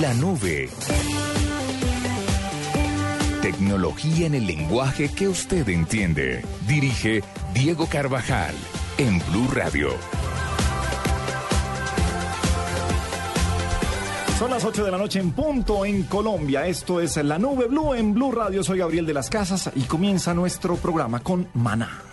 La nube. Tecnología en el lenguaje que usted entiende. Dirige Diego Carvajal en Blue Radio. Son las 8 de la noche en punto en Colombia. Esto es La Nube Blue en Blue Radio. Soy Gabriel de las Casas y comienza nuestro programa con Maná.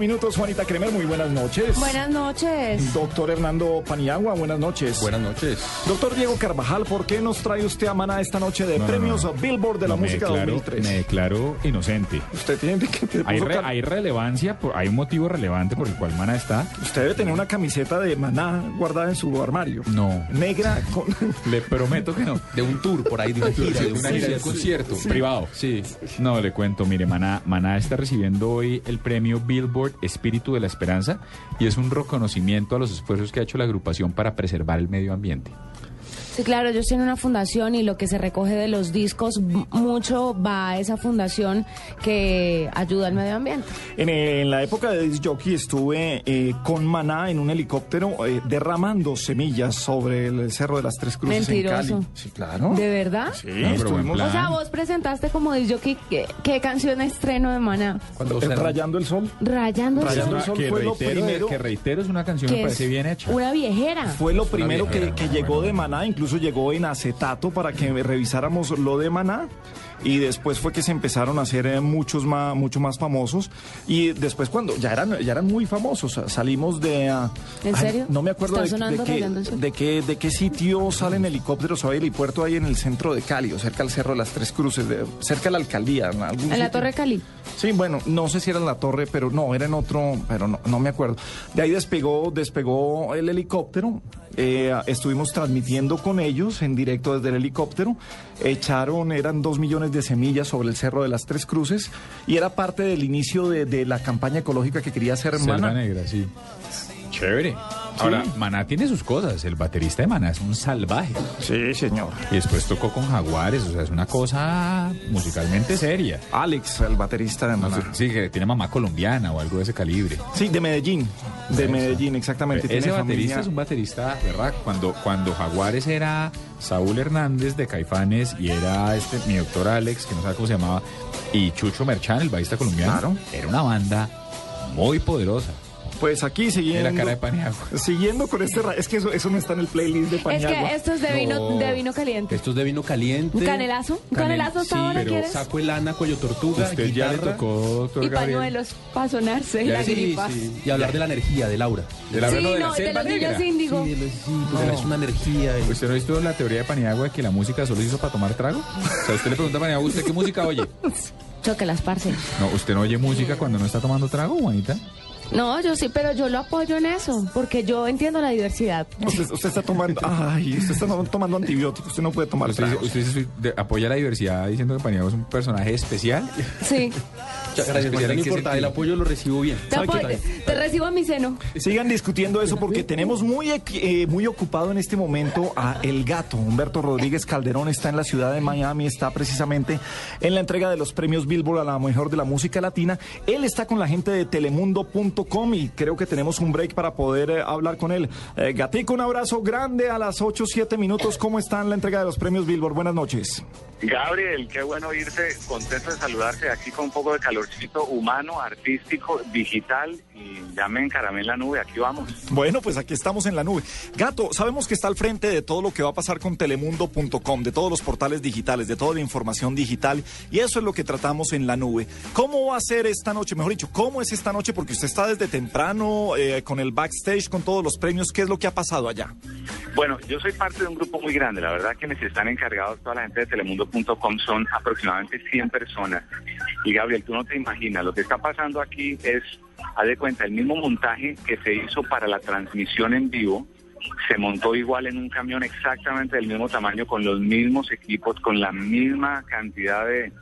Minutos, Juanita Kremer, muy buenas noches. Buenas noches. Doctor Hernando Paniagua, buenas noches. Buenas noches. Doctor Diego Carvajal, ¿por qué nos trae usted a Maná esta noche de premios Billboard de la música declaro, 2003? Me declaro inocente. Usted tiene que... Hay, re, hay relevancia, por, hay un motivo relevante por el cual Maná está. Usted debe tener una camiseta de Maná guardada en su armario. No. Negra con... Le prometo que no. De un tour por ahí, de de una gira de concierto. Privado. Sí. No, le cuento, mire, Maná, Maná está recibiendo hoy el premio Billboard Espíritu de la Esperanza y es un reconocimiento a los esfuerzos que ha hecho la agrupación para preservar el medio ambiente. Sí, claro, ellos tienen una fundación y lo que se recoge de los discos, mucho va a esa fundación que ayuda al medio ambiente. En, en la época de disc jockey estuve eh, con Maná en un helicóptero eh, derramando semillas sobre el Cerro de las Tres Cruces Mentiroso. en Cali. Sí, claro. ¿De verdad? Sí, buen estuvimos. O sea, vos presentaste como disc jockey, ¿qué, qué canción estreno de Maná? Cuando eh, Rayando el Sol. Rayando el Rayando Sol, el Sol que, fue lo reitero, primero- que reitero es una canción que me parece bien hecha. una viejera. Fue lo primero que, viejera, que bueno, llegó bueno. de Maná, incluso llegó en acetato para que revisáramos lo de Maná. Y después fue que se empezaron a hacer eh, muchos más, mucho más famosos. Y después cuando ya eran, ya eran muy famosos, salimos de... ah, ¿En ay, serio? no me acuerdo ¿Está de, de qué, de, qué, de qué sitio salen helicópteros o hay helipuerto ahí en el centro de Cali, o cerca al Cerro de las Tres Cruces, de- cerca de la alcaldía. En, algún En la. Torre Cali. Sí, bueno, no sé si era en la torre, pero no, era en otro, pero no, no me acuerdo. De ahí despegó, despegó el helicóptero. eh, estuvimos transmitiendo con ellos en directo desde el helicóptero. Echaron, eran dos millones de semillas sobre el Cerro de las Tres Cruces y era parte del inicio de, de la campaña ecológica que quería hacer Selva Mana. Negra, sí. Chévere. Ahora, Maná tiene sus cosas. El baterista de Maná es un salvaje. Sí, señor. Y después tocó con Jaguares, o sea, es una cosa musicalmente seria. Alex, el baterista de No sé, sí, que tiene mamá colombiana o algo de ese calibre. Sí, de Medellín. De Medellín, exactamente. Ese baterista familia- es un baterista, ¿verdad? Cuando, cuando Jaguares era Saúl Hernández de Caifanes y era este mi doctor Alex, que no sabe cómo se llamaba, y Chucho Merchán, el bajista colombiano, Claro. era una banda muy poderosa. Pues aquí siguiendo. Era cara de Paniagua. Siguiendo con este. Es que eso, eso no está en el playlist de Es Paniagua. que esto es de vino, No. de vino caliente. Esto es de vino caliente. ¿Un canelazo? ¿Un canelazo hasta sí, ahora pero quieres? saco el lana, cuello tortuga, Usted ya le guitarra. tocó, doctor Y Gabriel. pañuelos para sonarse Ya la Sí, gripa. sí. Y hablar de la energía, de Laura. De la Sí, de la no, de los niños índigo. Sí, sí, pues es una energía. y- ¿Usted no ha visto la teoría de Paniagua de que la música solo se hizo para tomar trago? O sea, usted le pregunta a Paniagua, ¿usted qué música oye? Chóquelas, parce. No, ¿usted no oye música cuando no está tomando trago, Juanita? No, yo sí, pero yo lo apoyo en eso, porque yo entiendo la diversidad. Usted, usted está tomando, ay, usted está tomando antibióticos, usted no puede tomar Usted, usted de- apoya la diversidad diciendo que Paniagua es un personaje especial. Sí. Muchas gracias, Especial, Juanita, ¿en no importa, el apoyo lo recibo bien. Te, apoyo- te recibo a mi seno. Sigan discutiendo eso porque tenemos muy, equi- eh, muy ocupado en este momento a El Gato. Humberto Rodríguez Calderón está en la ciudad de Miami, está precisamente en la entrega de los premios Billboard a la mejor de la música latina. Él está con la gente de telemundo.com y creo que tenemos un break para poder eh, hablar con él. Eh, Gatico, un abrazo grande a las 8, 7 minutos. ¿Cómo está en la entrega de los premios Billboard? Buenas noches. Gabriel, qué bueno irte, contento de saludarte aquí con un poco de calorcito humano, artístico, digital y ya me encaramé en la nube, aquí vamos. Bueno, pues aquí estamos en la nube. Gato, sabemos que está al frente de todo lo que va a pasar con telemundo.com, de todos los portales digitales, de toda la información digital, y eso es lo que tratamos en la nube. ¿Cómo va a ser esta noche? Mejor dicho, ¿cómo es esta noche? Porque usted está desde temprano eh, con el backstage, con todos los premios. ¿Qué es lo que ha pasado allá? Bueno, yo soy parte de un grupo muy grande, la verdad quienes están encargados, toda la gente de telemundo.com son aproximadamente 100 personas. Y Gabriel, tú no te imaginas, lo que está pasando aquí es, haz de cuenta, el mismo montaje que se hizo para la transmisión en vivo, se montó igual en un camión exactamente del mismo tamaño, con los mismos equipos, con la misma cantidad de,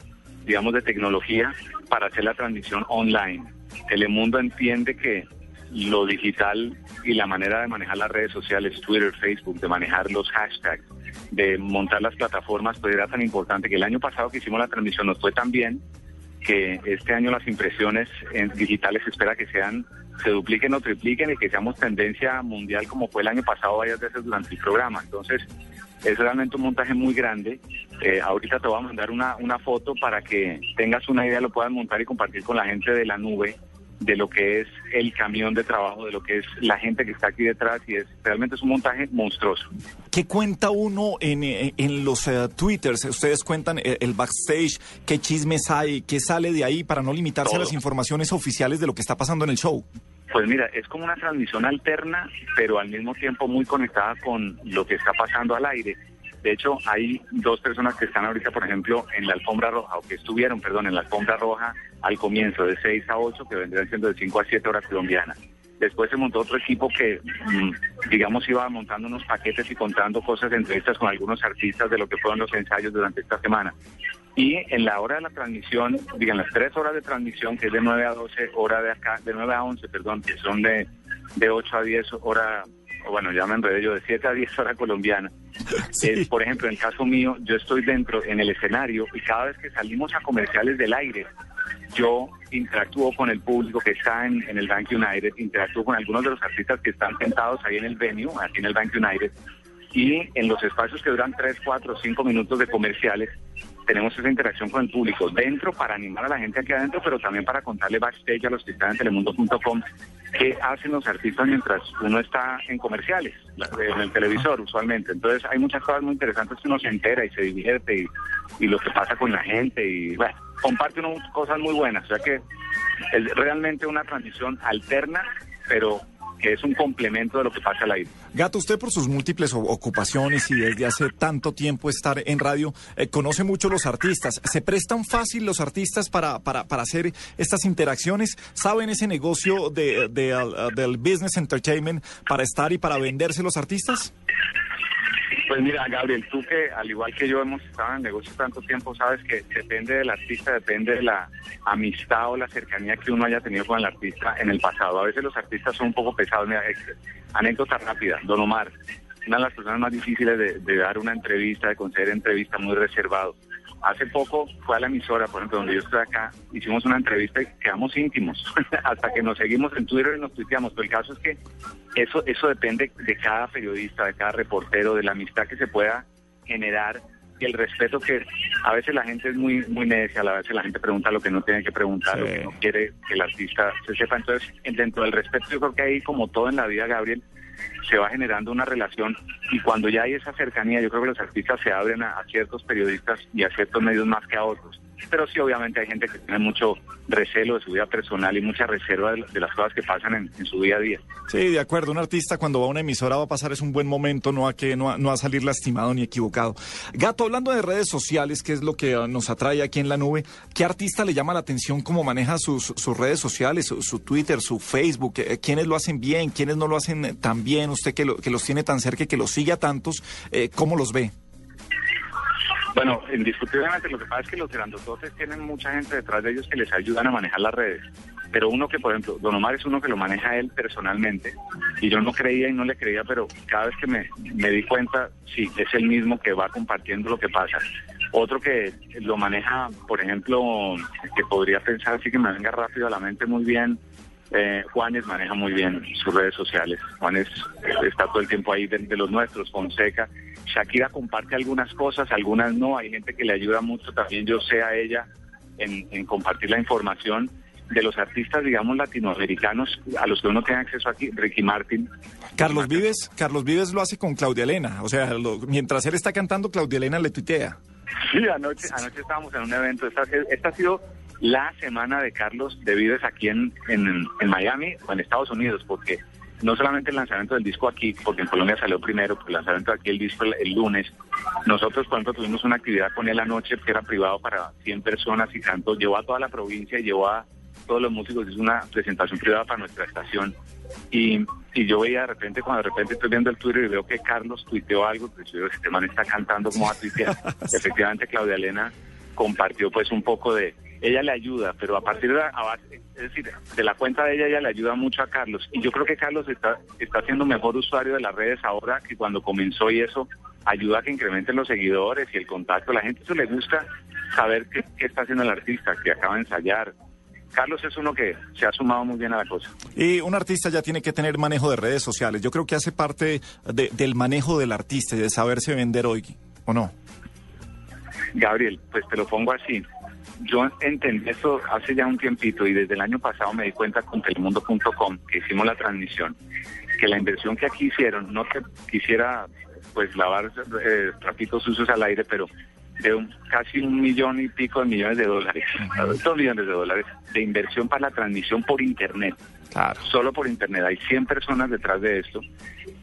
digamos, de tecnología para hacer la transmisión online. Telemundo entiende que lo digital y la manera de manejar las redes sociales, Twitter, Facebook, de manejar los hashtags, de montar las plataformas, pues era tan importante que el año pasado que hicimos la transmisión nos fue tan bien que este año las impresiones en digitales espera que sean se dupliquen o tripliquen y que seamos tendencia mundial como fue el año pasado varias veces durante el programa. Entonces, es realmente un montaje muy grande. Eh, ahorita te voy a mandar una, una foto para que tengas una idea, lo puedas montar y compartir con la gente de la nube de lo que es el camión de trabajo, de lo que es la gente que está aquí detrás y es realmente es un montaje monstruoso. ¿Qué cuenta uno en, en los eh, twitters? Ustedes cuentan eh, el backstage, qué chismes hay, qué sale de ahí para no limitarse a Todo. las informaciones oficiales de lo que está pasando en el show. Pues mira, es como una transmisión alterna, pero al mismo tiempo muy conectada con lo que está pasando al aire. De hecho, hay dos personas que están ahorita, por ejemplo, en la alfombra roja, o que estuvieron, perdón, en la alfombra roja al comienzo, de 6 a 8, que vendrían siendo de 5 a 7 horas colombianas. Después se montó otro equipo que, mm, digamos, iba montando unos paquetes y contando cosas, entrevistas con algunos artistas de lo que fueron los ensayos durante esta semana. Y en la hora de la transmisión, digan las tres horas de transmisión, que es de 9 a 12, hora de acá, de 9 a 11, perdón, que son de, de 8 a 10 hora bueno, ya me enredé yo, de 7 a 10 horas colombiana. Sí. Es, por ejemplo, en el caso mío, yo estoy dentro, en el escenario, y cada vez que salimos a comerciales del aire, yo interactúo con el público que está en, en el Bank United, interactúo con algunos de los artistas que están sentados ahí en el venue, aquí en el Bank United, y en los espacios que duran 3, 4, 5 minutos de comerciales, tenemos esa interacción con el público dentro para animar a la gente aquí adentro, pero también para contarle backstage a los que están en telemundo.com qué hacen los artistas mientras uno está en comerciales, la- en el televisor usualmente. Entonces hay muchas cosas muy interesantes que uno se entera y se divierte y, lo que pasa con la gente y bueno, comparte uno cosas muy buenas. O sea que es realmente una transición alterna, pero que es un complemento de lo que pasa al aire. Gato, usted por sus múltiples ocupaciones y desde hace tanto tiempo estar en radio, eh, conoce mucho los artistas. ¿Se prestan fácil los artistas para, para, para hacer estas interacciones? ¿Saben ese negocio de, de, uh, del business entertainment para estar y para venderse los artistas? Pues mira, Gabriel, tú que al igual que yo hemos estado en el negocio tanto tiempo, sabes que depende del artista, depende de la amistad o la cercanía que uno haya tenido con el artista en el pasado. A veces los artistas son un poco pesados. Mira, anécdota rápida, Don Omar, una de las personas más difíciles de, de dar una entrevista, de conceder entrevista, muy reservado. Hace poco fue a la emisora, por ejemplo, donde yo estoy acá, hicimos una entrevista y quedamos íntimos, hasta que nos seguimos en Twitter y nos tuiteamos. Pero el caso es que eso, eso depende de cada periodista, de cada reportero, de la amistad que se pueda generar y el respeto que a veces la gente es muy muy necia, a veces la gente pregunta lo que no tiene que preguntar, lo que no quiere que el artista se sepa. Entonces, en- dentro del respeto, yo creo que ahí, como todo en la vida, Gabriel, se va generando una relación y cuando ya hay esa cercanía, yo creo que los artistas se abren a, ciertos periodistas y a ciertos medios más que a otros. Pero sí, obviamente hay gente que tiene mucho recelo de su vida personal y mucha reserva de, las cosas que pasan en- su día a día. Sí, de acuerdo. Un artista cuando va a una emisora va a pasar es un buen momento, no a que no a, no a salir lastimado ni equivocado. Gato, hablando de redes sociales, que es lo que eh, nos atrae aquí en la nube, ¿qué artista le llama la atención cómo maneja sus, sus redes sociales, su, Twitter, su Facebook? Eh, ¿Quiénes lo hacen bien? ¿Quiénes no lo hacen tan bien? Usted que, lo- que los tiene tan cerca y que los sigue a tantos, eh, ¿cómo los ve? Bueno, indiscutiblemente lo que pasa es que los grandototes tienen mucha gente detrás de ellos que les ayudan a manejar las redes. Pero uno que, por ejemplo, Don Omar es uno que lo maneja él personalmente y yo no creía y no le creía, pero cada vez que me, me di cuenta, sí, es el mismo que va compartiendo lo que pasa. Otro que lo maneja, por ejemplo, que podría pensar así que me venga rápido a la mente muy bien, eh, Juanes maneja muy bien sus redes sociales. Juanes está todo el tiempo ahí de, de los nuestros, Fonseca. Shakira comparte algunas cosas, algunas no. Hay gente que le ayuda mucho también, yo sé a ella, en, en compartir la información de los artistas, digamos, latinoamericanos a los que uno tiene acceso aquí. Ricky Martin. Carlos Vives, Carlos Vives lo hace con Claudia Elena. O sea, lo- mientras él está cantando, Claudia Elena le tuitea. Sí, anoche, anoche estábamos en un evento. Esta, esta ha sido la semana de Carlos de Vives aquí en, en, en Miami o en Estados Unidos, porque no solamente el lanzamiento del disco aquí, porque en Colombia salió primero, pero el lanzamiento de aquí el disco el, el lunes. Nosotros, por ejemplo, tuvimos una actividad con él anoche que era privado para 100 personas y cantó, llevó a toda la provincia, llevó a todos los músicos, hizo una presentación privada para nuestra estación. Y, y yo veía de repente, cuando de repente estoy viendo el Twitter y veo que Carlos tuiteó algo, pues yo digo, este man está cantando, ¿cómo va a tuitear? Efectivamente, Claudia Elena compartió pues un poco de... Ella le ayuda, pero a partir de la, a base- es decir, de la cuenta de ella, ella le ayuda mucho a Carlos. Y yo creo que Carlos está, está siendo mejor usuario de las redes ahora que cuando comenzó y eso ayuda a que incrementen los seguidores y el contacto. A la gente eso le gusta saber qué, qué está haciendo el artista, que acaba de ensayar. Carlos es uno que se ha sumado muy bien a la cosa. Y un artista ya tiene que tener manejo de redes sociales. Yo creo que hace parte de- del manejo del artista y de saberse vender hoy, ¿o no? Gabriel, pues te lo pongo así. Yo entendí esto hace ya un tiempito y desde el año pasado me di cuenta con telemundo.com que hicimos la transmisión, que la inversión que aquí hicieron, no te quisiera pues lavar eh, trapitos sucios al aire, pero de un- casi un millón y pico de millones de dólares, dos millones de dólares de inversión para la transmisión por internet Claro. solo por internet. Hay 100 personas detrás de esto,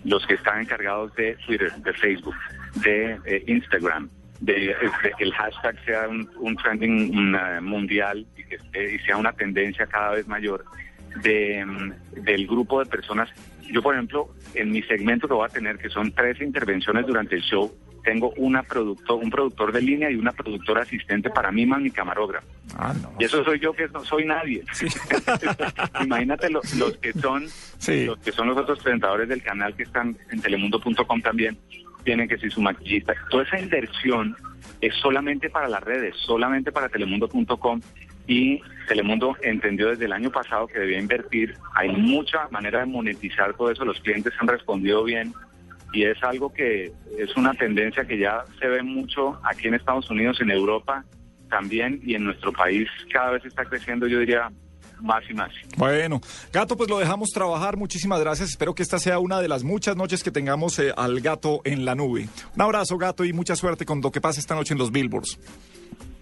los que están encargados de Twitter, de Facebook, de eh, Instagram, de, de que el hashtag sea un, un trending mm, eh, mundial y que esté- y sea una tendencia cada vez mayor. De, mm, del grupo de personas yo, por ejemplo, en mi segmento que voy a tener, que son tres intervenciones durante el show, tengo una productor, un productor de línea y una productora asistente para mí más mi camarógrafo. Ah, no. Y eso soy yo que no soy nadie. Imagínate lo- los que son Sí. los que son los otros presentadores del canal que están en telemundo.com también tienen que ser su maquillista. Toda esa inversión es solamente para las redes, solamente para telemundo.com y Telemundo entendió desde el año pasado que debía invertir. Hay mucha manera de monetizar todo eso, los clientes han respondido bien y es algo que es una tendencia que ya se ve mucho aquí en Estados Unidos, en Europa también y en nuestro país cada vez está creciendo, yo diría, más y más. Bueno, Gato, pues lo dejamos trabajar. Muchísimas gracias. Espero que esta sea una de las muchas noches que tengamos eh, al Gato en la nube. Un abrazo, Gato, y mucha suerte con lo que pase esta noche en los Billboards.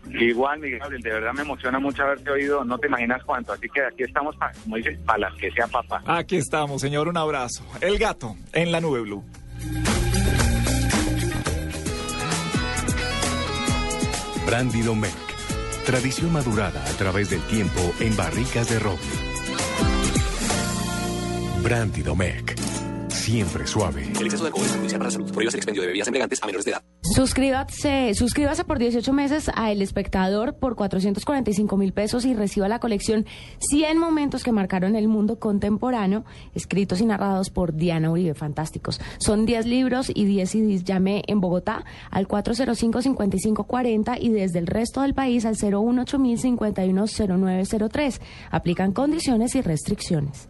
Igual, Miguel de verdad me emociona mucho haberte oído, no te imaginas cuánto, así que aquí estamos, pa- como dices, para las que sea papá. Aquí estamos, señor. Un abrazo. El Gato en la nube blue. Brandy Domecq. Tradición madurada a través del tiempo en barricas de roble. Brandy Domecq. Siempre suave. El exceso de alcohol es perjudicial para la salud. Prohíbas el expendio de bebidas embriagantes a menores de edad. Suscríbase, suscríbase por 18 meses a El Espectador por 445 mil pesos y reciba la colección 100 momentos que marcaron el mundo contemporáneo, escritos y narrados por Diana Uribe. Fantásticos. Son 10 libros y 10 CDs. Llame en Bogotá al 405-5540 y desde el resto del país al 018 510903 Aplican condiciones y restricciones.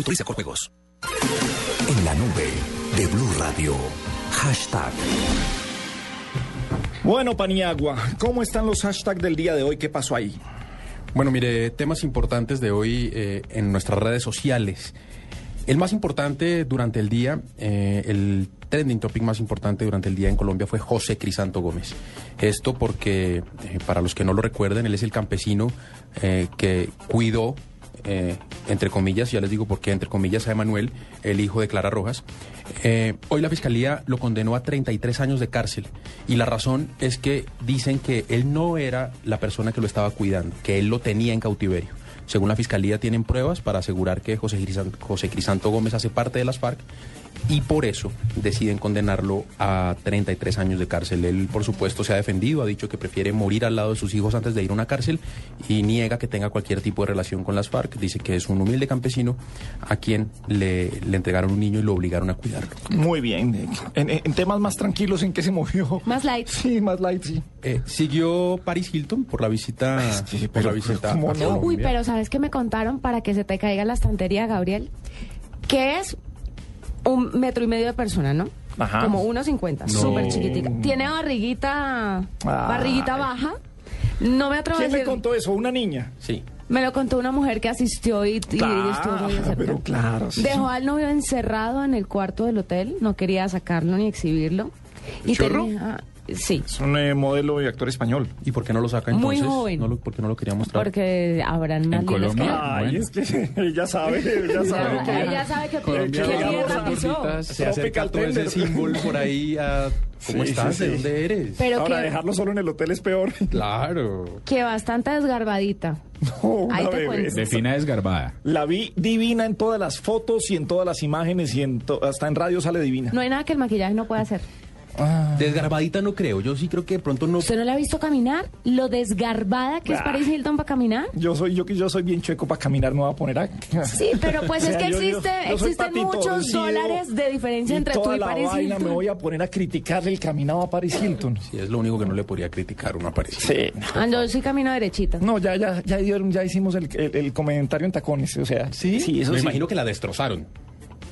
Autoriza con juegos. En la nube de Blue Radio. Hashtag. Bueno, Paniagua, ¿cómo están los hashtags del día de hoy? ¿Qué pasó ahí? Bueno, mire, temas importantes de hoy eh, en nuestras redes sociales. El más importante durante el día, eh, el trending topic más importante durante el día en Colombia fue José Crisanto Gómez. Esto porque, eh, para los que no lo recuerden, él es el campesino eh, que cuidó, eh, entre comillas, ya les digo por qué, entre comillas, a Emanuel, el hijo de Clara Rojas. Eh, hoy la fiscalía lo condenó a 33 años de cárcel y la razón es que dicen que él no era la persona que lo estaba cuidando, que él lo tenía en cautiverio. Según la fiscalía tienen pruebas para asegurar que José Crisanto, José Crisanto Gómez hace parte de las FARC y por eso deciden condenarlo a 33 años de cárcel. Él, por supuesto, se ha defendido, ha dicho que prefiere morir al lado de sus hijos antes de ir a una cárcel y niega que tenga cualquier tipo de relación con las FARC. Dice que es un humilde campesino a quien le, le entregaron un niño y lo obligaron a cuidarlo. Muy bien. En, en temas más tranquilos, ¿en qué se movió? Más light. Sí, más light, sí. Eh, siguió Paris Hilton por la visita. Sí, por la pero, visita. Uy, pero ¿sabes qué me contaron para que se te caiga la estantería, Gabriel? Que es un metro y medio de persona, ¿no? Ajá. Como 1,50, súper chiquitica. Tiene barriguita, barriguita baja. No me atrevo a ¿Quién le decir. contó eso? ¿Una niña? Sí. Me lo contó una mujer que asistió y, y estuvo muy cerca. pero claro. sí. Dejó al novio encerrado en el cuarto del hotel, no quería sacarlo ni exhibirlo. Y ¿Chorro? tenía- sí, Es un eh, modelo y actor español. ¿Y por qué no lo saca Muy entonces? joven. No lo- ¿Por qué no lo quería mostrar? porque habrán más En lienes que- Colombia. Ay, Bueno. es que ella sabe, ella sabe que... ella sabe que, Colombia, que gorditas. Se acerca todo ese símbolo por ahí a... ¿Cómo Sí, estás? sí, ¿De sí. dónde eres? Pero Ahora, que, dejarlo solo en el hotel es peor. Claro. que bastante desgarbadita. No, una Ahí te bebé. cuento. Defina desgarbada. La vi divina en todas las fotos y en todas las imágenes y en to- hasta en radio sale divina. No hay nada que el maquillaje no pueda hacer. Desgarbadita no creo. Yo sí creo que de pronto no... ¿Usted no la ha visto caminar? Lo desgarbada que es Ah. Paris Hilton para caminar. Yo soy yo que yo soy bien chueco para caminar, me voy a poner a... Sí, pero pues O sea, es que yo- existe, yo existen patito muchos dólares de diferencia y entre tú toda y la Paris vaina Hilton. me voy a poner a criticarle el caminado a Paris Hilton. Sí, es lo único que no le podría criticar una aparición. Sí. Ah, yo sí camino derechita. No, ya, ya, ya dieron, ya hicimos el, el- el comentario en tacones, o sea. Sí, sí, eso Me sí. imagino que la destrozaron.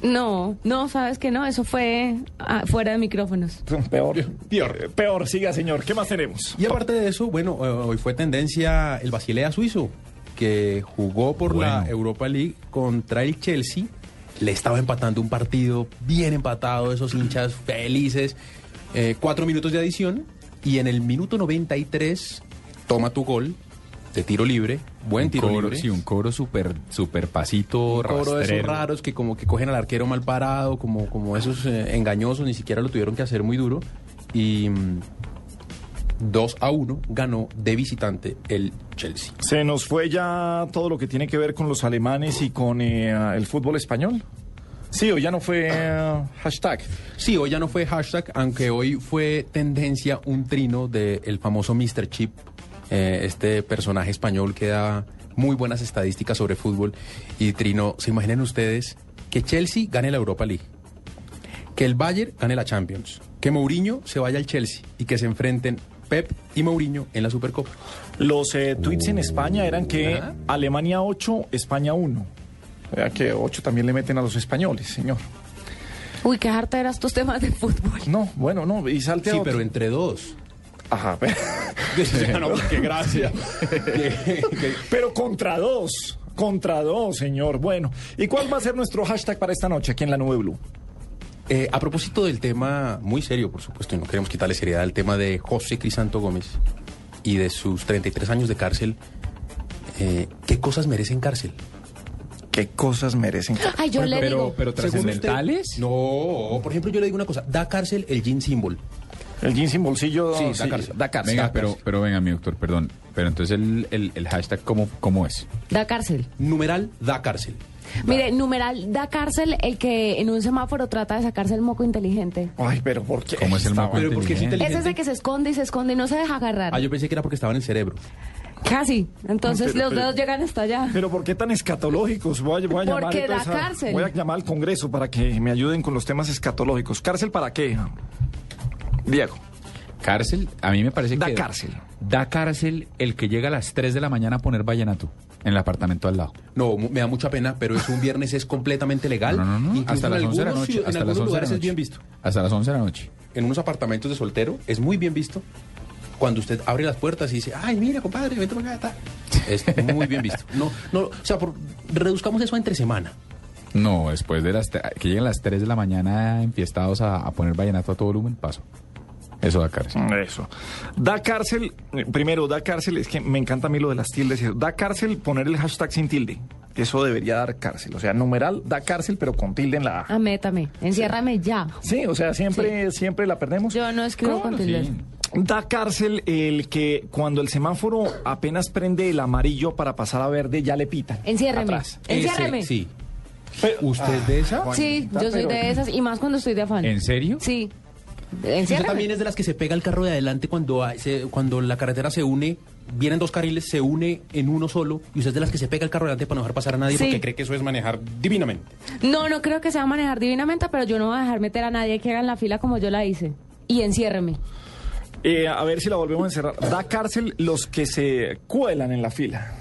No, no, sabes que no, eso fue ah, fuera de micrófonos. Peor. Peor. Peor, siga, señor. ¿Qué más tenemos? Y aparte de eso, bueno, eh, hoy fue tendencia el Basilea suizo, que jugó por la Europa League contra el Chelsea. Le estaba empatando un partido bien empatado, esos hinchas felices. Eh, cuatro minutos de adición. Y en el minuto 93 toma tu gol de tiro libre, buen Un tiro cobro, libre. Sí, un cobro super, super pasito, Un cobro de esos rastrero. raros que como que cogen al arquero mal parado, como, como esos eh, engañosos, ni siquiera lo tuvieron que hacer muy duro. Y mm, 2 a 1 ganó de visitante el Chelsea. Se nos fue ya todo lo que tiene que ver con los alemanes y con eh, el fútbol español. Sí, o ya no fue eh, hashtag. Sí, hoy ya no fue hashtag, aunque hoy fue tendencia un trino del famoso Mr. Chip, eh, este personaje español que da muy buenas estadísticas sobre fútbol. Y trino, ¿se imaginan ustedes que Chelsea gane la Europa League? Que el Bayern gane la Champions. Que Mourinho se vaya al Chelsea y que se enfrenten Pep y Mourinho en la Supercopa. Los eh, tweets en España eran que Alemania 8, España 1. Vea que 8 también le meten a los españoles, señor. Uy, qué harta eras tus temas de fútbol. No, bueno, no, y salte a Sí, otro. pero entre dos. Ajá, pero, Ya no, qué gracia. pero contra dos. Contra dos, señor. Bueno, ¿y cuál va a ser nuestro hashtag para esta noche aquí en la Nube Blue? Eh, a propósito del tema, muy serio, por supuesto, y no queremos quitarle seriedad al tema de José Crisanto Gómez y de sus 33 años de cárcel, eh, ¿qué cosas merecen cárcel? ¿Qué cosas merecen? Ay, yo le pero, digo. pero usted- trascendentales. No, por ejemplo, yo le digo una cosa, da cárcel el jean symbol. El jean sin bolsillo. Sí, da cárcel. Da cárcel. Venga, da pero, cárcel. pero venga, mi doctor, perdón. Pero entonces el, el, el hashtag, ¿cómo, ¿cómo es? Da cárcel. Numeral, da cárcel. Mire, numeral, da cárcel el que en un semáforo trata de sacarse el moco inteligente. Ay, pero ¿por qué? ¿Cómo es el moco Pero ¿por qué es inteligente? Ese es inteligente? el que se esconde y se esconde y no se deja agarrar. Ah, yo pensé que era porque estaba en el cerebro. Casi. Entonces Pero- los pero- dedos llegan hasta allá. Pero ¿por qué tan escatológicos? Voy a, voy a llamar Porque da entonces a- cárcel. Voy a llamar al Congreso para que me ayuden con los temas escatológicos. ¿Cárcel para qué? Diego. Cárcel, a mí me parece Da que... cárcel. Da cárcel el que llega a las 3 de la mañana a poner vallenato en el apartamento al lado. No, me da mucha pena, pero es un viernes es completamente legal. No, no, no, hasta las 11 de la noche. En algunos 11 de la lugares es bien visto. Hasta las 11 de la noche. en unos apartamentos de soltero es muy bien visto cuando usted abre las puertas y dice, ay, mira, compadre, vente para acá. ta". Es muy bien visto. No, no, o sea, por- reduzcamos eso a entre semana. No, después de las... Que lleguen las 3 de la mañana enfiestados a, a poner vallenato a todo volumen, paso. Eso da cárcel. Eso. Da cárcel, primero, da cárcel, es que me encanta a mí lo de las tildes. y eso. Da cárcel poner el hashtag sin tilde. Eso debería dar cárcel. O sea, numeral, da cárcel, pero con tilde en la A. Ah, métame. Enciérrame ya. Sí, o sea, siempre, siempre la perdemos. Yo no escribo con tildes. Da cárcel el que cuando el semáforo apenas prende el amarillo para pasar a verde, ya le pitan. Enciérreme. Atrás. Enciérreme. Ese, sí. Pero- ¿Usted es de esa? Sí, yo soy pero- de esas y más cuando estoy de afán. ¿En serio? Sí. Usted también es de las que se pega el carro de adelante cuando, hay- se- cuando la carretera se une, vienen dos carriles, se une en uno solo, y usted es de las que se pega el carro de adelante para no dejar pasar a nadie Sí. porque cree que eso es manejar divinamente. No, no creo que sea manejar divinamente, pero yo no voy a dejar meter a nadie que haga en la fila como yo la hice. Y enciérreme. Eh, a ver si la volvemos a encerrar. Da cárcel los que se cuelan en la fila.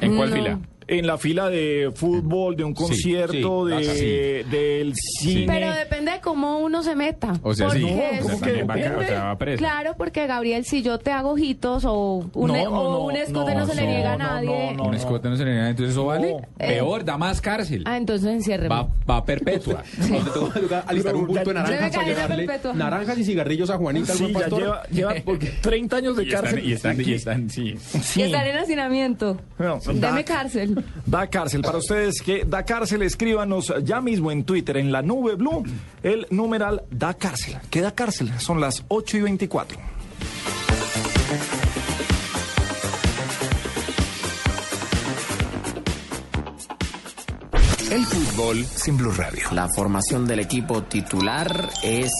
¿En cuál No. fila? En la fila de fútbol, de un concierto, sí, de, ah, del cine. Pero depende de cómo uno se meta. O sea, sí. ¿cómo o sea, también va, que a- o sea. Claro, porque Gabriel, si yo te hago ojitos o un, No, o no, no, un escote no, no, se le no, niega a no, nadie. no, Un escote no se le niega, entonces eso vale. No. Peor, da más cárcel. Ah, entonces enciérreme. Va, va perpetua. Tengo que alistar un bulto de naranjas para llevarle perpetua. naranjas y cigarrillos a Juanita, Sí, buen ya pastor. lleva, lleva porque 30 años de Y están, cárcel. y están, y están, sí. Sí. Y estar en hacinamiento. No, Deme da- cárcel. Da cárcel. Para ustedes que da cárcel, escríbanos ya mismo en Twitter, en la nube blue, el numeral da cárcel. ¿Qué da cárcel? Son las 8 y 24. El fútbol sin Blue Radio. La formación del equipo titular es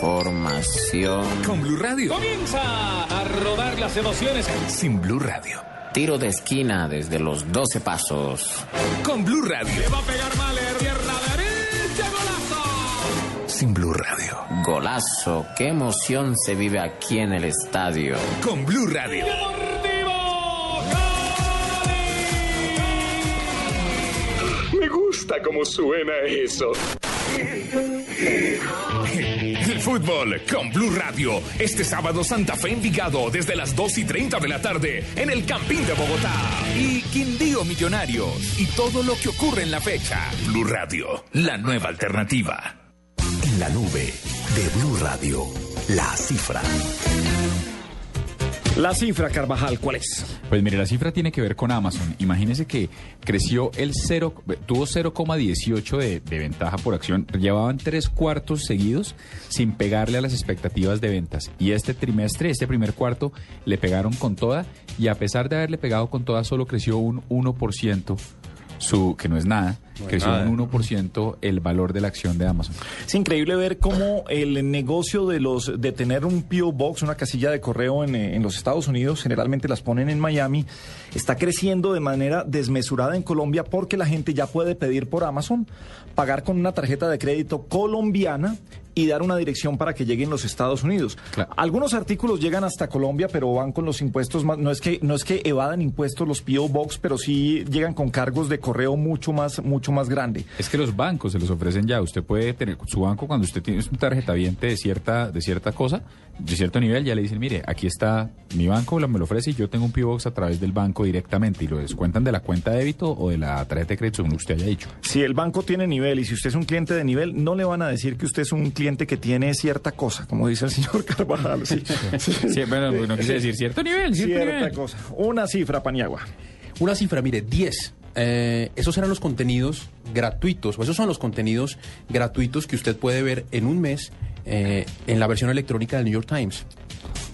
formación Con Blue Radio. Comienza a rodar las emociones. Sin Blue Radio. Tiro de esquina desde los 12 pasos. Con Blue Radio. Va a pegar Mahler, pierna derecha, golazo. Sin Blue Radio. Golazo, qué emoción se vive aquí en el estadio. Con Blue Radio. Gusta. cómo suena eso. El fútbol con Blue Radio. Este sábado Santa Fe Envigado desde las 2 y 30 de la tarde en el Campín de Bogotá. Y Quindío Millonarios. Y todo lo que ocurre en la fecha. Blue Radio, la nueva alternativa. En la nube de Blue Radio, la cifra. La cifra, Carvajal, ¿cuál es? Pues mire, la cifra tiene que ver con Amazon. Imagínese que creció el 0, tuvo 0,18 de, de ventaja por acción. Llevaban tres cuartos seguidos sin pegarle a las expectativas de ventas. Y este trimestre, este primer cuarto, le pegaron con toda. Y a pesar de haberle pegado con toda, solo creció un 1%, su, que no es nada, No creció nada. un 1% el valor de la acción de Amazon. Es increíble ver cómo el negocio de los de tener un PO Box, una casilla de correo en, eh, en los Estados Unidos, generalmente las ponen en Miami, está creciendo de manera desmesurada en Colombia porque la gente ya puede pedir por Amazon, pagar con una tarjeta de crédito colombiana y dar una dirección para que lleguen los Estados Unidos. Algunos artículos llegan hasta Colombia, pero van con los impuestos más, no es que no es que evadan impuestos los PO Box, pero sí llegan con cargos de correo mucho más mucho más grande. Es que los bancos se los ofrecen ya. Usted puede tener su banco cuando usted tiene un tarjeta viente de cierta, de cierta cosa, de cierto nivel, ya le dicen, mire, aquí está mi banco, me lo ofrece y yo tengo un P.O. Box a través del banco directamente y lo descuentan de la cuenta de débito o de la tarjeta de crédito, según usted haya dicho. Si el banco tiene nivel y si usted es un cliente de nivel, no le van a decir que usted es un cliente que tiene cierta cosa, como dice el señor Carvajal. Sí, Sí, bueno, no quise decir cierto nivel, cierto Cierta nivel. cosa. Una cifra, Paniagua. Una cifra, mire, 10. Eh, esos eran los contenidos gratuitos, o esos son los contenidos gratuitos que usted puede ver en un mes eh, en la versión electrónica del New York Times.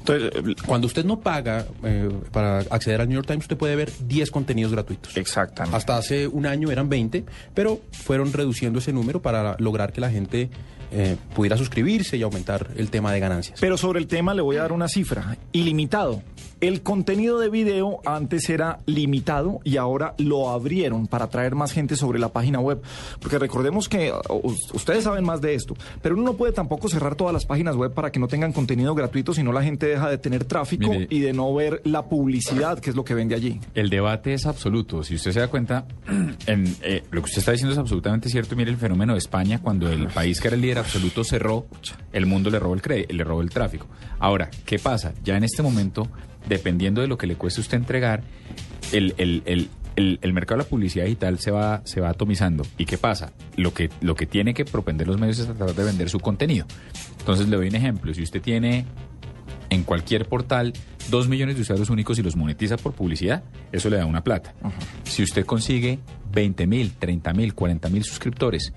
Entonces, cuando usted no paga eh, para acceder al New York Times, usted puede ver 10 contenidos gratuitos. Exactamente. Hasta hace un año eran 20, pero fueron reduciendo ese número para lograr que la gente eh, pudiera suscribirse y aumentar el tema de ganancias. Pero sobre el tema le voy a dar una cifra. Ilimitado. El contenido de video antes era limitado y ahora lo abrieron para atraer más gente sobre la página web. Porque recordemos que ustedes saben más de esto, pero uno no puede tampoco cerrar todas las páginas web para que no tengan contenido gratuito, si no la gente deja de tener tráfico Mire. y de no ver la publicidad, que es lo que vende allí. El debate es absoluto. Si usted se da cuenta, en, eh, lo que usted está diciendo es absolutamente cierto. Mire el fenómeno de España, cuando el país que era el líder absoluto cerró, el mundo le robó el, le robó el tráfico. Ahora, ¿qué pasa? Ya en este momento, dependiendo de lo que le cueste a usted entregar, el, el- el- el- el mercado de la publicidad digital se va, se va atomizando. ¿Y qué pasa? Lo que, lo que tiene que propender los medios es tratar de vender su contenido. Entonces le doy un ejemplo. Si usted tiene en cualquier portal dos millones de usuarios únicos y los monetiza por publicidad, eso le da una plata. Si usted consigue 20 mil, 30 mil, 40 mil suscriptores,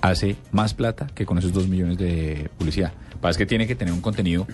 hace más plata que con esos dos millones de publicidad. Pasa es que tiene que tener un contenido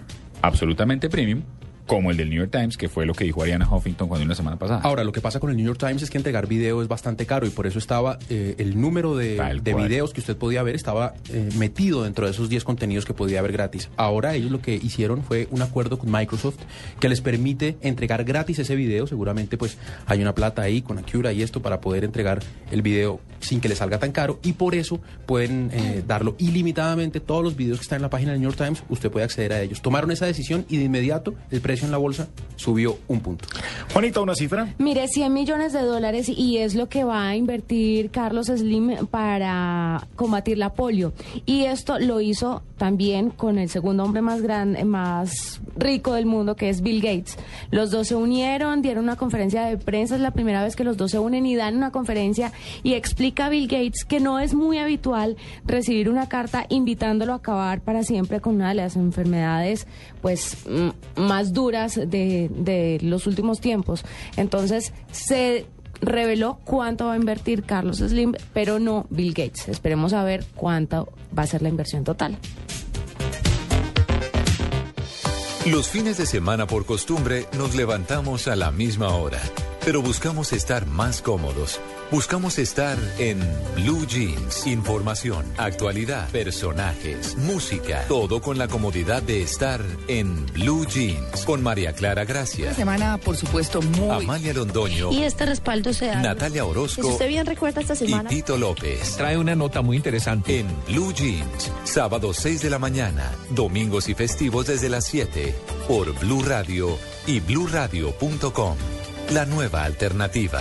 absolutamente premium, como el del New York Times, que fue lo que dijo Ariana Huffington cuando la semana pasada. Ahora, lo que pasa con el New York Times es que entregar video es bastante caro y por eso estaba eh, el número de, videos que usted podía ver estaba eh, metido dentro de esos 10 contenidos que podía ver gratis. Ahora ellos lo que hicieron fue un acuerdo con Microsoft que les permite entregar gratis ese video. Seguramente pues hay una plata ahí con Acura y esto para poder entregar el video sin que les salga tan caro y por eso pueden eh, darlo ilimitadamente. Todos los videos que están en la página del New York Times, usted puede acceder a ellos. Tomaron esa decisión y de inmediato el precio en la bolsa subió un punto. Juanita, una cifra. Mire, 100 millones de dólares y es lo que va a invertir Carlos Slim para combatir la polio. Y esto lo hizo también con el segundo hombre más grande, más rico del mundo, que es Bill Gates. Los dos se unieron, dieron una conferencia de prensa, es la primera vez que los dos se unen y dan una conferencia y explica a Bill Gates que no es muy habitual recibir una carta invitándolo a acabar para siempre con una de las enfermedades pues más duras de, de los últimos tiempos. Entonces se reveló cuánto va a invertir Carlos Slim, pero no Bill Gates. Esperemos a ver cuánto va a ser la inversión total. Los fines de semana por costumbre nos levantamos a la misma hora, pero buscamos estar más cómodos. Buscamos estar en Blue Jeans. Información, actualidad, personajes, música, todo con la comodidad de estar en Blue Jeans. Con María Clara Gracia, Una semana, por supuesto, muy... Amalia Londoño, Y este respaldo se da... Natalia Si Orozco usted bien recuerda esta y semana... Tito López. Trae una nota muy interesante. En Blue Jeans, sábado 6 de la mañana, domingos y festivos desde las 7, por Blue Radio y bluradio.com. La nueva alternativa.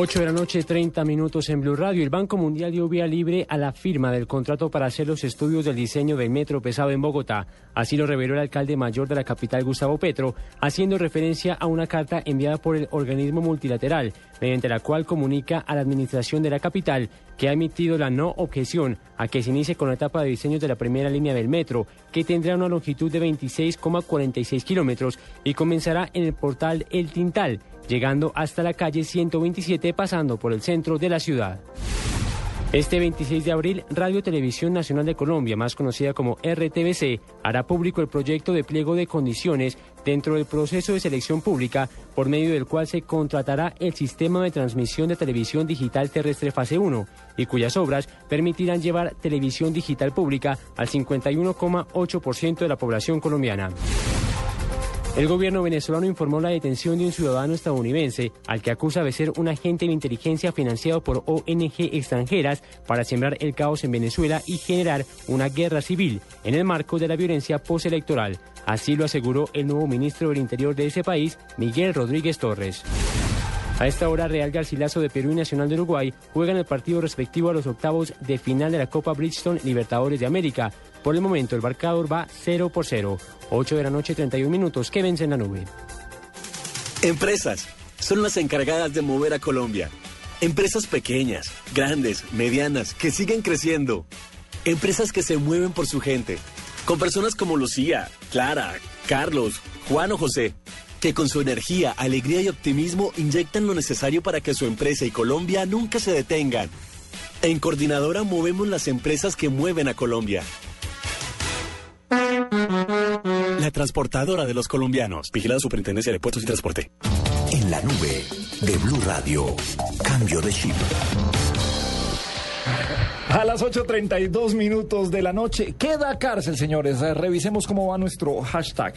8 de la noche, 30 minutos en Blue Radio. El Banco Mundial dio vía libre a la firma del contrato para hacer los estudios del diseño del metro pesado en Bogotá. Así lo reveló el alcalde mayor de la capital, Gustavo Petro, haciendo referencia a una carta enviada por el organismo multilateral, mediante la cual comunica a la administración de la capital que ha emitido la no objeción a que se inicie con la etapa de diseño de la primera línea del metro, que tendrá una longitud de 26,46 kilómetros y comenzará en el portal El Tintal, llegando hasta la calle 127 pasando por el centro de la ciudad. Este 26 de abril, Radio Televisión Nacional de Colombia, más conocida como RTBC, hará público el proyecto de pliego de condiciones dentro del proceso de selección pública por medio del cual se contratará el sistema de transmisión de televisión digital terrestre fase 1 y cuyas obras permitirán llevar televisión digital pública al 51,8% de la población colombiana. El gobierno venezolano informó la detención de un ciudadano estadounidense al que acusa de ser un agente de inteligencia financiado por ONG extranjeras para sembrar el caos en Venezuela y generar una guerra civil en el marco de la violencia postelectoral. Así lo aseguró el nuevo ministro del Interior de ese país, Miguel Rodríguez Torres. A esta hora, Real Garcilaso de Perú y Nacional de Uruguay juegan el partido respectivo a los octavos de final de la Copa Bridgestone Libertadores de América. Por el momento, el marcador va 0 por 0. 8 de la noche, 31 minutos. Que vence en la nube. Empresas son las encargadas de mover a Colombia. Empresas pequeñas, grandes, medianas, que siguen creciendo. Empresas que se mueven por su gente. Con personas como Lucía, Clara, Carlos, Juan o José, que con su energía, alegría y optimismo inyectan lo necesario para que su empresa y Colombia nunca se detengan. En Coordinadora movemos las empresas que mueven a Colombia. La transportadora de los colombianos. Vigilada Superintendencia de Puertos y Transporte. En la nube de Blue Radio. Cambio de chip. A las 8.32 minutos de la noche. Queda cárcel, señores. Eh, Revisemos cómo va nuestro hashtag.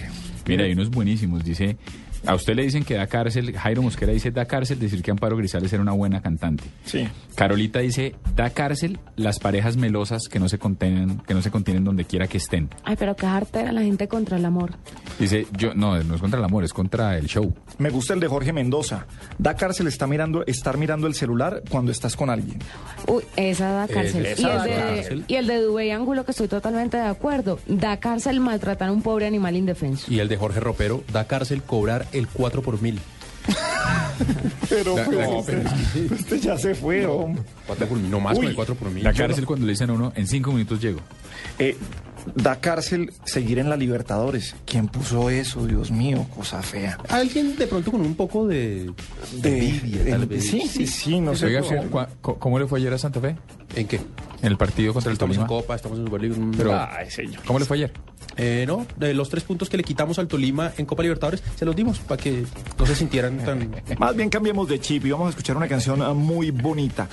Mira, hay unos buenísimos. Dice, a usted le dicen que da cárcel, Jairo Mosquera dice da cárcel decir que Amparo Grisales era una buena cantante. Sí. Carolita dice da cárcel las parejas melosas que no se contienen, que no se contienen donde quiera que estén. Ay, pero qué era la gente contra el amor. Dice, yo no, no es contra el amor, es contra el show. Me gusta el de Jorge Mendoza. Da cárcel está mirando, estar mirando el celular cuando estás con alguien. Uy, esa da cárcel. Esa y, el de, cárcel. y el de Dubey Ángulo, que estoy totalmente de acuerdo. Da cárcel maltratar a un pobre animal indefenso. Y el de Jorge Ropero, da cárcel cobrar el 4 por mil. Pero, Da- pues, este, este ya se fue, hombre. 4 por mil, no más con el 4 por mil. La cárcel cuando le dicen a uno, en cinco minutos llego. Eh, da cárcel seguir en la Libertadores. ¿Quién puso eso? Dios mío, cosa fea. Alguien de pronto con un poco de, De- envidia, tal de- vez. sí, sí, sí, no sé. Oiga, cómo- ¿cómo, le fue ayer a Santa Fe? ¿En qué? En el partido contra el Estamos en Tolima. Copa, estamos en Superliga. Pero, Ay, señor. ¿Cómo le fue ayer? Eh, no, de los tres puntos que le quitamos al Tolima en Copa Libertadores, se los dimos para que no se sintieran tan... Más bien cambiemos de chip y vamos a escuchar una canción ah, muy bonita.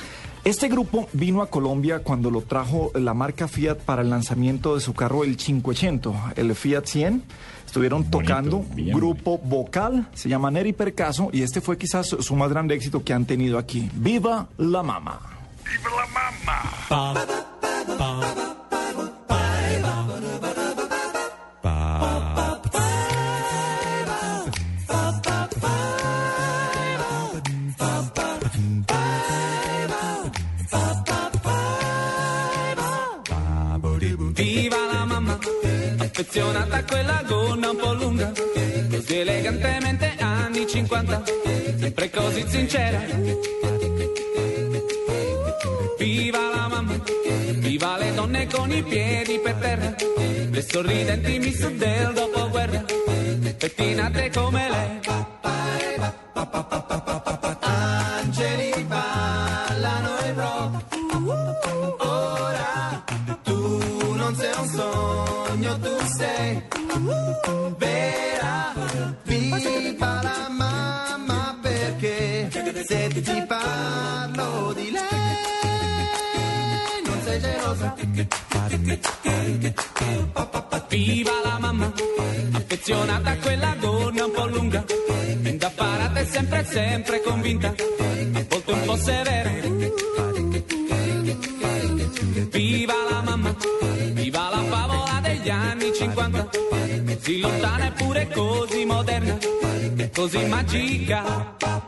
Este grupo vino a Colombia cuando lo trajo la marca Fiat para el lanzamiento de su carro el 580, el Fiat 100. Estuvieron tocando, bien grupo vocal, se llama Neri Percaso y este fue quizás su más grande éxito que han tenido aquí. ¡Viva la Mama! Viva affezionata quella gonna un po' lunga, così elegantemente anni 50, sempre così sincera. Viva la mamma, viva le donne con i piedi per terra, le sorridenti miss del dopoguerra, pettinate come lei. Affezionata a quella gonna un po' lunga, da parate sempre, sempre convinta, a volte un po' severa. Viva la mamma, viva la favola degli anni 50, così lontana eppure così moderna, così magica.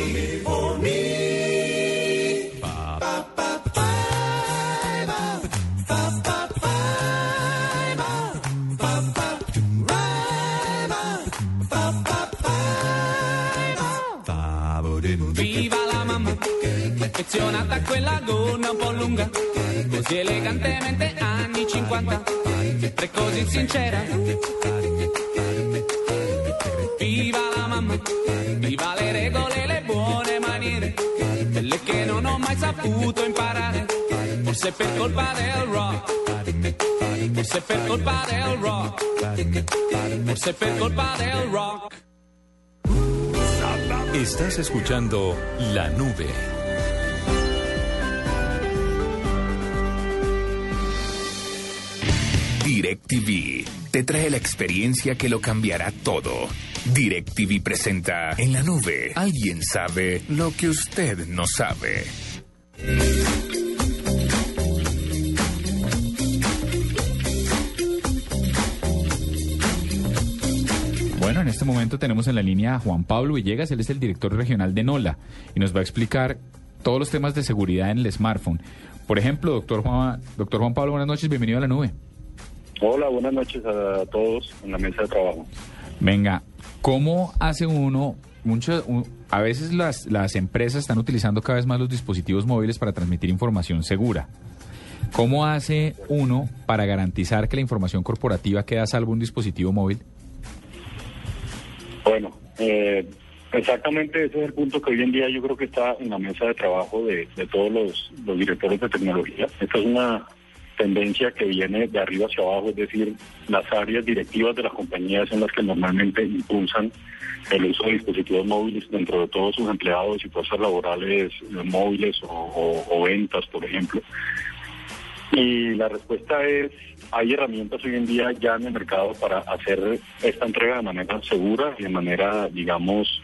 imparare, forse per colpa del rock, forse per colpa del rock, forse per colpa del rock. Estás escuchando La Nube. DirecTV te trae la experiencia que lo cambiará todo. DirecTV presenta En la nube. Alguien sabe lo que usted no sabe. En la línea a Juan Pablo Villegas, él es el director regional de NOLA y nos va a explicar todos los temas de seguridad en el smartphone. Por ejemplo, doctor Juan, doctor Juan Pablo, buenas noches, bienvenido a la nube. Hola, buenas noches a todos en la mesa de trabajo. Venga, ¿cómo hace uno? Mucho, un- a veces las, las empresas están utilizando cada vez más los dispositivos móviles para transmitir información segura. ¿Cómo hace uno para garantizar que la información corporativa queda a salvo un dispositivo móvil? Bueno, eh, exactamente ese es el punto que hoy en día yo creo que está en la mesa de trabajo de, de todos los, los directores de tecnología. Esta es una tendencia que viene de arriba hacia abajo, es decir, las áreas directivas de las compañías son las que normalmente impulsan el uso de dispositivos móviles dentro de todos sus empleados y fuerzas laborales eh, móviles o, ventas, por ejemplo. Y la respuesta es, hay herramientas hoy en día ya en el mercado para hacer esta entrega de manera segura y de manera, digamos,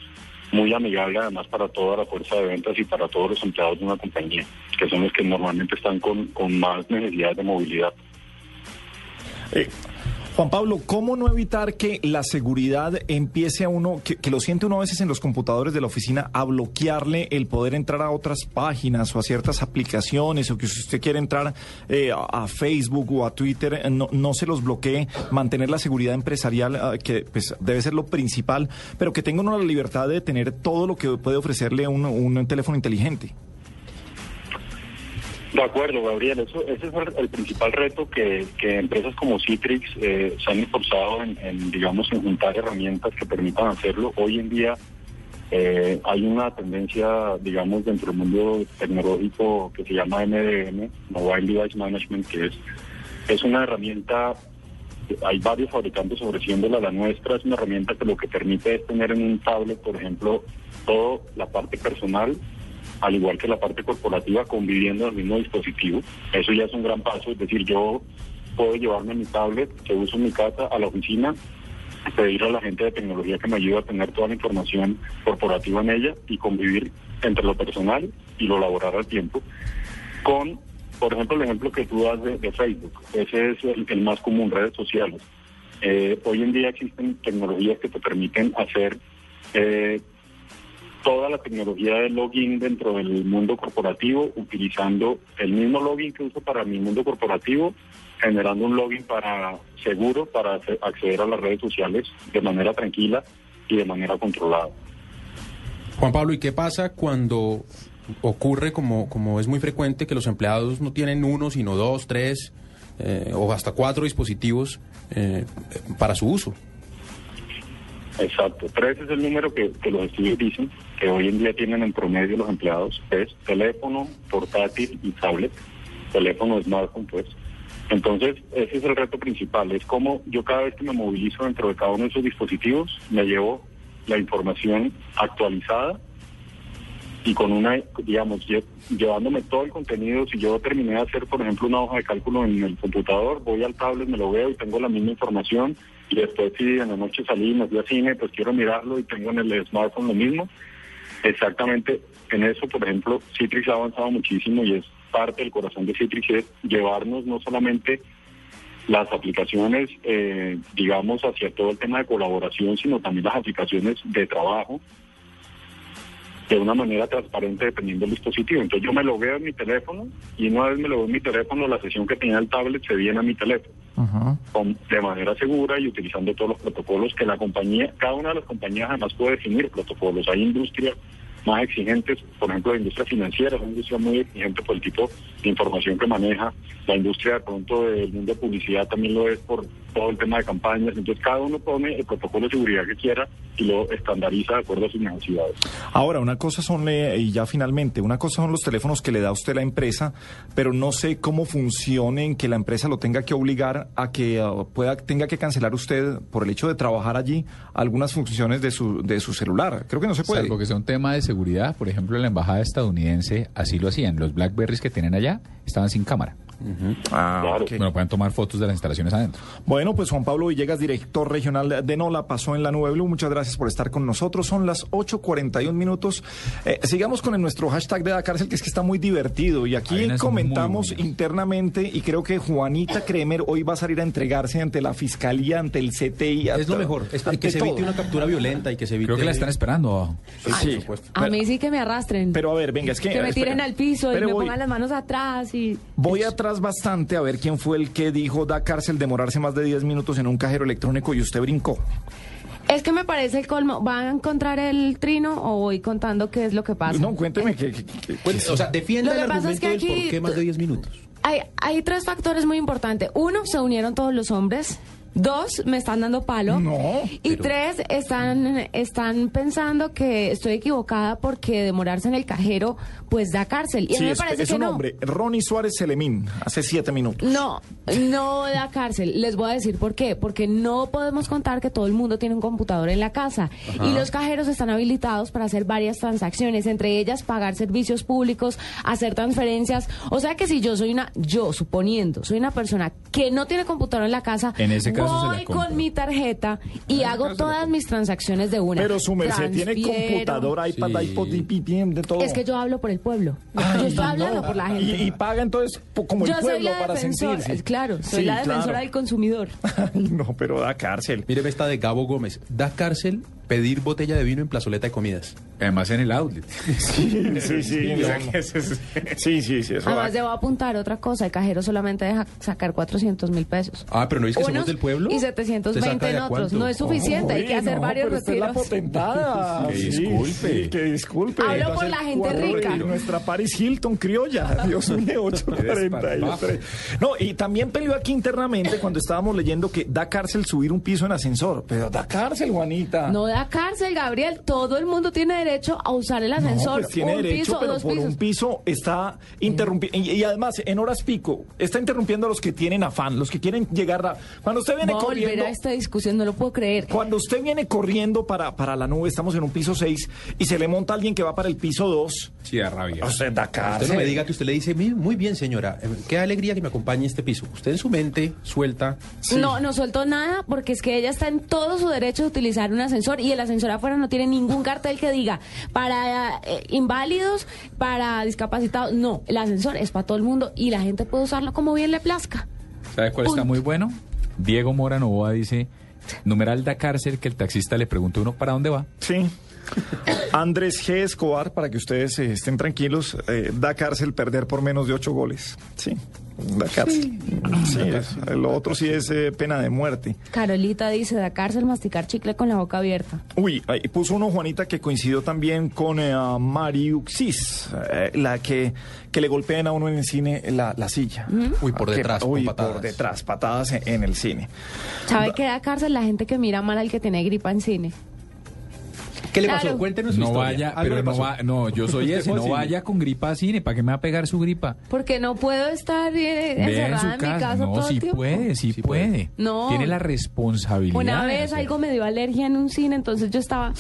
muy amigable además para toda la fuerza de ventas y para todos los empleados de una compañía, que son los que normalmente están con, con más necesidades de movilidad. Juan Pablo, ¿cómo no evitar que la seguridad empiece a uno, que, lo siente uno a veces en los computadores de la oficina, a bloquearle el poder entrar a otras páginas o a ciertas aplicaciones o que si usted quiere entrar eh, a, a Facebook o a Twitter, eh, no, no se los bloquee, mantener la seguridad empresarial, ah, que pues, debe ser lo principal, pero que tenga uno la libertad de tener todo lo que puede ofrecerle un, un teléfono inteligente? De acuerdo, Gabriel. Eso, ese es el, principal reto que, que empresas como Citrix eh, se han esforzado en, en, digamos, en juntar herramientas que permitan hacerlo. Hoy en día eh, hay una tendencia, digamos, dentro del mundo tecnológico que se llama MDM, Mobile Device Management, que es, es una herramienta, hay varios fabricantes ofreciéndola, la nuestra es una herramienta que lo que permite es tener en un tablet, por ejemplo, toda la parte personal al igual que la parte corporativa, conviviendo en el mismo dispositivo. Eso ya es un gran paso, es decir, yo puedo llevarme mi tablet que uso en mi casa a la oficina, pedir a la gente de tecnología que me ayude a tener toda la información corporativa en ella y convivir entre lo personal y lo laboral al tiempo, con, por ejemplo, el ejemplo que tú das de, Facebook, ese es el, el más común, redes sociales. Eh, hoy en día existen tecnologías que te permiten hacer eh, toda la tecnología de login dentro del mundo corporativo, utilizando el mismo login que uso para mi mundo corporativo, generando un login para seguro para acceder a las redes sociales de manera tranquila y de manera controlada. Juan Pablo, ¿y qué pasa cuando ocurre como, como es muy frecuente que los empleados no tienen uno, sino dos, tres eh, o hasta cuatro dispositivos eh, para su uso. Exacto. Tres es el número que, los estudios dicen que hoy en día tienen en promedio los empleados. Es teléfono, portátil y tablet. Teléfono, smartphone, pues. Entonces, ese es el reto principal. Es como yo cada vez que me movilizo dentro de cada uno de esos dispositivos, me llevo la información actualizada y con una, digamos, lle- llevándome todo el contenido. Si yo terminé de hacer, por ejemplo, una hoja de cálculo en el computador, voy al tablet, me lo veo y tengo la misma información. Y después, si en la noche salí y me fui cine, pues quiero mirarlo y tengo en el smartphone lo mismo. Exactamente, en eso, por ejemplo, Citrix ha avanzado muchísimo y es parte del corazón de Citrix, es llevarnos no solamente las aplicaciones, eh, digamos, hacia todo el tema de colaboración, sino también las aplicaciones de trabajo de una manera transparente dependiendo del dispositivo. Entonces yo me lo veo en mi teléfono y una vez me lo veo en mi teléfono, la sesión que tenía el tablet se viene a mi teléfono con- de manera segura y utilizando todos los protocolos que la compañía, cada una de las compañías además puede definir protocolos. Hay industrias más exigentes, por ejemplo la industria financiera es una industria muy exigente por el tipo de información que maneja, la industria de pronto del mundo de publicidad también lo es por todo el tema de campañas, entonces cada uno pone el protocolo de seguridad que quiera y lo estandariza de acuerdo a sus necesidades. Ahora, una cosa son, eh, y ya finalmente, una cosa son los teléfonos que le da a usted la empresa, pero no sé cómo funcionen que la empresa lo tenga que obligar a que ah, pueda, tenga que cancelar usted por el hecho de trabajar allí algunas funciones de su, de su celular. Creo que no se puede. Salvo que sea un tema de seguridad, por ejemplo, en la embajada estadounidense así lo hacían. Los Blackberries que tienen allá estaban sin cámara. Ah. Bueno, pueden tomar fotos de las instalaciones adentro. Bueno, pues Juan Pablo Villegas, director regional de NOLA, pasó en la Nube Blue. Muchas gracias por estar con nosotros. Son las 8.41 minutos. Eh, sigamos con el, nuestro hashtag de la cárcel, que es que está muy divertido. Y aquí comentamos internamente, y creo que Juanita Kremer hoy va a salir a entregarse ante la fiscalía, ante el CTI. Es lo mejor, es que se todo. evite una captura violenta y que se evite... Creo que la están esperando. Sí, Sí. por supuesto. A mí sí que me arrastren. Pero a ver, venga, es que... que me espera. tiren al piso y me voy- pongan las manos atrás y... Voy atrás bastante a ver quién fue el que dijo da cárcel demorarse más de 10 minutos en un cajero electrónico y usted brincó. Es que me parece el colmo. ¿Van a encontrar el trino o voy contando qué es lo que pasa? No, cuénteme que... que- que- o sea, defienda Lo que el pasa es argumento que del aquí- por qué más de 10 minutos. Hay, hay tres factores muy importantes. Uno, se unieron todos los hombres. Dos, me están dando palo. No, Y tres, están, están pensando que estoy equivocada porque demorarse en el cajero, pues da cárcel. Y a Sí, mí me es, parece es que un no. hombre, Ronnie Suárez Selemín, hace siete minutos. No, no da cárcel. Les voy a decir por qué. Porque no podemos contar que todo el mundo tiene un computador en la casa. Y los cajeros están habilitados para hacer varias transacciones, entre ellas pagar servicios públicos, hacer transferencias. O sea que si yo soy una, yo suponiendo, soy una persona que no tiene computador en la casa, En ese caso se la voy con mi tarjeta y hago todas mis transacciones de una. Pero su merced tiene Transfiero. computador, iPad, Sí. iPod, IPTM, de todo. Es que yo hablo por el pueblo. Ay, yo estoy hablando no. por la gente. Y, y paga entonces como el yo pueblo para sentirse. claro, soy Sí, la defensora claro. del consumidor. Ay, no, pero da cárcel. Míreme esta de Gabo Gómez. Da cárcel pedir botella de vino en plazoleta de comidas. Además en el outlet. Sí, sí, sí. No. Sí, sí, sí, eso Además, debo apuntar otra cosa: el cajero solamente deja sacar 400 mil pesos. Ah, pero no es que somos del pueblo. Y ¿Usted 720 saca de en otros. No es suficiente, hay que hacer no, varios pero usted es la retiros. potentada. Que disculpe. sí, que disculpe. Hablo por la gente rica. retiros. Nuestra Paris Hilton criolla. Dios mío, 8.43. No, y también peleó aquí internamente cuando estábamos leyendo que da cárcel subir un piso en ascensor. Pero da cárcel, Juanita. No da cárcel, Gabriel. Todo el mundo tiene derecho a usar el No, ascensor. pues tiene un derecho, piso, pero dos por pisos. un piso está interrumpiendo. Y, y además, en horas pico, está interrumpiendo a los que tienen afán, los que quieren llegar a... Cuando usted viene a volver a esta discusión, no lo puedo creer. Cuando usted viene corriendo para, para la nube, estamos en un piso 6, y se le monta alguien que va para el piso 2, Sí, da rabia. usted da Usted no me diga que usted le dice, "Mi- muy bien señora, eh, qué alegría que me acompañe este piso. Usted en su mente suelta... No, no suelto nada porque es que ella está en todo su derecho de utilizar un ascensor y el ascensor afuera no tiene ningún cartel que diga para eh, inválidos, para discapacitados. No, el ascensor es para todo el mundo y la gente puede usarlo como bien le plazca. ¿Sabe cuál está muy bueno? Diego Mora Novoa dice, numeral da cárcel que el taxista le pregunta a uno para dónde va. Sí. Andrés G. Escobar, para que ustedes eh, estén tranquilos, eh, da cárcel perder por menos de ocho goles. Sí, da cárcel. Sí, es- lo otro sí es eh, pena de muerte. Carolita dice, da cárcel masticar chicle con la boca abierta. Uy, ahí puso uno, Juanita, que coincidió también con eh, Mariuxis, eh, la que, que le golpean a uno en el cine la, la silla. Uy, por Que- detrás, con Uy, patadas. por detrás, patadas en, en el cine. ¿Sabe qué da cárcel la gente que mira mal al que tiene gripa en cine? ¿Qué le Claro. pasó? Cuéntenos su No historia. vaya, Algo pero le no pasó. va, no, yo soy ese, no vaya con gripa al cine, ¿para qué me va a pegar su gripa? Porque no puedo estar eh, Vea encerrada su en mi casa. No, todo sí el tiempo. puede, sí, puede. No. Tiene la responsabilidad. Una de vez algo me dio alergia en un cine, entonces yo estaba...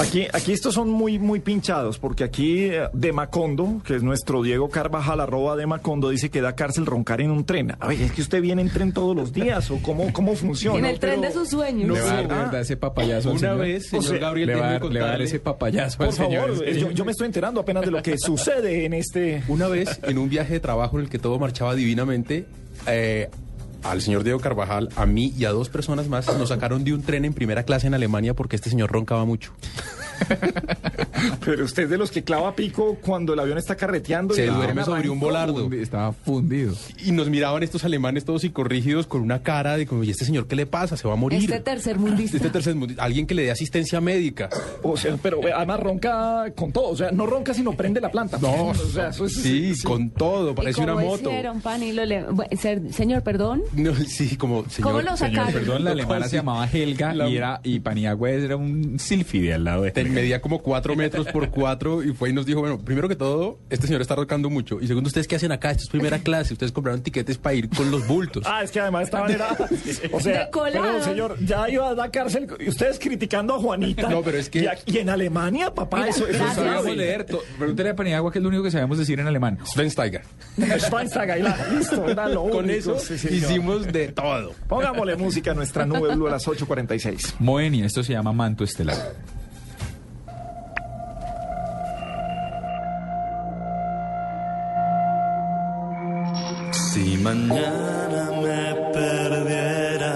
Aquí, aquí estos son muy, muy pinchados, porque aquí eh, de Macondo, que es nuestro Diego Carvajal, arroba de Macondo, dice que da cárcel roncar en un tren. A ver, es que usted viene en tren todos los días, o cómo, cómo funciona. en el tren de sus sueños. Le va a dar de verdad ese papayazo al Una señor. vez, señor O sea, Gabriel, le va, a dar, le va a dar ese papayazo Por al favor, serio. yo, yo me estoy enterando apenas de lo que sucede en este... Una vez, en un viaje de trabajo en el que todo marchaba divinamente, eh, al señor Diego Carvajal, a mí y a dos personas más nos sacaron de un tren en primera clase en Alemania porque este señor roncaba mucho. Pero usted es de los que clava pico cuando el avión está carreteando. Se y duerme sobre un volardo. Fundi- Estaba fundido. Y nos miraban estos alemanes todos psicorrígidos con una cara de como, ¿y este señor qué le pasa? Se va a morir. Este tercer mundista. Este tercer mundo- alguien que le dé asistencia médica. O sea, pero eh, además ronca con todo. O sea, no ronca sino prende la planta. No, o sea, eso es... sí, con todo, parece ¿Y una cómo moto. hicieron, pan? Y lo le- bueno, ser- señor, perdón. No, sí, como señor. ¿Cómo lo Señor, sacaron? perdón, la alemana se llamaba Helga La- y era y Paniagua era un silfide al lado de Te- este. Medía como cuatro metros por cuatro y fue y nos dijo, bueno, primero que todo, este señor está roncando mucho. Y segundo, ¿ustedes qué hacen acá? Esto es primera clase. Ustedes compraron tiquetes para ir con los bultos. Ah, es que además estaban era... O sea, pero señor, ya iba a dar cárcel. y Ustedes criticando a Juanita. No, pero es que- Y, aquí- y en Alemania, papá, Mira, eso, eso gracias. es Sabíamos leer. to- Pregúntale a Paniagua que es lo único que sabemos decir en alemán. Schweinsteiger. Schweinsteiger, la- listo, era lo Con único, eso sí, señor. hicimos de todo. Pongámosle música a nuestra nube blue a las 8.46. Moenia, esto se llama manto estelar. Si mañana me perdiera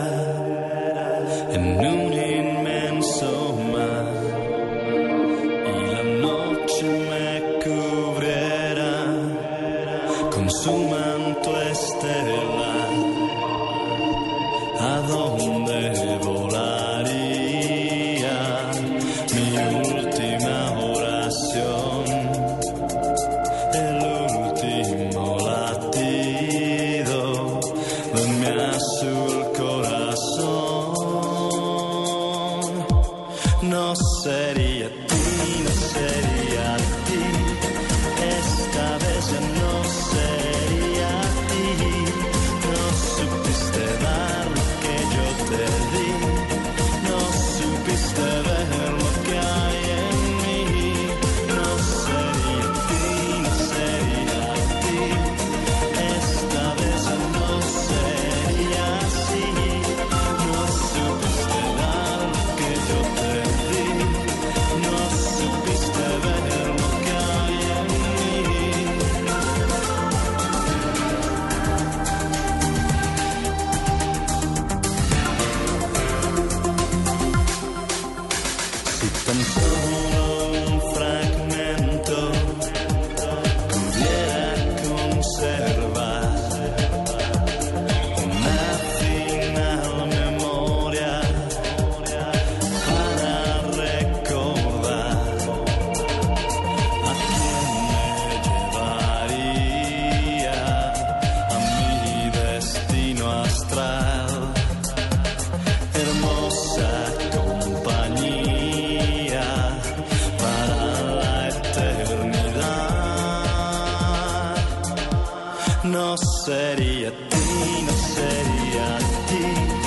No sería ti, no sería ti,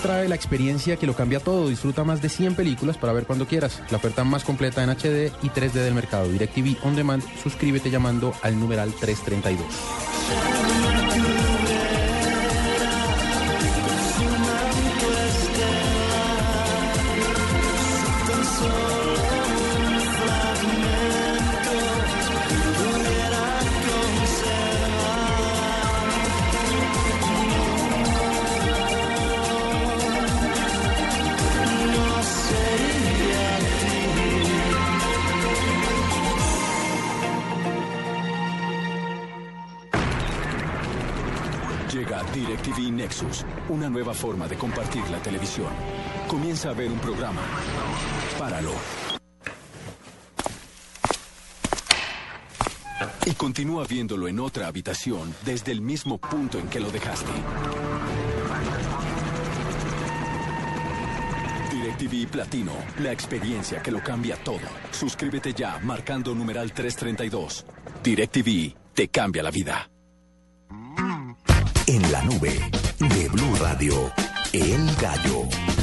Trae la experiencia que lo cambia todo. Disfruta más de 100 películas para ver cuando quieras. La oferta más completa en HD y 3D del mercado. DirecTV On Demand. Suscríbete llamando al numeral 332. Nueva forma de compartir la televisión. Comienza a ver un programa. Páralo. Y continúa viéndolo en otra habitación desde el mismo punto en que lo dejaste. DirecTV Platino, la experiencia que lo cambia todo. Suscríbete ya marcando numeral 332. DirecTV te cambia la vida. En la nube de Blue Radio, El Gallo.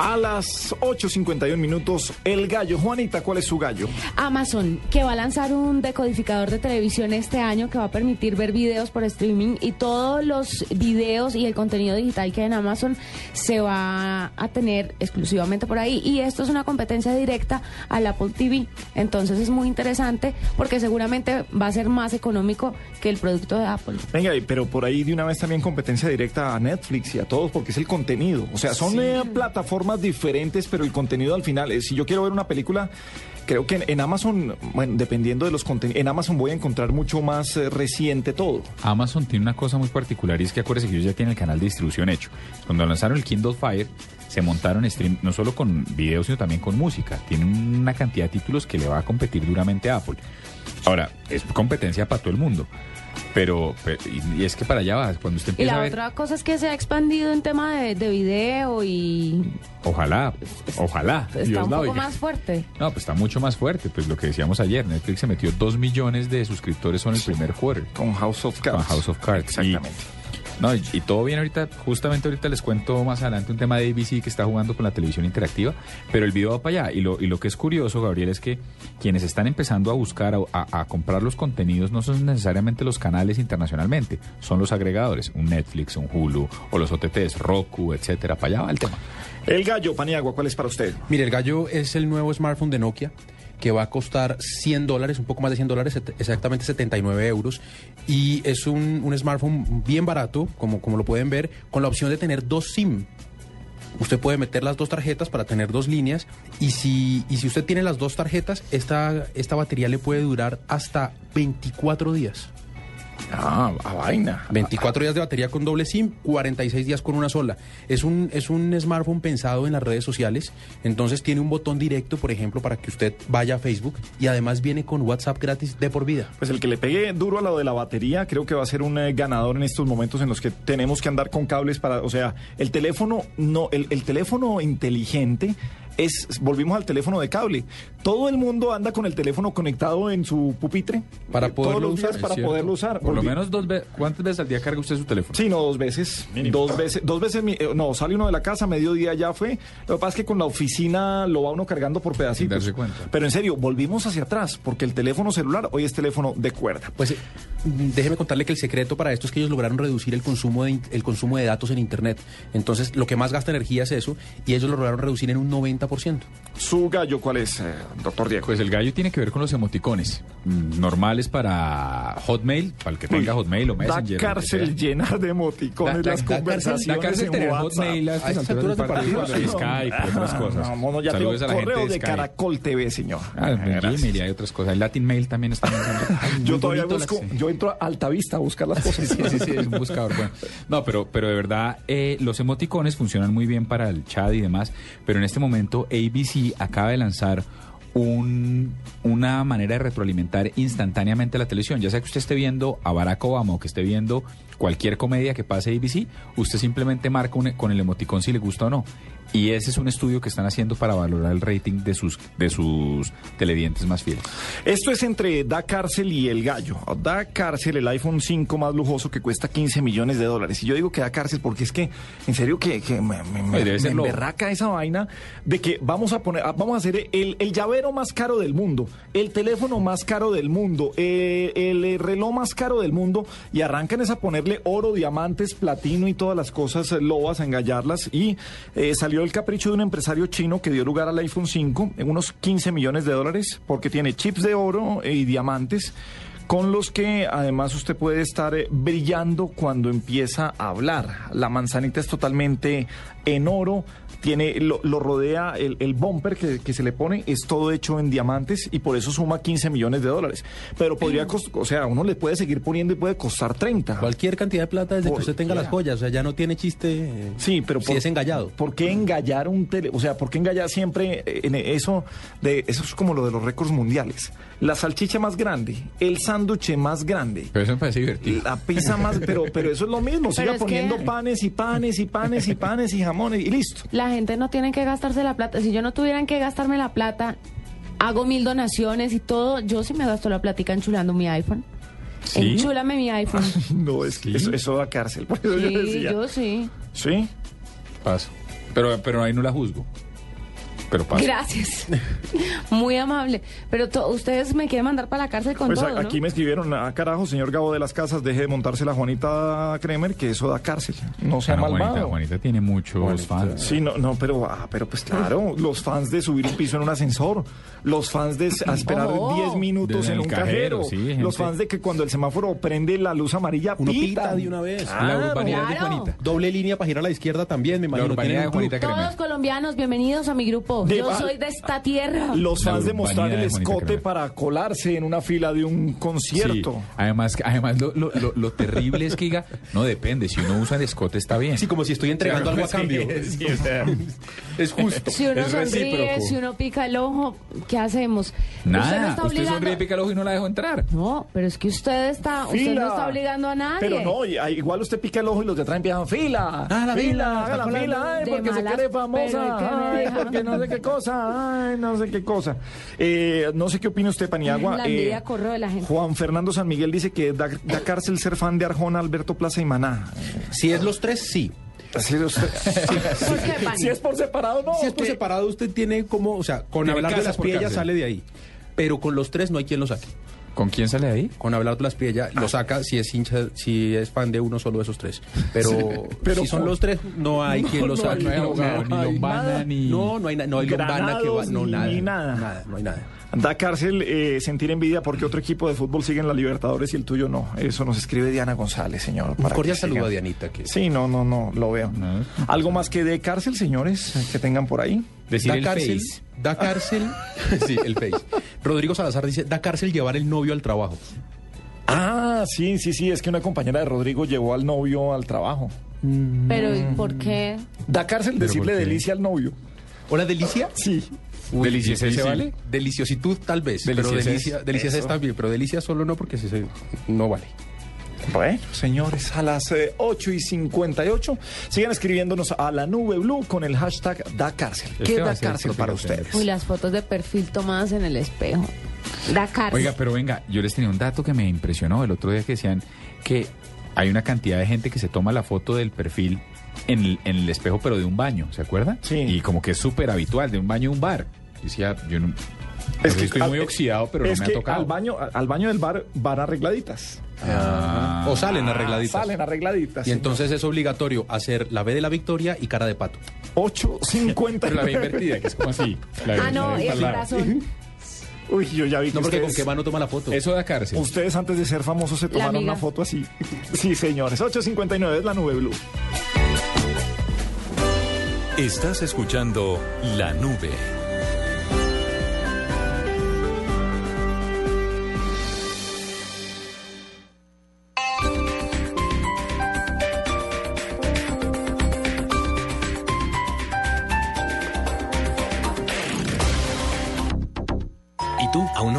A las 8.51 minutos, el gallo. Juanita, ¿cuál es su gallo? Amazon, que va a lanzar un decodificador de televisión este año que va a permitir ver videos por streaming y todos los videos y el contenido digital que hay en Amazon se va a tener exclusivamente por ahí. Y esto es una competencia directa al Apple TV. Entonces es muy interesante porque seguramente va a ser más económico que el producto de Apple. Venga, y- pero por ahí de una vez también competencia directa a Netflix y a todos, porque es el contenido. O sea, son eh, plataformas diferentes, pero el contenido al final, eh, si yo quiero ver una película, creo que en, en Amazon, bueno, dependiendo de los contenidos, en Amazon voy a encontrar mucho más eh, reciente todo. Amazon tiene una cosa muy particular y es que acuérdense que ellos ya tienen el canal de distribución hecho. Cuando lanzaron el Kindle Fire, se montaron stream no solo con videos, sino también con música. Tienen una cantidad de títulos que le va a competir duramente a Apple. Ahora, es competencia para todo el mundo. Pero, pero- y, y es que para allá va, cuando usted Y empieza a la ver, otra cosa es que se ha expandido en tema de, de video y ojalá, ojalá, está Dios un la poco oiga. más fuerte. No, pues está mucho más fuerte. Pues lo que decíamos ayer, Netflix se metió 2 millones de suscriptores en el primer quarter. Con House of Cards. Con House of Cards. Exactamente. Y, no, y, y todo bien ahorita, justamente ahorita les cuento más adelante un tema de ABC que está jugando con la televisión interactiva, pero el video va para allá. Y lo, y lo que es curioso, Gabriel, es que quienes están empezando a buscar, a, a- a comprar los contenidos, no son necesariamente los canales internacionalmente, son los agregadores, un Netflix, un Hulu, o los OTTs, Roku, etcétera. Para allá va el tema. El gallo, Paniagua, ¿cuál es para usted? Mire, el gallo es el nuevo smartphone de Nokia que va a costar 100 dólares, un poco más de 100 dólares, exactamente 79 euros. Y es un, un smartphone bien barato, como, como lo pueden ver, con la opción de tener dos SIM. Usted puede meter las dos tarjetas para tener dos líneas y si, y si usted tiene las dos tarjetas, esta, esta batería le puede durar hasta 24 días. Ah, a vaina. 24 días de batería con doble SIM, 46 días con una sola. Es un, es un smartphone pensado en las redes sociales, entonces tiene un botón directo, por ejemplo, para que usted vaya a Facebook y además viene con WhatsApp gratis de por vida. Pues el que le pegue duro a lo de la batería, creo que va a ser un eh, ganador en estos momentos en los que tenemos que andar con cables para, o sea, el teléfono no, el, el teléfono inteligente es, volvimos al teléfono de cable. Todo el mundo anda con el teléfono conectado en su pupitre Para eh, poderlo todos los días usar, para cierto. poderlo usar. Por lo menos dos veces. ¿Cuántas veces al día carga usted su teléfono? Sí, no, dos veces. Dos veces, dos veces, mi- eh, no, sale uno de la casa, mediodía ya fue. Lo que pasa es que con la oficina lo va uno cargando por pedacitos. darse cuenta. Pero en serio, volvimos hacia atrás, porque el teléfono celular hoy es teléfono de cuerda. Pues eh, déjeme contarle que el secreto para esto es que ellos lograron reducir el consumo de, in- el consumo de datos en Internet. Entonces, lo que más gasta energía es eso y ellos lo lograron reducir en un 90%. ¿Su gallo cuál es, eh, doctor Diego? Pues el gallo tiene que ver con los emoticones mm, normales para Hotmail, para el que tenga Hotmail o Messenger. que cárcel llena de emoticones Da- las da- da conversaciones cárcel- da cárcel en WhatsApp. Hotmail a estas alturas del partido, Skype y otras cosas. No, mono, ya Saludos tengo a la gente correo de de, Skype. Caracol TV, señor. Ah. Gmail y hay otras cosas. El Latin Mail también está. Yo todavía busco, las- yo entro a Altavista a buscar las cosas. Sí, sí, sí, es un buscador. Bueno, no, pero, pero de verdad, eh, los emoticones funcionan muy bien para el chat y demás, pero en este momento ABC acaba de lanzar un, una manera de retroalimentar instantáneamente la televisión. Ya sea que usted esté viendo a Barack Obama o que esté viendo cualquier comedia que pase ABC, usted simplemente marca con el emoticón si le gusta o no. Y ese es un estudio que están haciendo para valorar el rating de sus, de sus televidentes más fieles. Esto es entre Da Cárcel y El Gallo. Da Cárcel, el iPhone 5 más lujoso que cuesta 15 millones de dólares. Y yo digo que Da Cárcel porque es que, en serio, que, que me, me, emberraca esa vaina de que vamos a poner, vamos a hacer el, el llavero más caro del mundo, el teléfono más caro del mundo, eh, el, reloj más caro del mundo y arrancan es a ponerle oro, diamantes, platino y todas las cosas eh, lobas a engallarlas y eh, salió el capricho de un empresario chino que dio lugar al iPhone 5 en unos 15 millones de dólares porque tiene chips de oro y diamantes con los que además usted puede estar eh, brillando cuando empieza a hablar. La manzanita es totalmente en oro, tiene lo, lo rodea el, el bumper que, que se le pone, es todo hecho en diamantes y por eso suma 15 millones de dólares. Pero podría costar, o sea, uno le puede seguir poniendo y puede costar 30. Cualquier cantidad de plata desde que usted tenga las joyas, o sea, ya no tiene chiste. eh, Sí, pero si es engallado. ¿Por qué engallar un tele? O sea, ¿por qué engallar siempre en eso de eso es como lo de los récords mundiales? La salchicha más grande, el sándwich más grande. Pero eso me parece divertido. La pizza más, pero, pero eso es lo mismo, Pero siga que- poniendo panes y panes y panes y panes y jamones y listo. La gente no tiene que gastarse la plata. Si yo no tuviera que gastarme la plata, hago mil donaciones y todo. Yo sí me gasto la platica enchulando mi iPhone. ¿Sí? Enchúlame mi iPhone. No, es que eso, eso da cárcel, por eso yo Sí, decía. yo sí. ¿Sí? Paso. Pero, pero ahí no la juzgo. Pero paso. Gracias. Muy amable. Pero to- ustedes me quieren mandar para la cárcel con Pues a- todo, ¿no? aquí me escribieron, ah, carajo, señor Gabo de las Casas, deje de montarse la Juanita Kremer, que eso da cárcel. No sea malvado. Juanita, Juanita tiene muchos fans. Sí, no, no, pero, ah, pero pues claro, los fans de subir un piso en un ascensor, los fans de a esperar Oh. 10 minutos De- en en un cajero, cajero, sí, gente. los fans de que cuando el semáforo prende la luz amarilla, Uno pita pita de una vez. Claro. La urbanidad de Claro. Juanita. Doble línea para girar a la izquierda también, me imagino. de Todos colombianos, bienvenidos a mi grupo. De- Yo soy de esta tierra. Los fans de mostrar el de escote para colarse en una fila de un concierto. Sí. Además, además lo, lo- lo- lo terrible es que diga, no depende, si uno usa el escote está bien. Sí, como si estoy entregando algo a cambio. sí, o sea, es justo. Si uno es sonríe, recíproco. si uno pica el ojo, ¿qué hacemos? Usted no está usted sonríe, pica el ojo y no la dejo entrar. No, pero es que usted está, usted no está obligando a nadie. Pero no, ah, igual usted pica el ojo y los de atrás empiezan fila. Ah, la fila, la fila, ay, porque se cree famosa, qué cosa, ay, no sé qué cosa. Eh, no sé qué opina usted, Paniagua. La envidia corre de la gente. Juan Fernando San Miguel dice que da, da cárcel ser fan de Arjona, Alberto Plaza y Maná. Si es los tres, sí. Si es por separado, no. Si es por ¿qué? separado, usted tiene como, o sea, con hablar de las piellas sale de ahí. Pero con los tres no hay quien lo saque. ¿Con quién sale ahí? Con hablar de las piellas lo saca si es hincha, si es fan de uno solo de esos tres. Pero, pero si son los tres, no hay quien lo no saque. hay Lombana, ni... No, no hay, na- no hay Lombana que va, no ni- nada, nada. no hay nada. Da cárcel eh, sentir envidia porque otro equipo de fútbol sigue en la Libertadores y el tuyo no. Eso nos escribe Diana González, señor. Un cordial que saludo a Dianita. Que Sí, no, no, no, lo veo. No. ¿Algo más que de cárcel, señores, que tengan por ahí? Decir da el cárcel, face. da cárcel, sí, el face. Rodrigo Salazar dice, da cárcel llevar el novio al trabajo. Ah, sí, sí, sí, es que una compañera de Rodrigo llevó al novio al trabajo. Pero ¿y por qué? Da cárcel ¿Pero decirle delicia al novio. ¿Hola, Delicia? Sí. ¿Delicia ese difícil. vale? Deliciositud tal vez, pero Deliciosa delicia, es- delicia eso. está bien, pero delicia solo no porque si se- no vale. Bueno, señores, a las eh, 8 y 58 sigan escribiéndonos a la nube blue con el hashtag da cárcel. Este ¿Qué da cárcel para ustedes? Uy, las fotos de perfil tomadas en el espejo. Da cárcel. Oiga, pero venga, yo les tenía un dato que me impresionó el otro día que decían que hay una cantidad de gente que se toma la foto del perfil en el, en el espejo, pero de un baño, ¿se acuerda? Sí. Y como que es súper habitual, de un baño a un bar. Decía, yo no... Es que estoy al- muy oxidado, pero no es me ha que tocado. Al baño, al baño del bar van arregladitas. Ah. O salen arregladitas. Salen arregladitas. Y entonces es obligatorio hacer la B de la victoria y cara de pato. 8.50. Pero la ve invertida, que es como así. la ah, no, lado. corazón. Uy, yo ya vi que No, porque con qué mano toma la foto. Eso da cárcel. ustedes antes de ser famosos se tomaron una foto así. Sí, señores. 8.59 es la nube blue. Estás escuchando La Nube.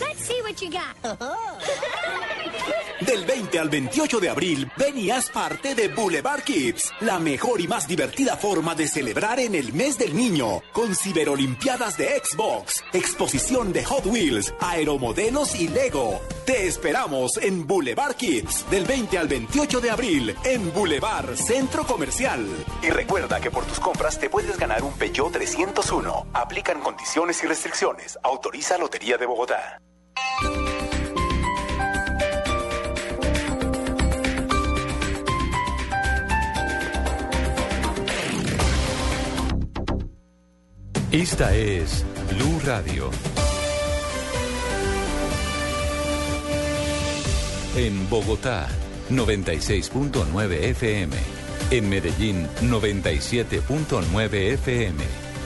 Let's see what you got. Del 20 al 28 de abril, ven y haz parte de Boulevard Kids, la mejor y más divertida forma de celebrar en el mes del niño, con ciberolimpiadas de Xbox, exposición de Hot Wheels, aeromodelos y Lego. Te esperamos en Boulevard Kids, del 20 al 28 de abril, en Boulevard Centro Comercial. Y recuerda que por tus compras te puedes ganar un Peugeot 301. Aplican condiciones y restricciones. Autoriza Lotería de Bogotá. Esta es Blue Radio. En Bogotá, 96.9 FM. En Medellín, 97.9 FM.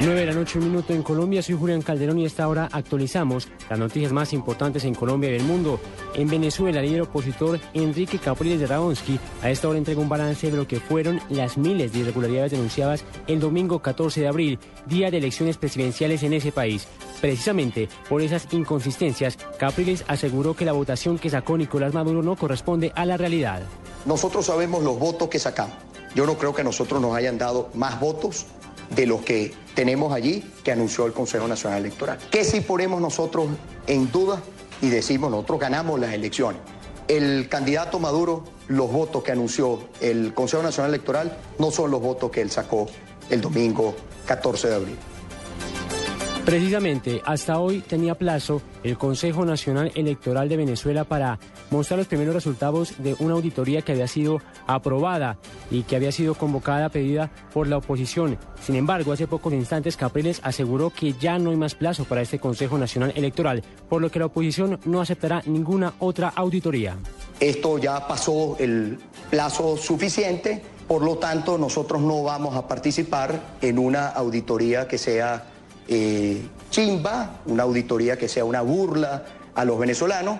9 de la noche, un minuto en Colombia. Soy Julián Calderón y esta hora actualizamos las noticias más importantes en Colombia y del mundo. En Venezuela, el líder opositor Enrique Capriles de Raonsky a esta hora entrega un balance de lo que fueron las miles de irregularidades denunciadas el domingo 14 de abril, día de elecciones presidenciales en ese país. Precisamente por esas inconsistencias, Capriles aseguró que la votación que sacó Nicolás Maduro no corresponde a la realidad. Nosotros sabemos los votos que sacamos. Yo no creo que a nosotros nos hayan dado más votos de los que tenemos allí que anunció el Consejo Nacional Electoral. ¿Qué si ponemos nosotros en duda y decimos nosotros ganamos las elecciones? El candidato Maduro, los votos que anunció el Consejo Nacional Electoral no son los votos que él sacó el domingo 14 de abril. Precisamente, hasta hoy tenía plazo el Consejo Nacional Electoral de Venezuela para mostrar los primeros resultados de una auditoría que había sido aprobada y que había sido convocada, pedida por la oposición. Sin embargo, hace pocos instantes Capriles aseguró que ya no hay más plazo para este Consejo Nacional Electoral, por lo que la oposición no aceptará ninguna otra auditoría. Esto ya pasó el plazo suficiente, por lo tanto nosotros no vamos a participar en una auditoría que sea eh, chimba, una auditoría que sea una burla a los venezolanos.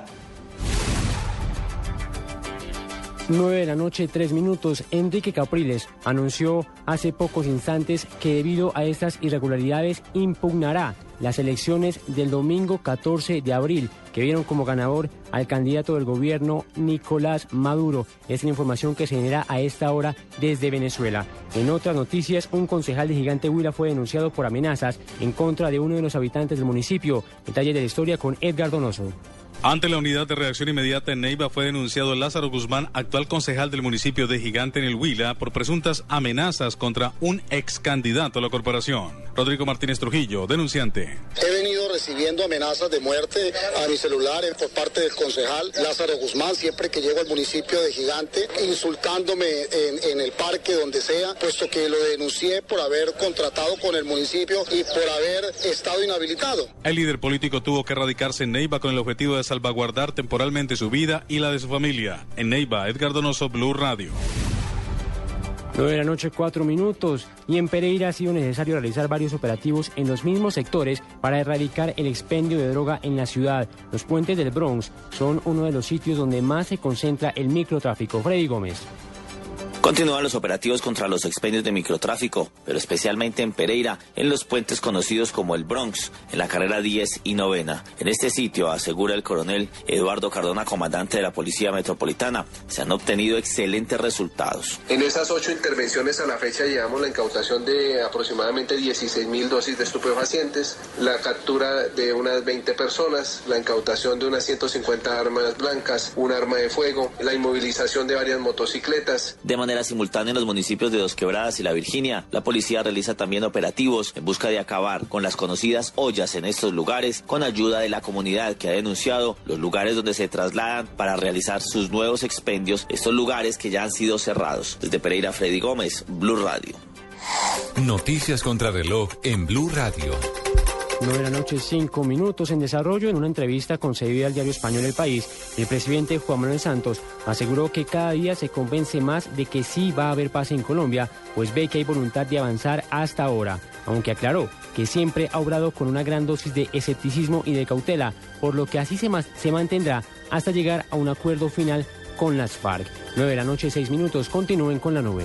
9 de la noche, 3 minutos. Enrique Capriles anunció hace pocos instantes que debido a estas irregularidades impugnará las elecciones del domingo 14 de abril, que vieron como ganador al candidato del gobierno Nicolás Maduro. Es la información que se genera a esta hora desde Venezuela. En otras noticias, un concejal de Gigante Huila fue denunciado por amenazas en contra de uno de los habitantes del municipio. Detalle de la historia con Edgar Donoso. Ante la unidad de reacción inmediata en Neiva fue denunciado Lázaro Guzmán, actual concejal del municipio de Gigante en el Huila, por presuntas amenazas contra un ex candidato a la corporación. Rodrigo Martínez Trujillo, denunciante. He venido recibiendo amenazas de muerte a mi celular por parte del concejal Lázaro Guzmán siempre que llego al municipio de Gigante, insultándome en, en el parque donde sea, puesto que lo denuncié por haber contratado con el municipio y por haber estado inhabilitado. El líder político tuvo que radicarse en Neiva con el objetivo de salvaguardar temporalmente su vida y la de su familia. En Neiva, Edgar Donoso, Blue Radio. 9 de la noche, 4 minutos. Y en Pereira ha sido necesario realizar varios operativos en los mismos sectores para erradicar el expendio de droga en la ciudad. Los puentes del Bronx son uno de los sitios donde más se concentra el microtráfico. Freddy Gómez. Continúan los operativos contra los expendios de microtráfico, pero especialmente en Pereira, en los puentes conocidos como el Bronx, en la carrera 10 y novena. En este sitio, asegura el coronel Eduardo Cardona, comandante de la Policía Metropolitana, se han obtenido excelentes resultados. En esas ocho intervenciones a la fecha llevamos la incautación de aproximadamente 16 mil dosis de estupefacientes, la captura de unas 20 personas, la incautación de unas 150 armas blancas, un arma de fuego, la inmovilización de varias motocicletas. De manera simultánea en los municipios de Dos Quebradas y La Virginia, la policía realiza también operativos en busca de acabar con las conocidas ollas en estos lugares con ayuda de la comunidad que ha denunciado los lugares donde se trasladan para realizar sus nuevos expendios, estos lugares que ya han sido cerrados. Desde Pereira, Freddy Gómez, Blue Radio. Noticias contra reloj en Blue Radio. 9 de la noche, 5 minutos. En desarrollo, en una entrevista concedida al diario español El País, el presidente Juan Manuel Santos aseguró que cada día se convence más de que sí va a haber paz en Colombia, pues ve que hay voluntad de avanzar hasta ahora, aunque aclaró que siempre ha obrado con una gran dosis de escepticismo y de cautela, por lo que así se, se mantendrá hasta llegar a un acuerdo final con las FARC. 9 de la noche, 6 minutos. Continúen con la nube.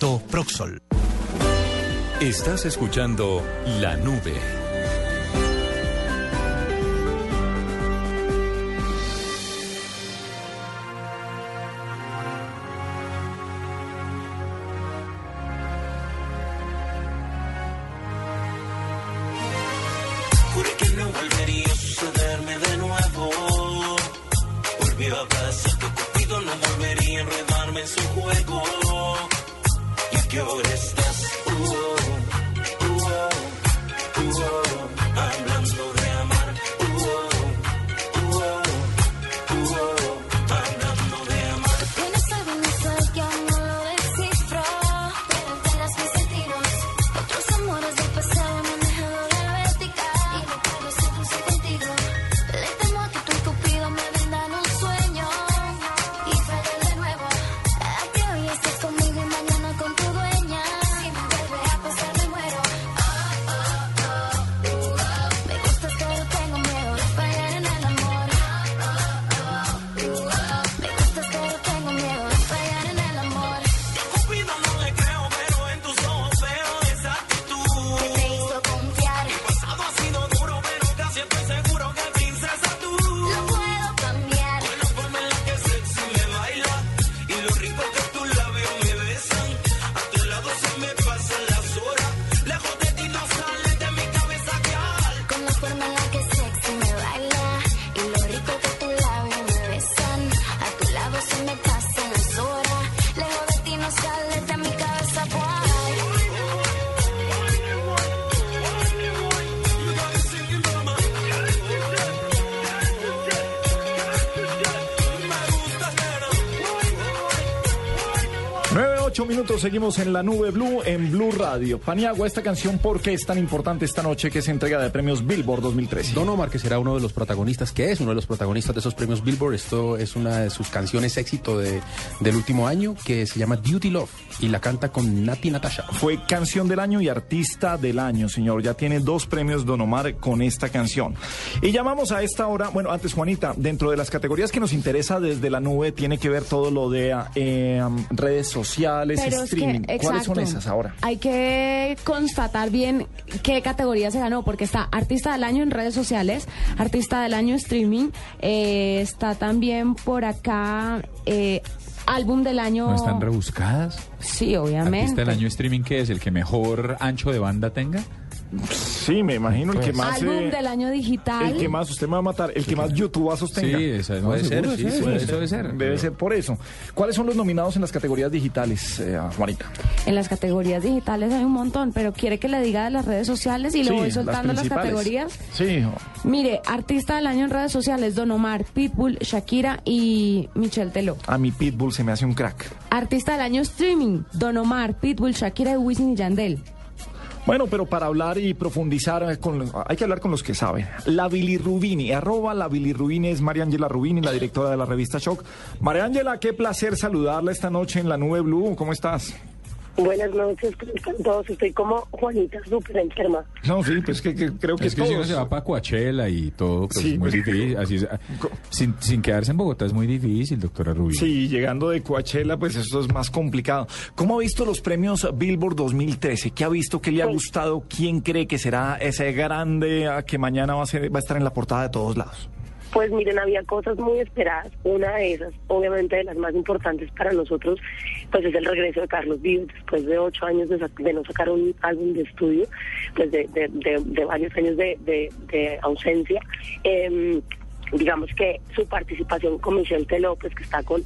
Proxol. Estás escuchando La Nube. Seguimos en la nube Blue, en Blue Radio. Paniagua, esta canción, ¿por qué es tan importante esta noche que es entrega de premios Billboard 2013? Don Omar, que será uno de los protagonistas, que es uno de los protagonistas de esos premios Billboard. Esto es una de sus canciones éxito de, del último año, que se llama Duty Love, y la canta con Nati Natasha. Fue canción del año y artista del año, señor. Ya tiene dos premios Don Omar con esta canción. Y llamamos a esta hora, bueno, antes Juanita, dentro de las categorías que nos interesa desde la nube, tiene que ver todo lo de eh, redes sociales, Pero es que, streaming. ¿Cuáles son esas ahora? Hay que constatar bien qué categoría se ganó, porque está Artista del Año en redes sociales, Artista del Año streaming, eh, está también por acá eh, Álbum del Año. ¿No están rebuscadas? Sí, obviamente. ¿Artista del año streaming qué es? ¿El que mejor ancho de banda tenga? Sí, me imagino el que más... Álbum eh, del año digital. El que más, usted me va a matar, el que más youtubazos tenga. Sí, esa- no, Puede seguro, ser, sí, sí, puede eso debe ser. Debe ser por eso. ¿Cuáles son los nominados en las categorías digitales, eh, Juanita? En las categorías digitales hay un montón, pero quiere que le diga de las redes sociales y le voy soltando las, categorías. Sí, Mire, artista del año en redes sociales, Don Omar, Pitbull, Shakira y Michelle Teló. a mi Pitbull se me hace un crack. Artista del año streaming, Don Omar, Pitbull, Shakira, Wisin y Yandel. Bueno, pero para hablar y profundizar, eh, con hay que hablar con los que saben. La Bilirrubini, arroba la Bilirrubini es María Ángela Rubini, la directora de la revista Shock. María Ángela, qué placer saludarla esta noche en la Nube Blue. ¿Cómo estás? Buenas noches, ¿cómo están todos? Estoy como Juanita, súper enferma. No, sí, pues que, que creo que Es que si uno todos. se va para Coachella y todo, pues Sí, es muy pues- difícil. Así es, sin, sin quedarse en Bogotá es muy difícil, doctora Rubí. Sí, llegando de Coachella, pues eso es más complicado. ¿Cómo ha visto los premios Billboard 2013? ¿Qué ha visto? ¿Qué le ha gustado? ¿Quién cree que será ese grande ah, que mañana va a, ser, va a estar en la portada de todos lados? Pues miren, había cosas muy esperadas. Una de esas, obviamente de las más importantes para nosotros, pues es el regreso de Carlos Vives después de ocho años de, de no sacar un álbum de estudio, pues de, de- de- varios años de, ausencia. Em, digamos que su participación con Michelle T. López, que está con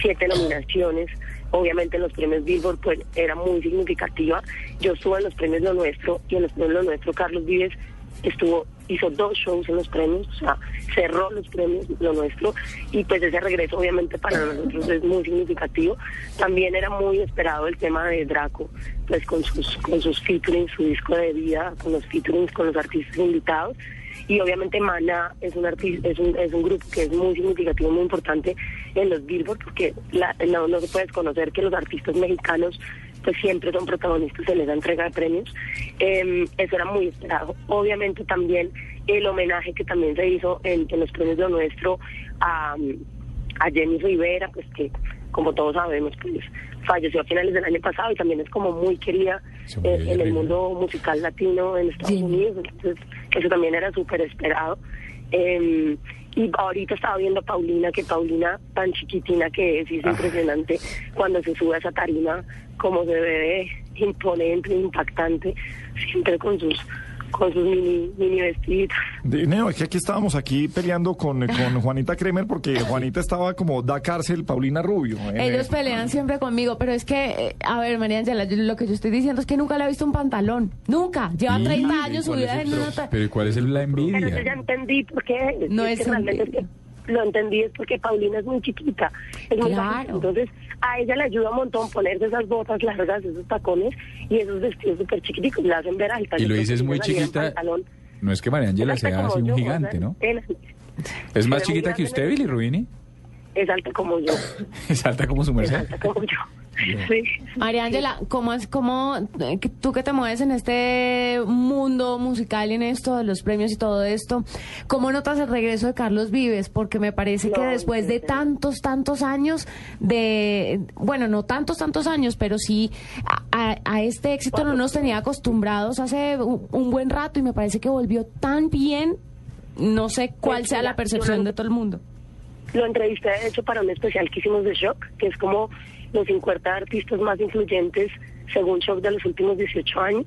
siete nominaciones, obviamente en los premios Billboard pues era muy significativa. Yo estuve en los premios Lo Nuestro y en los premios Lo Nuestro Carlos Vives estuvo hizo dos shows en los premios, o sea, cerró los premios Lo Nuestro y pues ese regreso obviamente para nosotros es muy significativo. También era muy esperado el tema de Draco, pues con sus con sus featurings, su disco de vida, con los featurings con los artistas invitados y obviamente Maná es un artista, es un, es un grupo que es muy significativo, muy importante en los Billboard porque la- no, no se puede desconocer que los artistas mexicanos pues siempre son protagonistas en esa entrega de premios. Eh, eso era muy esperado. Obviamente también el homenaje que también se hizo en, en los premios de lo nuestro a, a Jenny Rivera, pues que como todos sabemos, pues falleció a finales del año pasado y también es como muy querida eh, en el mundo musical latino en Estados Unidos, entonces eso también era súper esperado. Eh, y ahorita estaba viendo a Paulina, que Paulina tan chiquitina que es, y es impresionante cuando se sube a esa tarima, como se ve imponente, impactante, siempre con sus con sus mini, mini vestiditos. Es que aquí estábamos aquí peleando con, con Juanita Kremer porque Juanita estaba como da cárcel Paulina Rubio. en Ellos el- pelean siempre conmigo, pero es que, eh, a ver, María Ángela, yo- lo que yo estoy diciendo es que nunca le he visto un pantalón. Nunca. Lleva ¿Y? 30 años ¿Cuál es subida en una... Pero ¿y ¿cuál es el- la Pero yo ya envidia? entendí por qué. No es es que realmente es que lo entendí es porque Paulina es muy chiquita. Es muy Claro. bajita. Entonces, a ella le ayuda un montón ponerse esas botas largas, esos tacones y esos vestidos súper chiquiticos. La hacen ver alta. Y lo dices muy chiquita. No es que María Ángela Es sea así un yo, gigante, ¿no? ¿Es más chiquita que usted, Billy Rubini? Es alta como yo. Es alta como su merced. alta como yo. Sí. María Ángela, ¿cómo es, cómo, eh, que tú que te mueves en este mundo musical y en esto de los premios y todo esto, cómo notas el regreso de Carlos Vives? Porque me parece que después de tantos, tantos años de, bueno, no tantos, tantos años, pero sí a, a- a este éxito no nos tenía acostumbrados hace un, un buen rato y me parece que volvió tan bien, no sé cuál sea la percepción de todo el mundo. Lo entrevisté, de hecho, para un especial que hicimos de Shock, que es como los 50 artistas más influyentes según Shock de los últimos 18 años.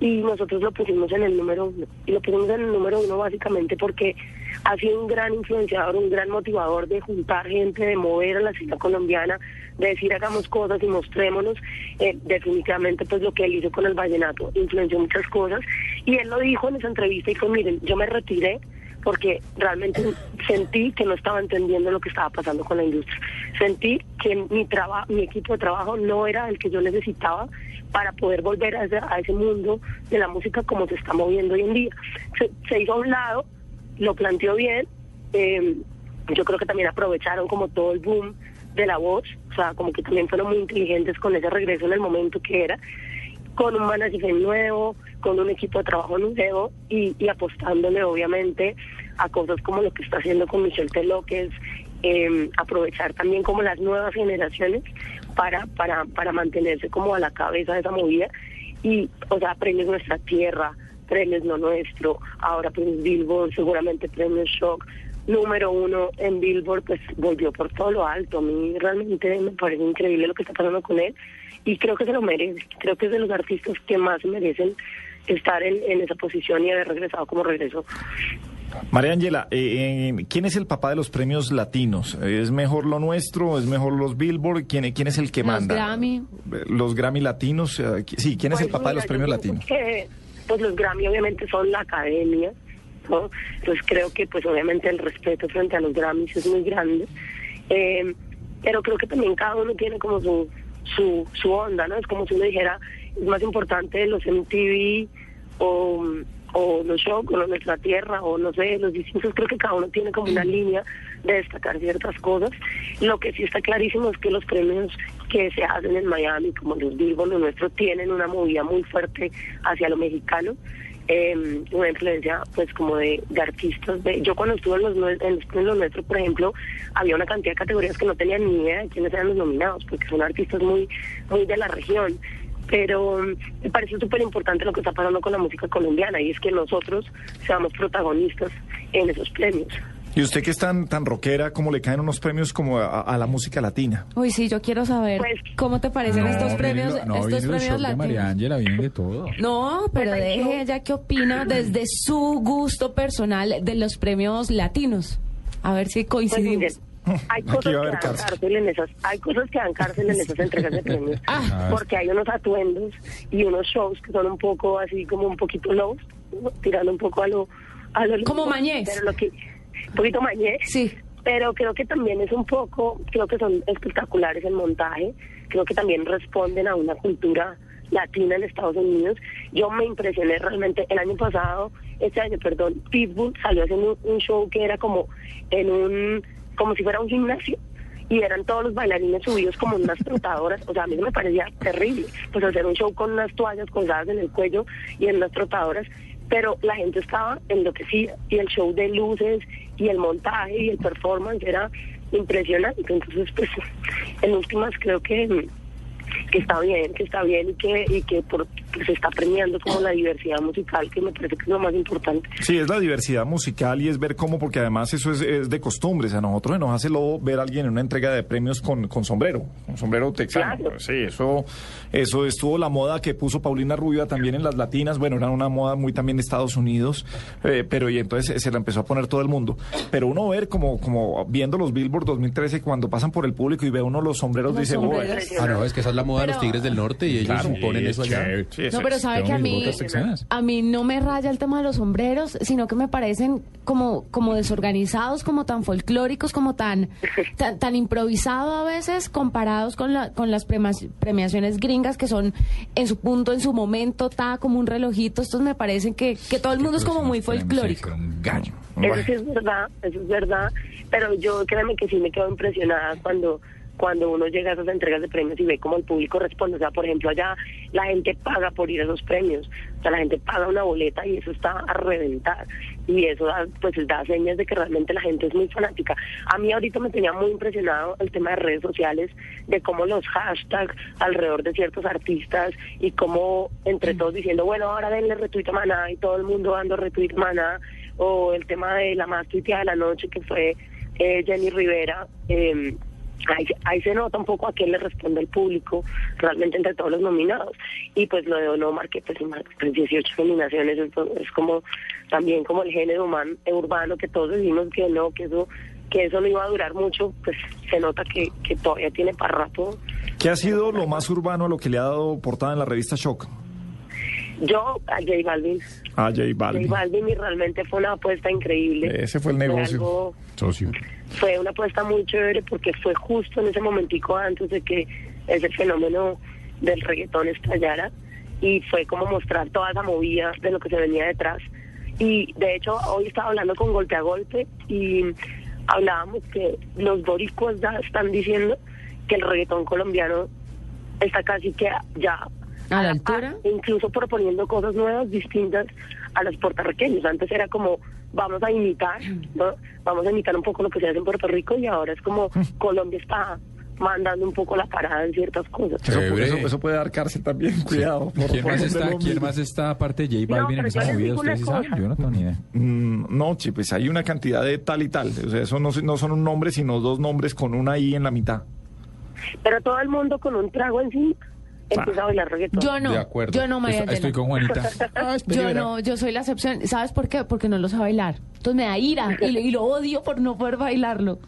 Y nosotros lo pusimos en el número uno. Y lo pusimos en el número uno básicamente porque ha sido un gran influenciador, un gran motivador de juntar gente, de mover a la ciudad colombiana, de decir hagamos cosas y mostrémonos. Eh, definitivamente, pues lo que él hizo con el vallenato influenció muchas cosas. Y él lo dijo en esa entrevista y fue, miren, yo me retiré porque realmente sentí que no estaba entendiendo lo que estaba pasando con la industria. Sentí que mi trabajo, mi equipo de trabajo no era el que yo necesitaba para poder volver a ese, a ese mundo de la música como se está moviendo hoy en día. Se, se hizo a un lado, lo planteó bien. eh, yo creo que también aprovecharon como todo el boom de la voz, o sea, como que también fueron muy inteligentes con ese regreso en el momento que era con un manager nuevo, con un equipo de trabajo nuevo y, y apostándole obviamente a cosas como lo que está haciendo con Michelle Teló, que es eh, aprovechar también como las nuevas generaciones para, para, para mantenerse como a la cabeza de esa movida y, o sea, premios Nuestra Tierra, premios No Nuestro, ahora premios Billboard, seguramente premios Shock, número uno en Billboard, pues volvió por todo lo alto. A mí realmente me parece increíble lo que está pasando con él y creo que se lo merece. Creo que es de los artistas que más merecen estar en, en esa posición y haber regresado como regresó. María Ángela, eh, eh, ¿quién es el papá de los premios latinos? ¿Es mejor lo nuestro? ¿Es mejor los Billboard? ¿Quién, quién es el que Los manda? Grammy. Los Grammy latinos. eh, sí, ¿quién es el Pues, papá de los mira, premios latinos? Que, pues los Grammy obviamente son la academia, ¿no? Entonces creo que pues obviamente el respeto frente a los Grammys es muy grande. Eh, pero creo que también cada uno tiene como su, su, su onda, ¿no? Es como si uno dijera, es más importante los MTV o, o los shows, o nuestra tierra, o no sé, los distintos, creo que cada uno tiene como una línea de destacar ciertas cosas. Lo que sí está clarísimo es que los premios que se hacen en Miami, como los Billboard, los nuestros, tienen una movida muy fuerte hacia lo mexicano. eh, una influencia pues como de, de artistas de yo cuando estuve en los, en los nuestros por ejemplo había una cantidad de categorías que no tenía ni idea de quiénes eran los nominados porque son artistas muy muy de la región pero me parece súper importante lo que está pasando con la música colombiana y es que nosotros seamos protagonistas en esos premios. Y usted que es tan, tan rockera, ¿cómo le caen unos premios como a, a la música latina? Uy, sí, yo quiero saber Pues, cómo te parecen estos premios, no, estos premios de María latinos. Ángela, vienen de todo. No, pero deje ella qué opina desde su gusto personal de los premios latinos. A ver si Pues, coincidimos. Hay cosas que dan cárcel. cárcel en esas, hay cosas que dan cárcel en esas entregas de premios, Ah. porque hay unos atuendos y unos shows que son un poco así como un poquito low, tirando un poco a lo, a lo Como Mañez. pero lo que un poquito mañez, Sí. pero creo que también es un poco, creo que son espectaculares el montaje, creo que también responden a una cultura latina en Estados Unidos. Yo me impresioné realmente el año pasado, este año, perdón, Pitbull salió haciendo un show que era como en un, como si fuera un gimnasio y eran todos los bailarines subidos como unas trotadoras, o sea, a mí me parecía terrible, pues hacer un show con unas toallas colgadas en el cuello y en unas trotadoras, pero la gente estaba enloquecida y el show de luces y el montaje y el performance era impresionante, entonces pues en últimas creo que que está bien, que está bien y que y que por, se está premiando como la diversidad musical, que me parece que es lo más importante. Sí, es la diversidad musical y es ver cómo, porque además eso es, es de costumbres. A nosotros nos hace lobo ver a alguien en una entrega de premios con, con sombrero, con sombrero texano. Claro. Sí, eso, eso estuvo la moda que puso Paulina Rubio también en las latinas. Bueno, era una moda muy también de Estados Unidos, eh, pero y entonces se la empezó a poner todo el mundo. Pero uno ver como, como viendo los Billboard 2013 cuando pasan por el público y ve uno los sombreros, Los dice, sombreros. "Uy, Ah, no, es que esa es la moda de los tigres del norte y ellos Claro. imponen eso allá. Sí, No, pero sabe que a mí, a mí no me raya el tema de los sombreros, sino que me parecen como, como desorganizados, como tan folclóricos, como tan, tan, tan improvisado a veces comparados con, la, con las premas- premiaciones gringas que son en su punto, en su momento, ta como un relojito. Estos me parecen que, que todo el mundo es como muy folclórico. Un gallo. Eso sí es verdad, eso es verdad, pero yo créeme que sí me quedo impresionada cuando cuando uno llega a esas entregas de premios y ve cómo el público responde. O sea, por ejemplo, allá la gente paga por ir a esos premios. O sea, la gente paga una boleta y eso está a reventar. Y eso da, pues da señas de que realmente la gente es muy fanática. A mí ahorita me tenía muy impresionado el tema de redes sociales, de cómo los hashtags alrededor de ciertos artistas y cómo entre todos diciendo, bueno, ahora denle retweet a Maná y todo el mundo dando retweet a Maná. O el tema de la más tuiteada de la noche que fue eh, Jenny Rivera. eh, Ahí, ahí se nota un poco a quién le responde el público realmente entre todos los nominados. Y pues lo de Don Omar, que pues, ima- pues 18 nominaciones, es como también como el género human- eh, urbano, que todos decimos que no, que eso que eso no iba a durar mucho, pues se nota que, que todavía tiene para rato. ¿Qué ha sido lo más urbano a lo que le ha dado portada en la revista Shock? Yo, a J Balvin, A J J Balvin. Balvin y realmente fue una apuesta increíble. Ese fue el Fue negocio. algo- Socio. fue una apuesta muy chévere porque fue justo en ese momentico antes de que ese fenómeno del reggaetón estallara y fue como mostrar toda esa movida de lo que se venía detrás. Y de hecho hoy estaba hablando con Golpe a Golpe y hablábamos que los boricuas ya están diciendo que el reggaetón colombiano está casi que ya ¿A la altura? par, incluso proponiendo cosas nuevas distintas a los puertorriqueños. Antes era como vamos a imitar, ¿no? Vamos a imitar un poco lo que se hace en Puerto Rico y ahora es como Colombia está mandando un poco la parada en ciertas cosas. Eso, eso- eso puede dar cárcel también, cuidado. por- ¿Quién por más, está, ¿Quién más está aparte de J No, Balvin en pero esa movida? Yo no tengo ni idea. Mm, no, chi, pues hay una cantidad de tal y tal. O sea, eso no, se- no son un nombre, sino dos nombres con una I en la mitad. Pero todo el mundo con un trago encima. Empieza a bailar reggaetón. Yo no, De acuerdo. yo no, María Estoy- con Juanita. Ah, espere, Yo no, yo soy la excepción. ¿Sabes por qué? Porque no lo sé bailar. Entonces me da ira y, lo- y lo odio por no poder bailarlo.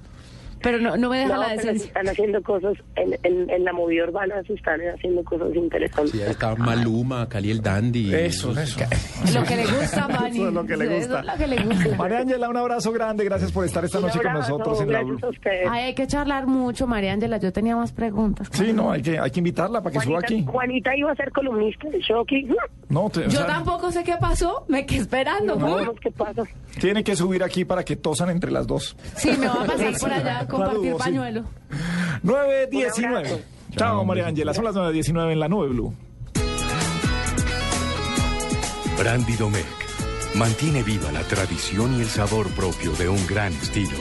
Pero no, no me deja No, la decencia. están haciendo cosas en, en, en la movida urbana, se están haciendo cosas interesantes. Sí, ahí está Maluma, Cali el Dandy. Eso, eso. Lo que le gusta, Fanny. Eso es lo que le Eso gusta. es lo que le gusta. María Ángela, un abrazo grande. Gracias por estar esta Un noche con nosotros en la Blue. Ay, hay que charlar mucho, María Ángela. Yo tenía más preguntas. Sí, no, hay que, hay que invitarla para que suba aquí. Juanita iba a ser columnista de Shocky. No, te- o Yo sea, tampoco sé qué pasó. Me quedé esperando. No sabemos qué pasa. tiene que subir aquí para que tosan entre las dos. Sí, me va a pasar por allá compartir sí. pañuelo. 9.19. Chao, María Ángela. Son las 9.19 en la nube Blue. Brandy Domecq mantiene viva la tradición y el sabor propio de un gran estilo.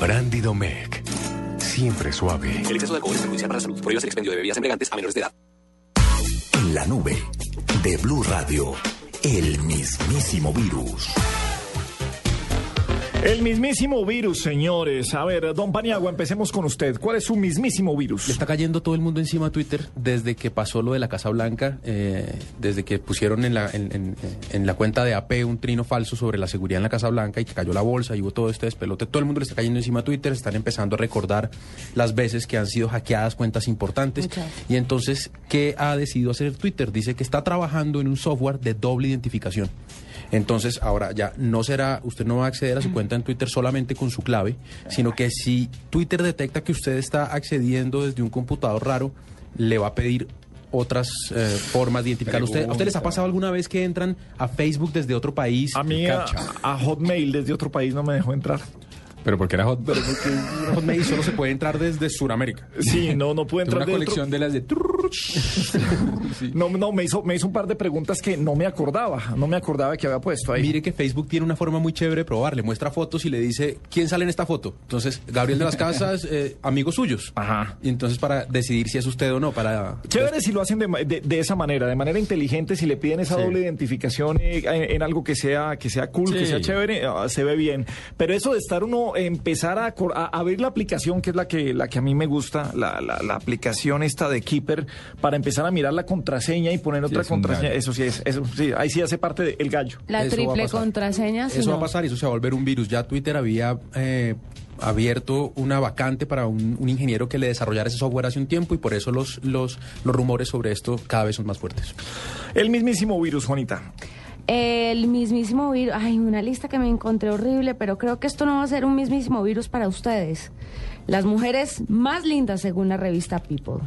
Brandy Domecq, siempre suave. El exceso de alcohol es perjudicial para la salud. Prohíbas el expendio de bebidas embriagantes a menores de edad. En la nube de Blue Radio, el mismísimo virus. El mismísimo virus, señores. A ver, don Paniagua, empecemos con usted. ¿Cuál es su mismísimo virus? Le está cayendo todo el mundo encima a Twitter desde que pasó lo de la Casa Blanca, eh, desde que pusieron en la, en, en- en la cuenta de AP un trino falso sobre la seguridad en la Casa Blanca y que cayó la bolsa y hubo todo este despelote. Todo el mundo le está cayendo encima a Twitter, están empezando a recordar las veces que han sido hackeadas cuentas importantes. Y entonces, ¿qué ha decidido hacer Twitter? Dice que está trabajando en un software de doble identificación. Entonces, ahora ya no será, usted no va a acceder a su cuenta en Twitter solamente con su clave, sino que si Twitter detecta que usted está accediendo desde un computador raro, le va a pedir otras eh, formas de identificar. ¿Usted, ¿A usted les ha pasado alguna vez que entran a Facebook desde otro país? A mí, a, a Hotmail desde otro país no me dejó entrar. Pero porque era hot. Pero porque Hotmail solo se puede entrar desde Sudamérica. Sí, no, no Tengo entrar una colección de las de. No, no, me hizo, me hizo un par de preguntas que no me acordaba. No me acordaba que había puesto ahí. Mire que Facebook tiene una forma muy chévere de probar. Le muestra fotos y le dice quién sale en esta foto. Entonces, Gabriel de las Casas, eh, amigos suyos. Ajá. Y entonces para decidir si es usted o no, para... Chévere si lo hacen de, ma- de- de esa manera, de manera inteligente, si le piden esa Sí. doble identificación eh, en, en algo que sea que sea cool, que sea chévere, ah, se ve bien. Pero eso de estar uno, empezar a, abrir la aplicación, que es la que, la que a mí me gusta, la, la- la aplicación esta de Keeper, para empezar a mirar la contraseña y poner otra contraseña, eso sí es, eso sí, ahí sí hace parte del gallo. La Eso triple contraseña. si Eso va a pasar y eso se va a volver un virus. Ya Twitter había eh, abierto una vacante para un, un ingeniero que le desarrollara ese software hace un tiempo y por eso los, los, los rumores sobre esto cada vez son más fuertes. El mismísimo virus, Juanita. El mismísimo virus. Ay, una lista que me encontré horrible, pero creo que esto no va a ser un mismísimo virus para ustedes. Las mujeres más lindas según la revista People.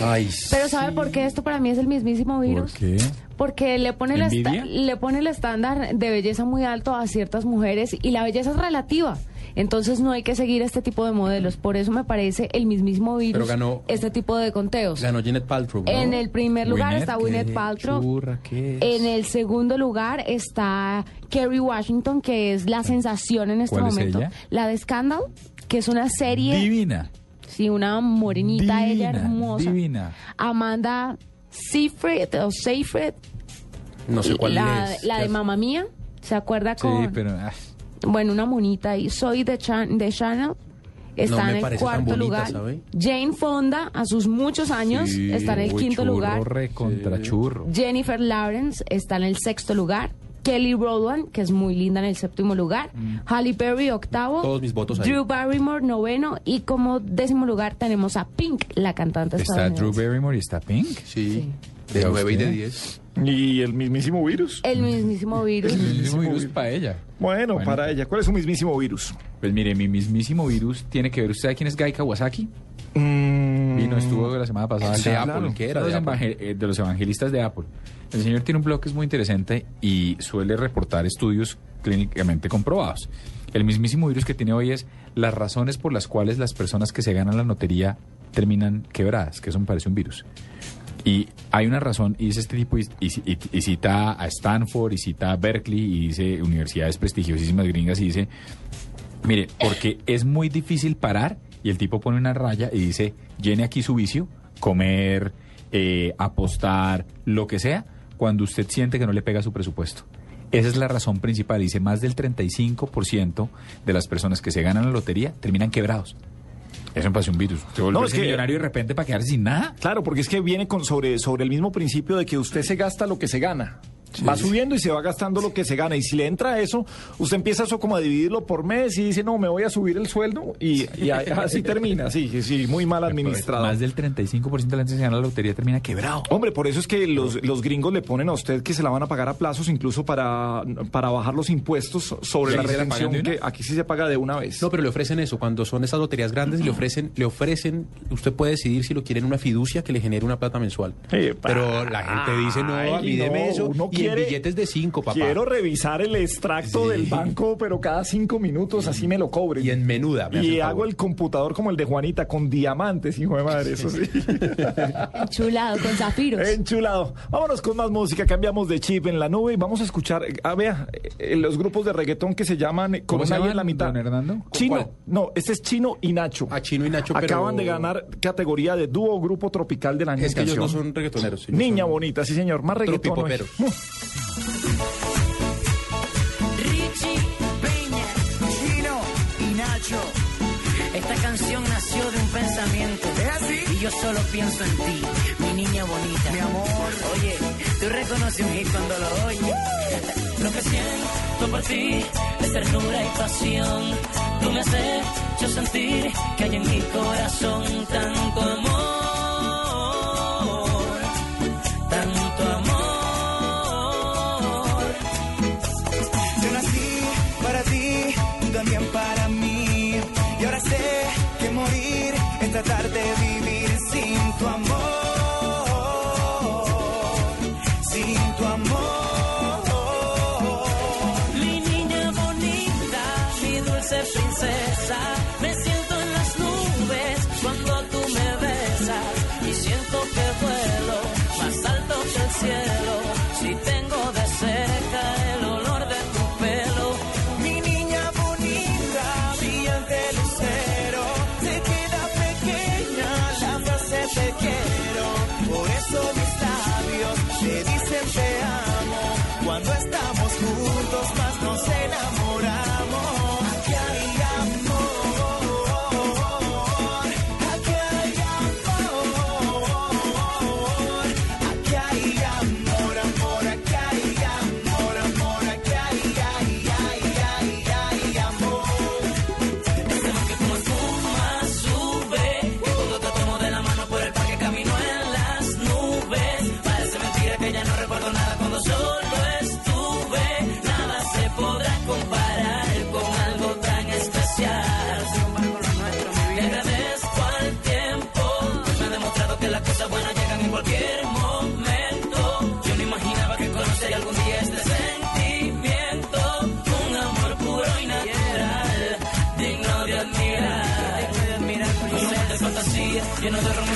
Ay, Pero ¿sabe por qué esto para mí es el mismísimo virus? qué? Porque le pone, ¿Envidia? le pone el estándar de belleza muy alto a ciertas mujeres y la belleza es relativa. Entonces no hay que seguir este tipo de modelos. Por eso me parece el mismísimo virus Pero ganó- este tipo de conteos. Ganó Janet Paltrow. ¿no? En el primer lugar Gwyneth, está Gwyneth Paltrow. churra que es. En el segundo lugar está Kerry Washington, que es la sensación en este ¿Cuál es momento. ella? La de Scandal, que es una serie. Divina. Sí, una morenita, ella hermosa. divina. Amanda Seyfried o Seyfried. No sé cuál la, es. La de ¿Qué Mamma Mía. ¿Se acuerda Sí, con.? pero. ah, Bueno, una monita y soy de, Chan- de Chanel. Está en el cuarto bonita, lugar. ¿sabe? Jane Fonda, a sus muchos años, sí, está en el quinto churro, lugar. churro. Jennifer Lawrence está en el sexto lugar. Kelly Rowland, que es muy linda en el séptimo lugar. Halle Berry, octavo. Mm. Todos mis votos ahí. Drew Barrymore, noveno. Y como décimo lugar tenemos a Pink, la cantante Está Drew estadounidense. Barrymore y está Pink. Sí. De ¿Ya 9 y de usted? 10. Y el mismísimo virus. El mismísimo virus. El mismísimo virus para ella. Bueno, Bueno. para ella, ¿cuál es su mismísimo virus? Pues mire, mi mismísimo virus tiene que ver. ¿Usted sabe quién es Guy Kawasaki? Mm, Vino, estuvo la semana pasada. De. Apple, ¿qué era Uno de de, los Apple? evangel- eh, de los evangelistas de Apple. El señor tiene un blog que es muy interesante y suele reportar estudios clínicamente comprobados. El mismísimo virus que tiene hoy es las razones por las cuales las personas que se ganan la lotería terminan quebradas, que eso me parece un virus. Y hay una razón, y dice este tipo, y, cita a Stanford, y cita a Berkeley, y dice universidades prestigiosísimas gringas, y dice, mire, porque es muy difícil parar, y el tipo pone una raya y dice, llene aquí su vicio, comer, eh, apostar, lo que sea, cuando usted siente que no le pega su presupuesto. Esa es la razón principal. Dice, más del 35% de las personas que se ganan la lotería terminan quebrados. Eso me parece un virus. No, es que- millonario de repente para quedarse sin nada. Claro, porque es que viene con sobre, sobre el mismo principio de que usted se gasta lo que se gana. Va subiendo y se va gastando lo que se gana. Y si le entra eso, usted empieza eso como a dividirlo por mes y dice, no, me voy a subir el sueldo y, así termina. Sí, sí, sí, muy mal administrado. Más del 35% de la gente que se gana la lotería termina quebrado. Hombre, por eso es que los, los gringos le ponen a usted que se la van a pagar a plazos, incluso para, para bajar los impuestos sobre ¿Y la de que aquí sí se paga de una vez. No, pero le ofrecen eso. Cuando son esas loterías grandes, le ofrecen, le ofrecen, usted puede decidir si lo quiere en una fiducia que le genere una plata mensual. Pero la gente dice, no, a mí Ay, deme no, eso. uno y quiere- en billetes de cinco, papá. Quiero revisar el extracto del banco, pero cada cinco minutos así me lo cobren. Y en menuda. me Y hago favor. el computador como el de Juanita, con diamantes, hijo de madre, eso sí. Chulado, con zafiros. Enchulado. Vámonos con más música, cambiamos de chip en la nube y vamos a escuchar, a vea, eh, los grupos de reggaetón que se llaman eh, ¿Cómo se Coronel en llaman, la mitad. don Hernando? Chino, ¿Cuál? no, este es Chino y Nacho. A Chino y Nacho, pero- Acaban de ganar categoría de dúo grupo tropical del año Es que ellos no son reggaetoneros. Niña son- bonita, sí señor, más reggaetón. hoy. Richie Peña, Chino y Nacho. Esta canción nació de un pensamiento. ¿Es así? Y yo solo pienso en ti, mi niña bonita. Mi amor. Oye, tú reconoces un hit cuando lo oyes. Lo que siento por ti es ternura y pasión. Tú me has hecho sentir que hay en mi corazón tanto amor.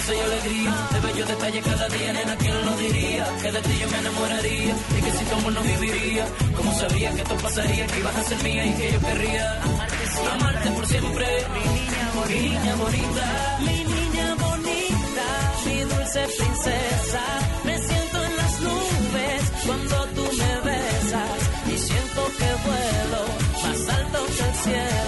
Romance y alegría. De bellos detalles cada día, nena, ¿quién lo diría? Que de ti yo me enamoraría y que si tu amor no viviría. Como sabría que esto pasaría, que ibas a ser mía y que yo querría amarte por siempre. Mi niña bonita, mi niña bonita, mi niña bonita, mi dulce princesa. Me siento en las nubes cuando tú me besas y siento que vuelo más alto que el cielo.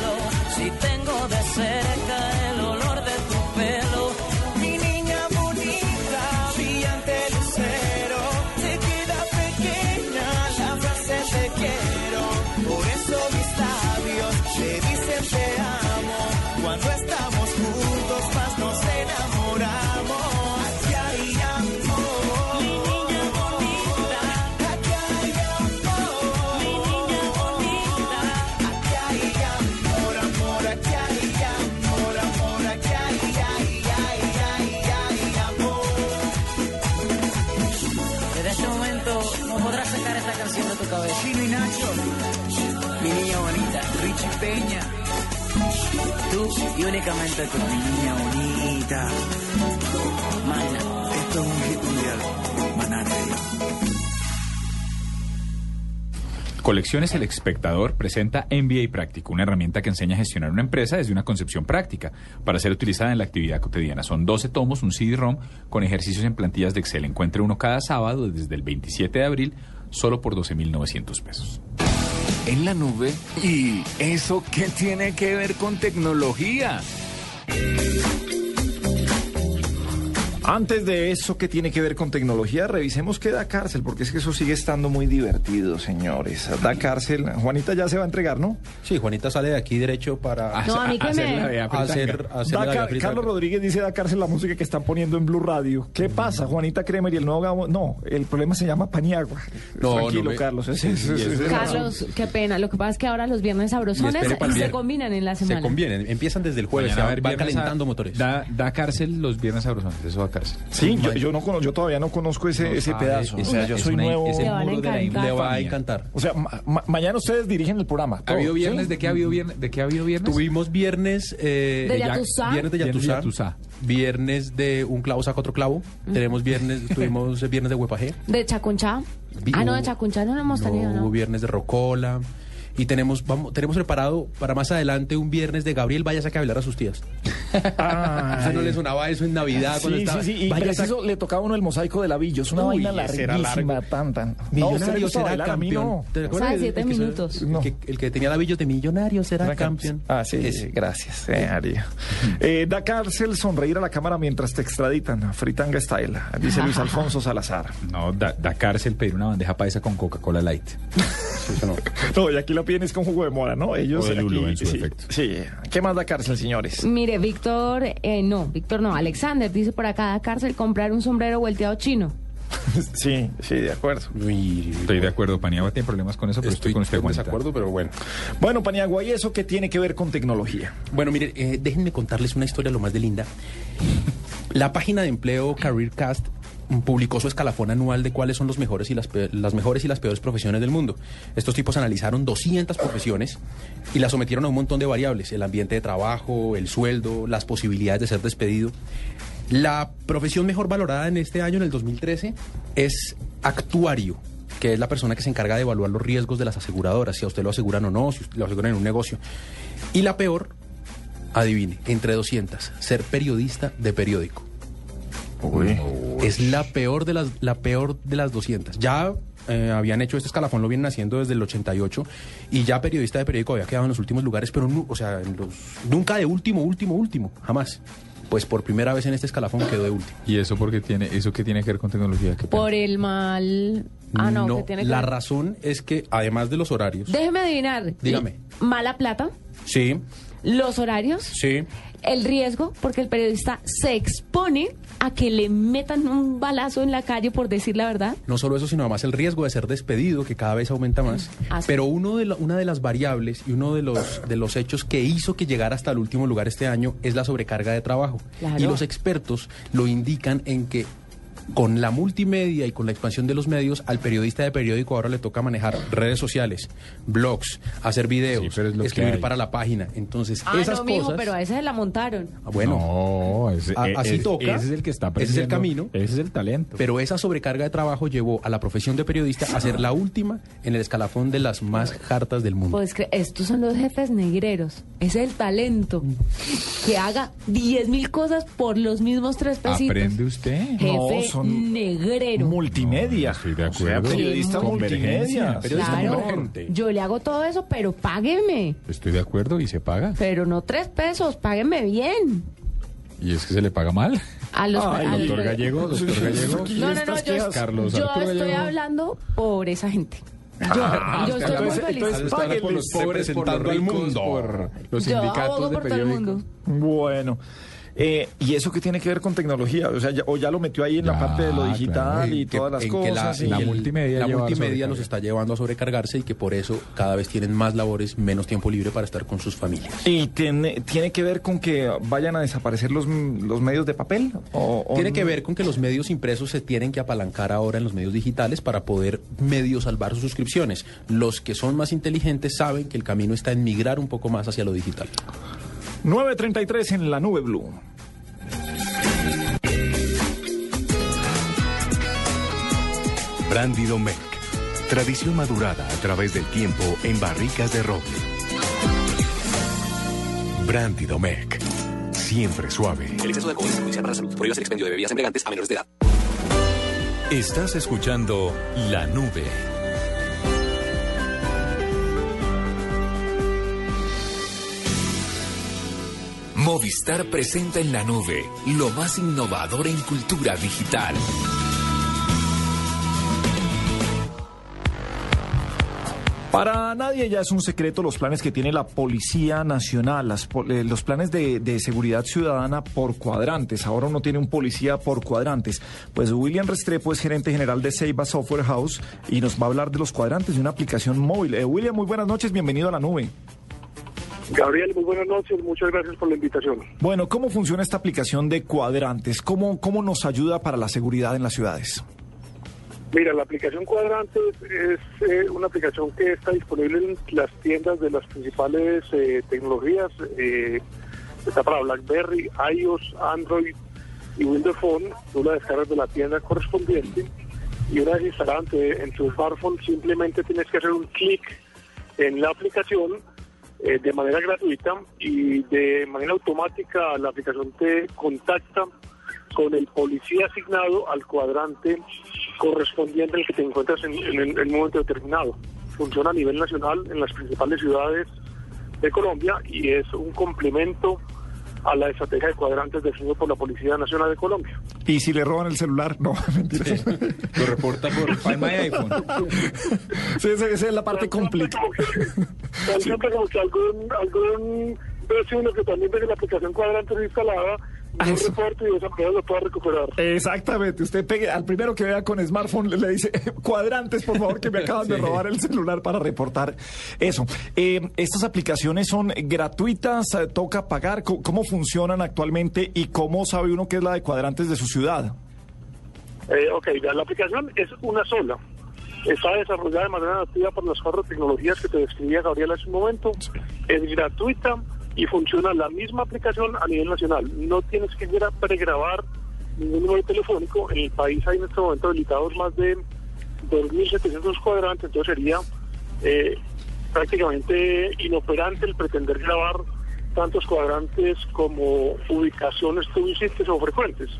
Y únicamente tú. mi niña bonita. Mana. Esto es un hit mundial. Colecciones El Espectador presenta MBA Práctico, una herramienta que enseña a gestionar una empresa desde una concepción práctica para ser utilizada en la actividad cotidiana. Son 12 tomos, un CD-ROM con ejercicios en plantillas de Excel. Encuentre uno cada sábado desde el 27 de abril solo por 12.900 pesos. En la nube. ¿Y eso qué tiene que ver con tecnología? Antes de eso que tiene que ver con tecnología, revisemos qué da cárcel, porque es que eso sigue estando muy divertido, señores. Da cárcel. Juanita ya se va a entregar, ¿no? Sí, Juanita sale de aquí derecho para No, a mí que hacer me- la vía hacer, hacer Da la ca- vía fritanga. Carlos Rodríguez dice da cárcel la música que están poniendo en Blue Radio. ¿Qué pasa, Juanita Kremer y el nuevo Gabo? No, el problema se llama Paniagua. No, Tranquilo, no me- Carlos. es- Sí, es- sí, es- es- es- Carlos, qué pena. Lo que pasa es que ahora los viernes sabrosones se combinan en la Se semana. convienen, empiezan desde el jueves, Mañana a haber van calentando a- motores. Da, da cárcel los viernes sabrosones, eso da cárcel. Sí, yo, yo no conozco, yo todavía no conozco ese, No ese pedazo. es o sea, yo soy una- nuevo. es el Te van a muro de la. Le va a encantar. O sea, ma- ma- mañana ustedes dirigen el programa. ¿Ha habido todo, viernes? ¿sí? ¿De qué ha habido viernes? ¿De qué ha habido viernes? Tuvimos viernes eh, ¿De ya- Yatusá? viernes de Yatusá, Yatusá. viernes de un clavo saca otro clavo, tenemos viernes, tuvimos viernes de Huepajé, De Chacunchá. Vi- Ah, no, de Chacunchá no lo hemos tenido, hubo viernes de Rocola y tenemos vamos tenemos preparado para más adelante un viernes de Gabriel vaya a hablar a sus tías. Ay. ¿Usted no le sonaba eso en Navidad cuando Sí, estaba? sí, sí. Y Vaya preciso le tocaba a uno el mosaico de labillo. Es una Uy, vaina larguísima, tan, tan. No, a Millonario gusta será a campeón. no. ¿Te? Sabe, El- siete el que se- minutos. El, que, el que tenía labillos de millonario será campeón. Ah, sí, Ese. gracias. Eh, María. Eh, da cárcel sonreír a la cámara mientras te extraditan. Fritanga style, dice Luis Alfonso Salazar. No, da, da cárcel pedir una bandeja paisa con Coca-Cola Light. No, y aquí lo piden es con jugo de mora, ¿no? Ellos O de lulo, aquí- en su sí, efecto. sí. ¿Qué más da cárcel, señores? Mire, Víctor, eh, no, Víctor no, Alexander dice por acá, da cárcel comprar un sombrero volteado chino. Sí, sí, de acuerdo. Estoy de acuerdo, Paniagua tiene problemas con eso, pero estoy, con usted, en desacuerdo, pero bueno. Bueno, Paniagua, ¿y eso qué tiene que ver con tecnología? Bueno, mire, eh, déjenme contarles una historia lo más de linda. La página de empleo CareerCast publicó su escalafón anual de cuáles son los mejores y las, las mejores y las peores profesiones del mundo. Estos tipos analizaron 200 profesiones y las sometieron a un montón de variables, el ambiente de trabajo, el sueldo, las posibilidades de ser despedido. La profesión mejor valorada en este año, en el 2013, es actuario que es la persona que se encarga de evaluar los riesgos de las aseguradoras, si a usted lo aseguran o no, si lo aseguran en un negocio. Y la peor, adivine, entre 200, ser periodista de periódico. Es la peor de las, la peor de las 200. Ya eh, habían hecho este escalafón, lo vienen haciendo desde el 88 y ya periodista de periódico había quedado en los últimos lugares, pero o sea, en los, nunca de último, último, último, jamás. Pues por primera vez en este escalafón quedó de último. ¿Y eso porque tiene, eso qué tiene que ver con tecnología? ¿Qué Por el mal... Ah, no, que tiene que la ver- razón es que además de los horarios, Déjeme adivinar. Dígame. Mala plata, sí, los horarios, sí, el riesgo, porque el periodista se expone a que le metan un balazo en la calle por decir la verdad. No solo eso, sino además el riesgo de ser despedido, que cada vez aumenta más. Sí. Pero uno de la- una de las variables y uno de los, de los hechos que hizo que llegara hasta el último lugar este año es la sobrecarga de trabajo. Claro. Y los expertos lo indican en que con la multimedia y con la expansión de los medios, al periodista de periódico ahora le toca manejar redes sociales, blogs, hacer videos, Sí, es escribir para la página. Entonces, Ah, esas no, mijo, cosas... pero a ese se la montaron. Ah, Bueno, No, ese- A- e- así es- toca. Ese es el que está Ese es el camino. Ese es el talento. Pero esa sobrecarga de trabajo llevó a la profesión de periodista a ser la última en el escalafón de las más hartas del mundo. Pues que estos son los jefes negreros. Es el talento. Que haga 10 mil cosas por los mismos tres pesitos. ¿Aprende usted? Jefe No, son negrero. Multimedia. estoy de O sea, acuerdo. periodista Convergencia. multimedia. Periodista Claro, yo le hago todo eso, pero págueme. Estoy de acuerdo y se paga. Pero no tres pesos, págueme bien. Y es que se le paga mal. A los, Ay, a los- Doctor Gallego, doctor Gallego. No, no, no, yo, Carlos yo estoy Gallego. hablando por esa gente. Yo, Ah, yo estoy muy entonces- feliz. entonces por los pobres, por los al ricos, mundo. por los yo sindicatos abogo de por todo el mundo. Bueno. Eh, ¿Y eso qué tiene que ver con tecnología? O sea, ya, o ya lo metió ahí en la parte de lo digital claro. y que- todas las en que la, cosas. y- la que multimedia la multimedia sobrecarga. los está llevando a sobrecargarse y que por eso cada vez tienen más labores, menos tiempo libre para estar con sus familias. ¿Y tiene, tiene que ver con que vayan a desaparecer los, los medios de papel? ¿O- o Tiene no? que ver con que los medios impresos se tienen que apalancar ahora en los medios digitales para poder medio salvar sus suscripciones. Los que son más inteligentes saben que el camino está en migrar un poco más hacia lo digital. 9.33 en la nube blue. Brandy Domecq. Tradición madurada a través del tiempo en barricas de roble. Brandy Domecq. Siempre suave. El exceso de alcohol es perjudicial para la salud. Prohíbas el expendio de bebidas embriagantes a menores de edad. Estás escuchando La Nube. Movistar presenta en la nube lo más innovador en cultura digital. Para nadie ya es un secreto los planes que tiene la Policía Nacional, eh, los planes de, de seguridad ciudadana por cuadrantes. Ahora uno tiene un policía por cuadrantes. Pues William Restrepo es gerente general de Seiba Software House y nos va a hablar de los cuadrantes de una aplicación móvil. Eh, William, muy buenas noches, bienvenido a la nube. Gabriel, muy buenas noches, muchas gracias por la invitación. Bueno, ¿cómo funciona esta aplicación de cuadrantes? ¿Cómo, cómo nos ayuda para la seguridad en las ciudades? Mira, la aplicación Cuadrantes es eh, una aplicación que está disponible en las tiendas de las principales eh, tecnologías. eh, está para BlackBerry, iOS, Android y Windows Phone. Tú la descargas de la tienda correspondiente y una vez instalada en tu- smartphone simplemente tienes que hacer un clic en la aplicación eh, de manera gratuita y de manera automática la aplicación te contacta con el policía asignado al cuadrante correspondiente al que te encuentras en, en, el- en momento determinado. Funciona a nivel nacional en las principales ciudades de Colombia y es un complemento a la estrategia de cuadrantes definido por la Policía Nacional de Colombia. ¿Y si le roban el celular? No, mentira. Lo reporta por Find My iPhone. Sí, esa, esa es la parte complicada. Siempre como que algún, algún vecino que también tiene la aplicación cuadrantes instalada, un reporte y de esa manera lo pueda recuperar. Exactamente, usted pegue al primero que vea con smartphone le, dice cuadrantes, por favor, que me acaban de Sí. robar el celular para reportar eso. Eh, estas aplicaciones son gratuitas, eh, toca pagar, ¿cómo funcionan actualmente y cómo sabe uno que es la de cuadrantes de su ciudad? Eh, ok, la aplicación es una sola. Está desarrollada de manera nativa por las cuatro tecnologías que te describía Gabriel hace un momento. Es gratuita y funciona la misma aplicación a nivel nacional. No tienes que ir a pregrabar ningún número telefónico. En el país hay en este momento habilitados más de 2.700 cuadrantes, entonces sería eh, prácticamente inoperante el pretender grabar tantos cuadrantes como ubicaciones visites o frecuentes.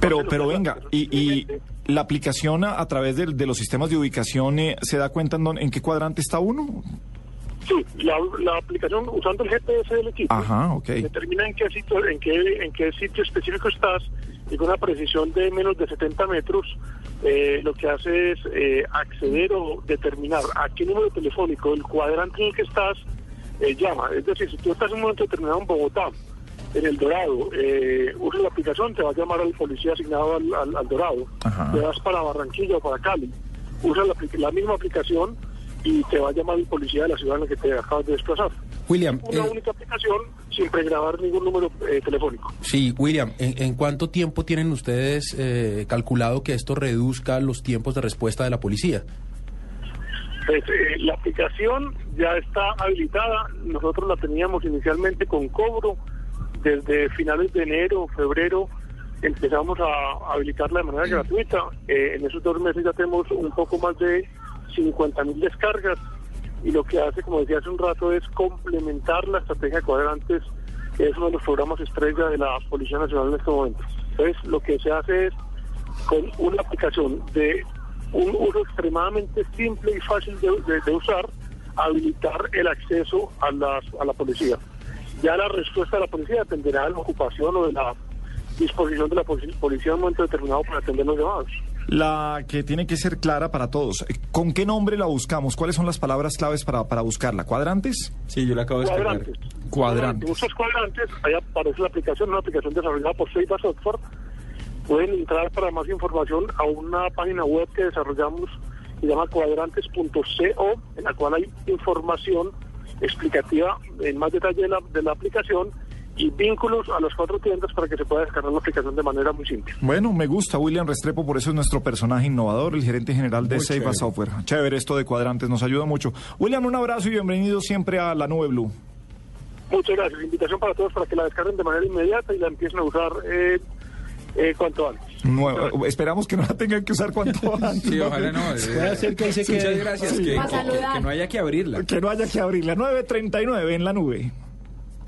Pero, pero venga, y, y la aplicación a, a través del- de, los sistemas de ubicación eh, se da cuenta en qué cuadrante está uno. Sí, la, la aplicación usando el GPS del equipo Ajá, ok. determina en qué sitio en qué en qué sitio específico estás y con una precisión de menos de 70 metros eh, lo que hace es eh, acceder o determinar a qué número telefónico del cuadrante en el que estás eh, llama. Es decir, si tú estás en un momento determinado en Bogotá, en El Dorado, eh, usa la aplicación, te va a llamar al policía asignado al, al- al Dorado. Te vas para Barranquilla o para Cali, usa la, la misma aplicación y te va a llamar el policía de la ciudad en la que te acabas de desplazar. William, Una eh, única aplicación sin pregrabar ningún número eh, telefónico. Sí, William, ¿en, en cuánto tiempo tienen ustedes eh, calculado que esto reduzca los tiempos de respuesta de la policía? Pues, eh, la aplicación ya está habilitada. Nosotros la teníamos inicialmente con cobro. Desde finales de enero, febrero, empezamos a habilitarla de manera gratuita. Eh, en esos dos meses ya tenemos un poco más de 50 mil descargas. Y lo que hace, como decía hace un rato, es complementar la estrategia de cuadrantes, que es uno de los programas estrella de la Policía Nacional en este momento. Entonces, lo que se hace es con una aplicación de un uso extremadamente simple y fácil de, de- usar, habilitar el acceso a, las, a la policía. Ya la respuesta de la policía dependerá de la ocupación o de la disposición de la policía en un momento determinado para atender los llamados. La que tiene que ser clara para todos. Eh, ¿Con qué nombre la buscamos? ¿Cuáles son las palabras claves para, para buscarla? ¿Cuadrantes? Sí, yo la acabo Cuadrantes. Cuadrantes. Si buscas cuadrantes, ahí aparece la aplicación, una aplicación desarrollada por Seiba Software. Pueden entrar para más información a una página web que desarrollamos se llama cuadrantes.co, en la cual hay información explicativa en más detalle de la, de la aplicación y vínculos a las cuatro tiendas para que se pueda descargar la aplicación de manera muy simple. Bueno, me gusta William Restrepo, por eso es nuestro personaje innovador, el gerente general de Seiba. Software. Chévere esto de cuadrantes, nos ayuda mucho. William, un abrazo y bienvenido siempre a la Nube Blue. Muchas gracias. Invitación para todos para que la descarguen de manera inmediata y la empiecen a usar eh, eh, cuanto antes. Esperamos que no la tengan que usar cuanto antes. Sí, ojalá no. Puede ser que Muchas gracias. Sí. Que, que no haya que abrirla. Que no haya que abrirla. 9.39 en la nube.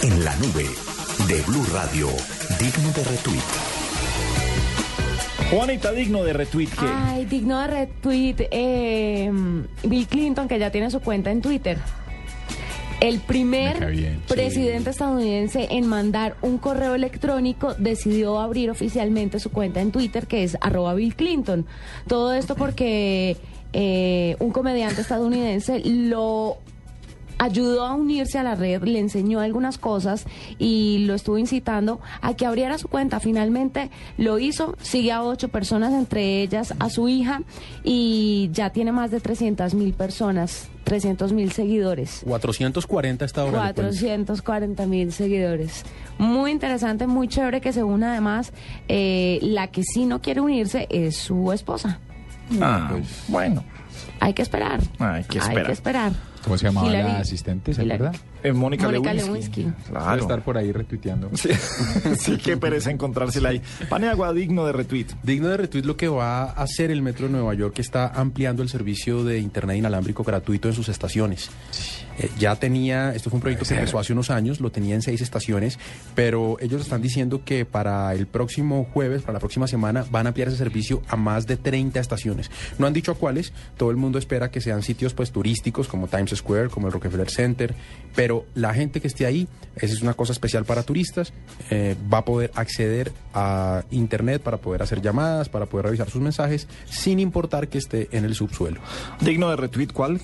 En la nube de Blue Radio, digno de retweet. Juanita, digno de retweet que... Ay, digno de retweet. eh, Bill Clinton, que ya tiene su cuenta en Twitter. El Me primer sí. presidente estadounidense en mandar un correo electrónico decidió abrir oficialmente su cuenta en Twitter, que es arroba Bill Clinton. Todo esto porque eh, un comediante estadounidense lo ayudó a unirse a la red, le enseñó algunas cosas y lo estuvo incitando a que abriera su cuenta. Finalmente lo hizo, sigue a ocho personas, entre ellas a su hija, y ya tiene más de 300 mil personas, 300 mil seguidores. 440 está ahora. le cuento. 440 mil seguidores. Muy interesante, muy chévere que se una además. eh, la que sí no quiere unirse es su esposa. Ah, bueno. Hay que esperar. Hay que Hay esperar. que esperar. ¿Cómo se llamaba la asistente? ¿Se acuerda? Eh, Mónica, Mónica Lewinsky. Lewinsky. Debe Claro. estar por ahí retuiteando. Sí, sí, qué pereza encontrársela ahí. Paniagua, digno de retweet. Digno de retweet lo que va a hacer el Metro de Nueva York, que está ampliando el servicio de Internet inalámbrico gratuito en sus estaciones. Eh, ya tenía, esto fue un proyecto que empezó hace unos años, lo tenía en seis estaciones, pero ellos están diciendo que para el próximo jueves, para la próxima semana, van a ampliar ese servicio a más de 30 estaciones. No han dicho a cuáles, todo el mundo espera que sean sitios pues turísticos como Times Square, como el Rockefeller Center, pero la gente que esté ahí, esa es una cosa especial para turistas, eh, va a poder acceder a Internet para poder hacer llamadas, para poder revisar sus mensajes, sin importar que esté en el subsuelo. Digno de retweet, ¿cuál?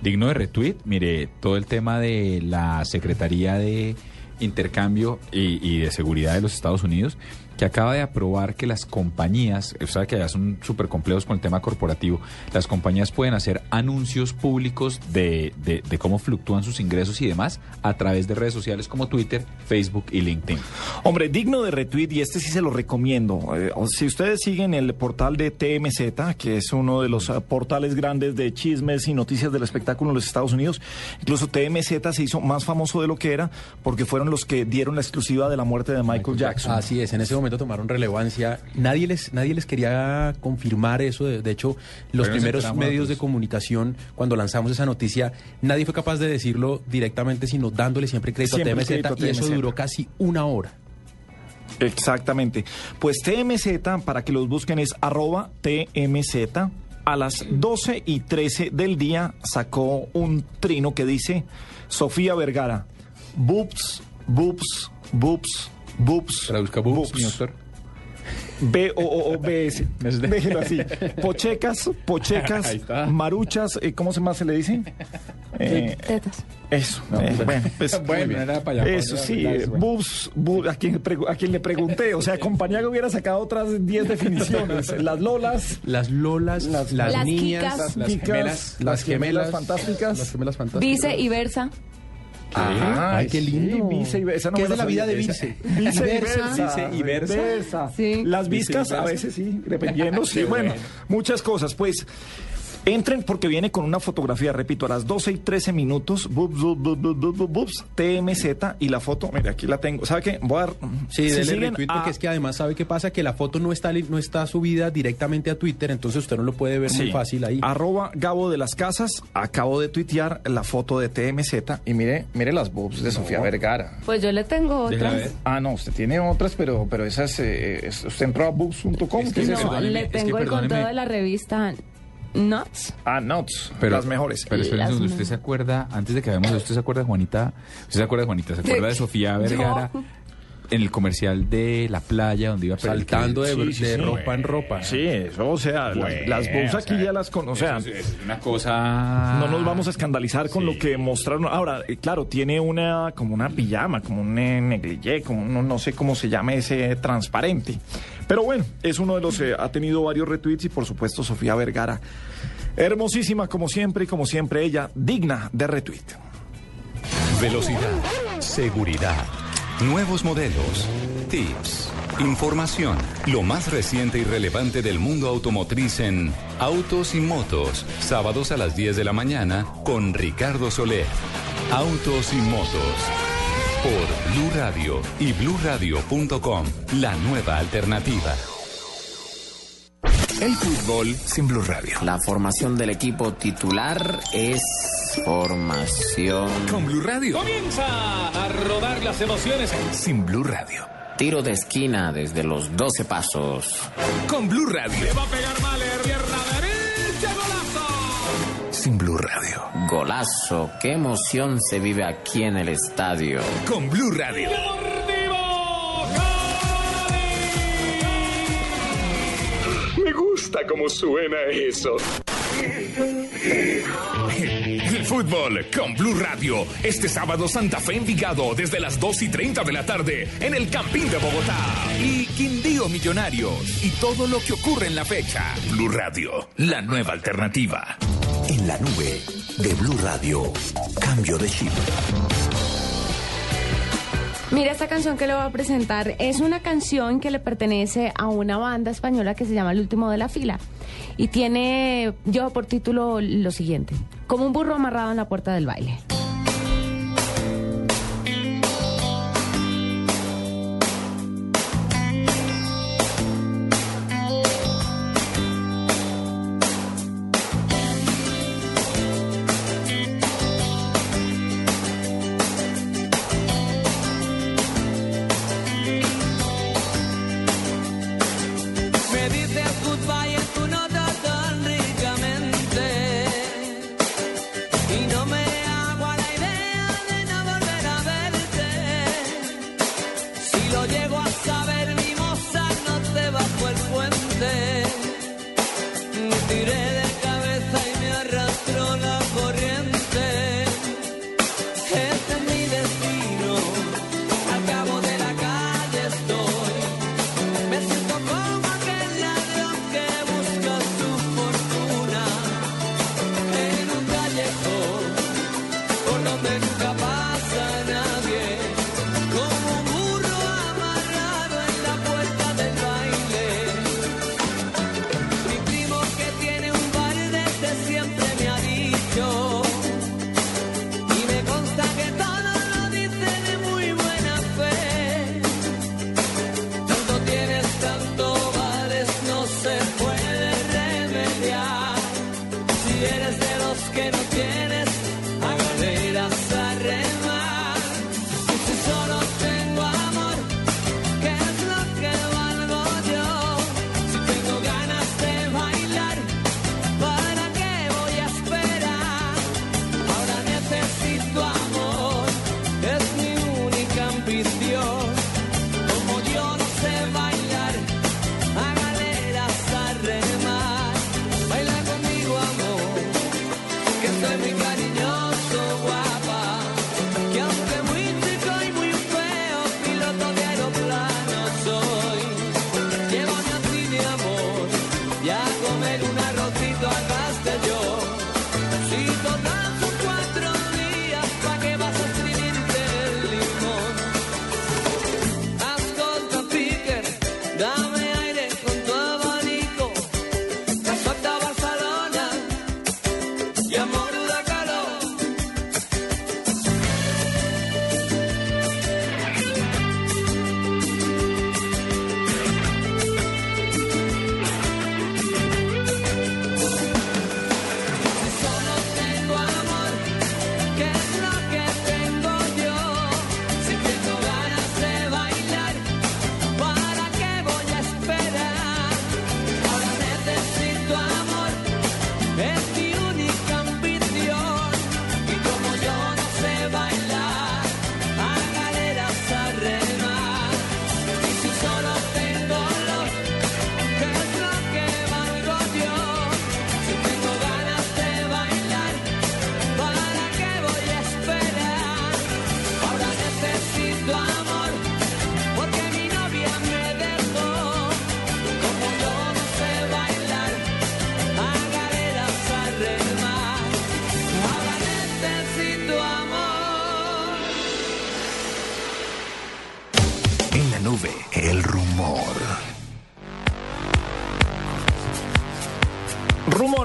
Digno de retweet, mire, todo el tema de la Secretaría de Intercambio y, y de Seguridad de los Estados Unidos, que acaba de aprobar que las compañías, o sea que ya son súper complejos con el tema corporativo, las compañías pueden hacer anuncios públicos de, de- de cómo fluctúan sus ingresos y demás a través de redes sociales como Twitter, Facebook y LinkedIn. Hombre, digno de retweet y este sí se lo recomiendo. Eh, si ustedes siguen el portal de TMZ, que es uno de los eh, portales grandes de chismes y noticias del espectáculo en los Estados Unidos, incluso TMZ se hizo más famoso de lo que era porque fueron los que dieron la exclusiva de la muerte de Michael Jackson. Así es, en ese momento tomaron relevancia. Nadie les, nadie les quería confirmar eso. De, de hecho, los Pero primeros medios de comunicación, cuando lanzamos esa noticia, nadie fue capaz de decirlo directamente, sino dándole siempre crédito Siempre a TMZ. crédito y eso TMZ. duró casi una hora. Exactamente. Pues TMZ, para que los busquen, es arroba TMZ. A las 12 y 13 del día sacó un trino que dice Sofía Vergara. Boops, boops, boops, boops. Traduzca boobs, mi doctor. B-O-O-B-S. Déjelo así. Pochecas, pochecas, maruchas, eh, ¿cómo se más se le dice? Eh, Tetas. eso. No, eh, pues, bueno, pues, bueno, era para allá, Eso para sí, allá, eh, bueno. boobs, boobs, a, quien, le pregu- a quien le pregunté. O sea, compañía que hubiera sacado otras 10 definiciones. Las lolas. Las lolas, las, Las niñas, las gemelas, las gemelas fantásticas. Las gemelas fantásticas. Vice y Versa. Ah, Ay, qué lindo. Sí, vice y versa. ¿Qué es de la vida de Vice? Vice y Versa. y versa. Sí. Las viscas a veces sí, dependiendo. Sí, bueno, muchas cosas. Pues entren porque viene con una fotografía, repito, a las 12 y 13 minutos. TMZ y la foto, mira, aquí la tengo. ¿Sabe qué? Voy a dar. Sí, si dele siguen retweet a- porque es que además sabe qué pasa, que la foto no está, no está subida directamente a Twitter, entonces usted no lo puede ver muy fácil ahí. Arroba Gabo de las Casas. Acabo de tuitear la foto de TMZ y mire, mire las boobs de Sofía Vergara. Pues yo le tengo otras. ver. Ah, no, usted tiene otras, pero, pero esas, eh, es- usted entró a boobs.com. Es ¿qué que es no, le que tengo el conteo de la revista Nuts. Ah, nuts, Pero, las mejores. Pero Las me- ¿usted se acuerda, antes de que esto, ¿usted se acuerda de Juanita? ¿Usted se acuerda de Juanita? ¿Se acuerda de Sofía Vergara? En el comercial de la playa donde iba Saltando de, Sí, sí, de sí. ropa en ropa. Sí, eso, o sea, Bueno, las, o aquí ya las conocemos. O sea, es, es una cosa... no nos vamos a escandalizar con Sí. lo que mostraron. Ahora, eh, claro, tiene una como una pijama, como un negligé, como un- no, no sé cómo se llame ese transparente. Pero bueno, es uno de los eh, ha tenido varios retweets y por supuesto Sofía Vergara. Hermosísima como siempre y como siempre ella, digna de retweet. Velocidad, seguridad, nuevos modelos, tips, información, lo más reciente y relevante del mundo automotriz en Autos y Motos, sábados a las 10 de la mañana con Ricardo Soler. Autos y Motos. Por Blue Radio y bluradio.com, la nueva alternativa. El fútbol sin Blue Radio. La formación del equipo titular es formación. Con Blue Radio. Comienza a rodar las emociones Sin Blue Radio. Tiro de esquina desde los 12 pasos. Con Blue Radio. va a pegar derecha, Sin Blue Radio. Golazo, qué emoción se vive aquí en el estadio. Con Blue Radio. Me gusta cómo suena eso. El fútbol con Blue Radio. Este sábado Santa Fe Envigado desde las 2 y 30 de la tarde en el Campín de Bogotá. Y Quindío Millonarios. Y todo lo que ocurre en la fecha. Blue Radio, la nueva alternativa. En la nube de Blue Radio. Cambio de chip. Mira, esta canción que le voy a presentar es una canción que le pertenece a una banda española que se llama El último de la fila. Y tiene, yo por título, lo siguiente: Como un burro amarrado en la puerta del baile.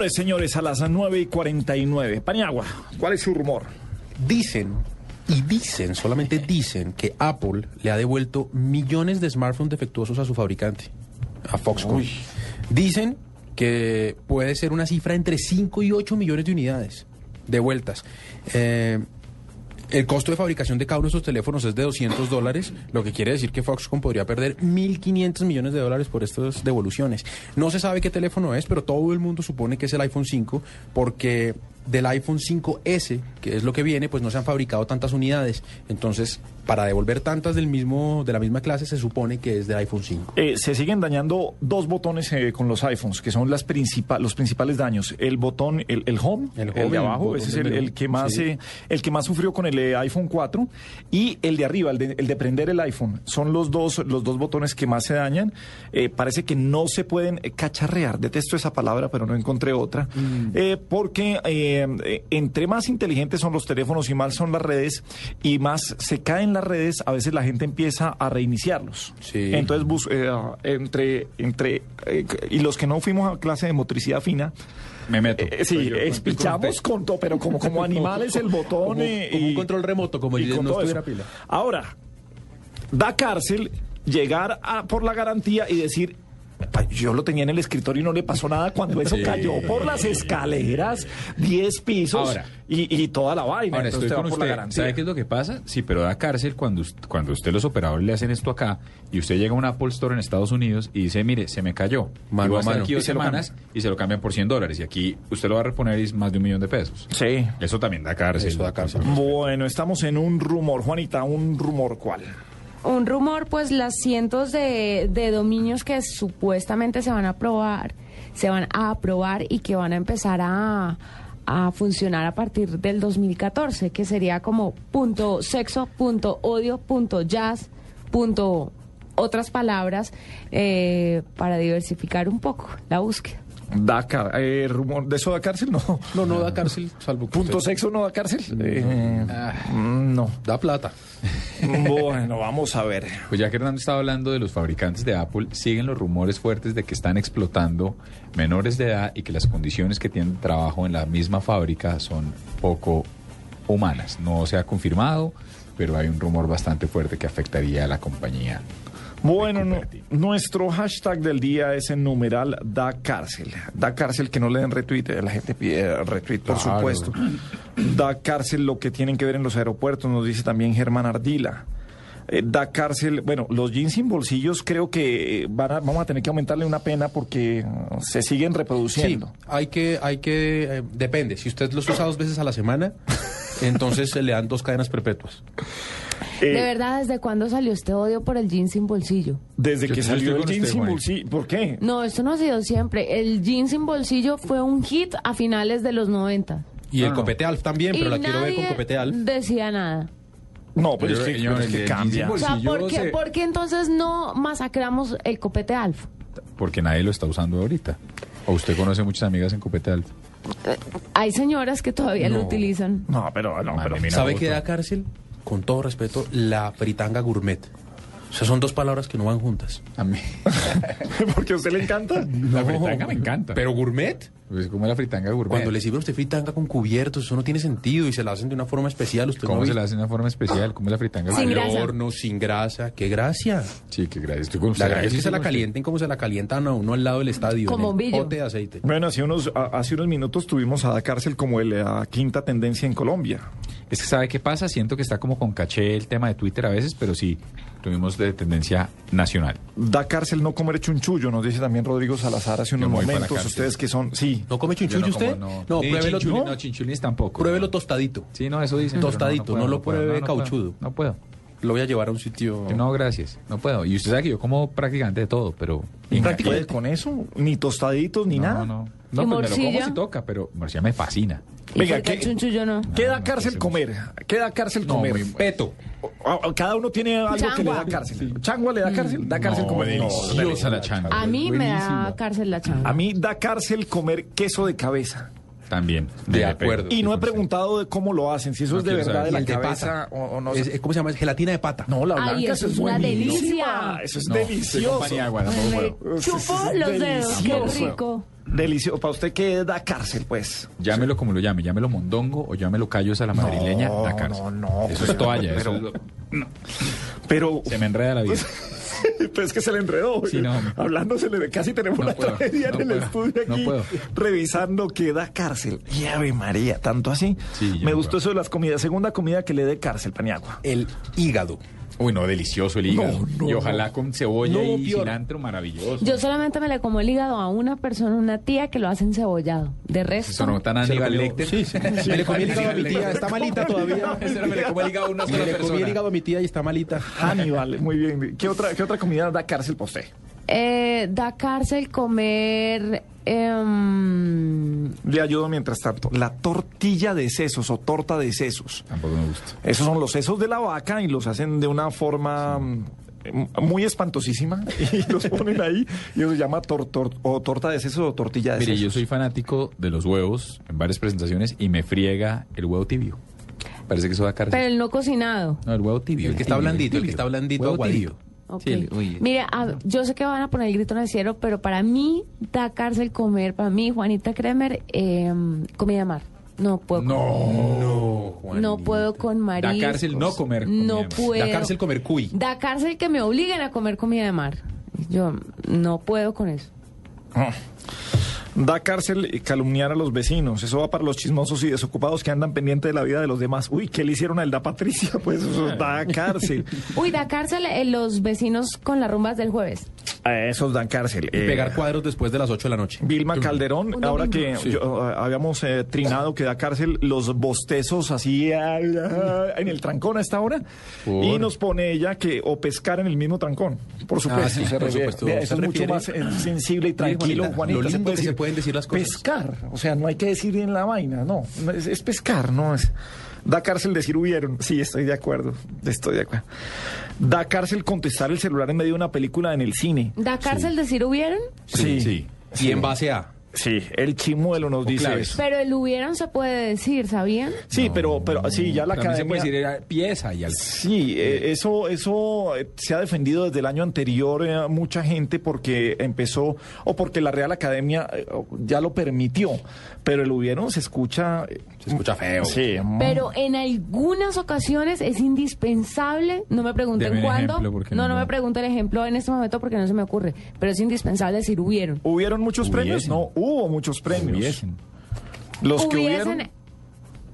Rumores, señores, a las 9 y 49. Paniagua, ¿cuál es su rumor? Dicen, y dicen, solamente dicen, que Apple le ha devuelto millones de smartphones defectuosos a su fabricante, a Foxconn. Dicen que puede ser una cifra entre 5 y 8 millones de unidades devueltas. Eh, el costo de fabricación de cada uno de estos teléfonos es de 200 dólares, lo que quiere decir que Foxconn podría perder 1.500 millones de dólares por estas devoluciones. No se sabe qué teléfono es, pero todo el mundo supone que es el iPhone 5 porque del iPhone 5S, que es lo que viene, pues no se han fabricado tantas unidades. Entonces, para devolver tantas del mismo, de la misma clase, se supone que es del iPhone 5. Eh, se siguen dañando dos botones eh, con los iPhones, que son las principal, los principales daños. El botón, el, el home, el, home, de el abajo, botón ese es el, el que más Sí. eh, el que más sufrió con el eh, iPhone 4 y el de arriba, el de, el de prender el iPhone. Son los dos, los dos botones que más se dañan. Eh, parece que no se pueden cacharrear. Detesto esa palabra, pero no encontré otra. Eh, porque eh, entre más inteligentes son los teléfonos y más son las redes y más se caen las redes, a veces la gente empieza a reiniciarlos. Entonces, bus- eh, entre, entre eh, y los que no fuimos a clase de motricidad fina, Me meto. eh, sí, Soy yo, espichamos con todo, pero como, como animales el botón. Como- como un y- control remoto, como y con no todo estuviera eso. pila. Ahora, da cárcel llegar a, por la garantía y decir. "Ay, Yo lo tenía en el escritorio y no le pasó nada cuando eso Sí. cayó por las escaleras, 10 pisos Ahora. y, y toda la vaina. Ahora Entonces estoy usted va con por la usted. garantía. ¿Sabe qué es lo que pasa? Sí, pero da cárcel cuando, us- cuando usted los operadores le hacen esto acá y usted llega a un Apple Store en Estados Unidos y dice, mire, se me cayó. Mano y mano. aquí Y dos se semanas y se lo cambian por 100 dólares. Y aquí usted lo va a reponer y es más de un millón de pesos. Sí. Eso también da cárcel. Eso da cárcel. Bueno, estamos en un rumor. Juanita, ¿un rumor cuál? Un rumor, pues las cientos de, de dominios que supuestamente se van a aprobar, se van a aprobar y que van a empezar a, a funcionar a partir del 2014, que sería como punto sexo, punto odio, punto jazz, punto otras palabras, eh, para diversificar un poco la búsqueda. Da car- eh, rumor de eso da cárcel, no. No, no da cárcel, salvo que Punto usted- sexo no da cárcel. Eh, mm, no. Da plata. Bueno, vamos a ver. Pues ya que Hernando estaba hablando de los fabricantes de Apple, siguen los rumores fuertes de que están explotando menores de edad y que las condiciones que tienen de trabajo en la misma fábrica son poco humanas. No se ha confirmado, pero hay un rumor bastante fuerte que afectaría a la compañía. Bueno, no- nuestro hashtag del día es en numeral da cárcel. Da cárcel que no le den retweet, eh, la gente pide retweet, por Claro. supuesto. Da cárcel lo que tienen que ver en los aeropuertos, nos dice también Germán Ardila. Eh, da cárcel, bueno, los jeans sin bolsillos creo que eh, van a- vamos a tener que aumentarle una pena porque uh, se siguen Sí, reproduciendo. hay que, hay que, eh, depende. Si usted los usa dos veces a la semana, entonces se le dan dos cadenas perpetuas. Eh, De verdad, ¿desde cuándo salió este odio por el jean sin bolsillo? Desde Yo que salió el jean sin bolsillo, ¿por qué? No, esto no ha sido siempre. El jean sin bolsillo fue un hit a finales de los 90. Y el Ah. copete alf también, pero la quiero ver con copete alf. decía nada. No, pero, Pero, es que, señor, es que cambia. O sea, ¿por qué, se- por qué entonces no masacramos el copete alf? Porque nadie lo está usando ahorita. O usted conoce muchas amigas en Copete Alto. Hay señoras que todavía lo utilizan. No, pero no, pero ¿Sabe qué da cárcel? Con todo respeto, la fritanga gourmet. O sea, son dos palabras que no van juntas. A mí. porque a usted le encanta. La fritanga me encanta. Pero gourmet, Pues como la fritanga gourmet. cuando le sirve a usted fritanga con cubiertos, eso no tiene sentido y se la hacen de una forma especial. Usted ¿Cómo no se vi- la hace de una forma especial? ¿Cómo es la fritanga Sin gourmet? al horno, sin grasa. ¡Qué gracia! Sí, qué gracias. Estoy con usted. La gracia es que se la calienten como se la calientan a uno al lado del estadio. Como en el bombillo. pote de aceite. Bueno, hace unos, a- hace unos minutos tuvimos a Da Cárcel como el, la quinta tendencia en Colombia. Es que ¿sabe qué pasa? Siento que está como con caché el tema de Twitter a veces, pero sí, tuvimos de tendencia nacional. Da cárcel no comer chunchullo, nos dice también Rodrigo Salazar hace unos momentos. Ustedes que son, sí. ¿No come chunchullo no como, usted? no. No, pruébelo. chinchulín, no, no, chinchulines tampoco. Pruébelo no. tostadito. Sí, no, eso dicen. Tostadito, puedo, no lo puedo, pruebe no, no puedo, cauchudo. No puedo. Lo voy a llevar a un sitio. No, gracias. No puedo. Y usted sabe que yo como prácticamente de todo, pero... ¿Y prácticamente- con eso? Ni tostaditos, ni no, nada. No, ¿Y no. pues me lo como si toca, pero morcilla me fascina. ¿Y Venga, qué ¿qué- chunchullo no? ¿Qué da no, cárcel comer? ¿Qué da cárcel No, comer? muy- Peto. Cada uno tiene algo que le Changua. da cárcel. ¿Changua le da cárcel? ¿Da cárcel No, comer? No, deliciosa la changua. A mí me da cárcel la changa. A mí da cárcel comer queso de cabeza. También. De acuerdo. Y no he preguntado de cómo lo hacen, si eso No es de verdad saber. de la cabeza pata. o, o no Es- ¿Cómo se llama? Es gelatina de pata. No, la Ay, blanca, eso eso es es una buenísima. delicia. Eso es No, delicioso. chupo Eso es los dedos, qué delicioso. rico. Delicioso. Para usted que da cárcel, pues. Llámelo como lo llame, llámelo mondongo o llámelo callos a la madrileña, No, da cárcel. no, no, Eso pero- es toalla, eso pero- es lo- Pero. se me enreda la vida. Pues es que se le enredó. Sí, no. Hablándosele de casi tenemos No la puedo, tragedia no en el estudio aquí. Revisando que da cárcel. Y Ave María, tanto así. Sí, Me gustó puedo. eso de las comidas. Segunda comida que le dé cárcel, Paniagua. El hígado. Uy, no, delicioso el hígado. No, no, y ojalá con cebolla No, y peor. cilantro, maravilloso. Yo solamente me le como el hígado a una persona, una tía que lo hace encebollado. De resto, Eso no tan Aníbal. Lecter. Sí, sí. Me le comí el hígado a mi tía, está malita todavía. Me le comí el hígado a una Me sola le comí el persona. hígado a mi tía y está malita. Hannibal, muy bien. ¿Qué otra, qué otra comida da cárcel para usted? eh, da cárcel comer... em, Le ayudo mientras tanto. La tortilla de sesos o torta de sesos. Tampoco me gusta. Esos son los sesos de la vaca y los hacen de una forma mm, muy espantosísima y los ponen ahí y eso se llama tor- tor- o torta de sesos o tortilla de Mire, sesos. yo soy fanático de los huevos en varias presentaciones y me friega el huevo tibio. Parece que eso da cárcel. pero el no cocinado. No, el huevo tibio. El que está blandito, el que está blandito, Huevo aguadillo. tibio. Ok. Sí, el- uy. Mira, a- yo sé que van a poner el grito en el cielo, pero para mí da cárcel comer, para mí, Juanita Kremer, em, comida de mar. No puedo. No, comer. no puedo con mariscos. Da cárcel no comer comida No mar. puedo. La cárcel comer cuy. Da cárcel que me obliguen a comer comida de mar. Yo no puedo con eso. Da cárcel calumniar a los vecinos. Eso va para los chismosos y desocupados que andan pendientes de la vida de los demás. Uy, ¿qué le hicieron a Elda Patricia? Pues da cárcel. Uy, da cárcel eh, los vecinos con las rumbas del jueves. A esos dan cárcel. Y Eh, pegar cuadros después de las 8 de la noche. Vilma Calderón, ahora que yo, eh, habíamos eh, trinado que da cárcel los bostezos así en el trancón a esta hora ¿Por? y nos pone ella que o pescar en el mismo trancón. Por supuesto, Ah, sí, se por refiere- supuesto. eso es mucho más eh, sensible y tranquilo, Juanita, Juanita. lo lindo puede que se pueden decir las cosas. Pescar, o sea, no hay que decir en la vaina, no, no, es, es pescar, no es. Da cárcel decir hubieron, sí, estoy de acuerdo, estoy de acuerdo. Da cárcel contestar el celular en medio de una película en el cine. ¿Da cárcel decir hubieron? Sí, sí. Y en base a. Sí, el chimuelo nos dice claves. eso. Pero el hubieron se puede decir, ¿sabían? Sí, pero, pero sí, ya la También se academia. puede decir era pieza y algo. Sí, eh, eso, eso eh, se ha defendido desde el año anterior eh, mucha gente porque empezó o porque la Real Academia eh, ya lo permitió, pero el hubieron se escucha. eh, Se escucha feo. Sí. Pero en algunas ocasiones es indispensable, no me pregunten cuándo, ejemplo, no, no- no me pregunten el ejemplo en este momento porque no se me ocurre, pero es indispensable decir hubieron. ¿Hubieron muchos premios? No, hubo muchos premios. Hubiesen. Los que Hubiesen- hubieron.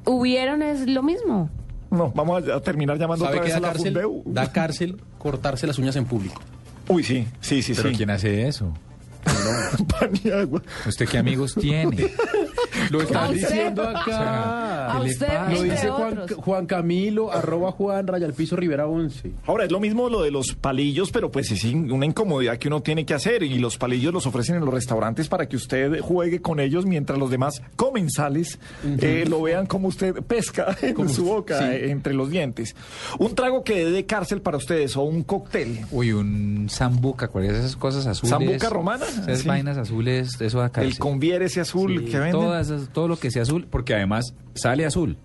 hubieron es lo mismo. No, vamos a, a terminar llamando ¿Sabe otra vez da a la cárcel? Fundeu. Da cárcel cortarse las uñas en público. Uy, sí, sí, sí, Pero sí. ¿quién hace eso? Paniagua. ¿Usted qué amigos tiene? Lo A están usted. diciendo A acá. usted, Lo entre dice Juan. Juan Camilo, arroba Juan, raya al piso, Rivera 11. Ahora, es lo mismo lo de los palillos, pero pues es una incomodidad que uno tiene que hacer y los palillos los ofrecen en los restaurantes para que usted juegue con ellos mientras los demás comensales eh, lo vean como usted pesca en su boca, sí. eh, entre los dientes. Un trago que dé de cárcel para ustedes o un cóctel. Uy, un zambuca, ¿cuáles esas cosas azules? ¿Zambuca romana? Esas Sí. vainas azules, eso da cárcel. El conviere ese azul Sí, que venden. todas esas- todo lo que sea azul, porque además sale azul.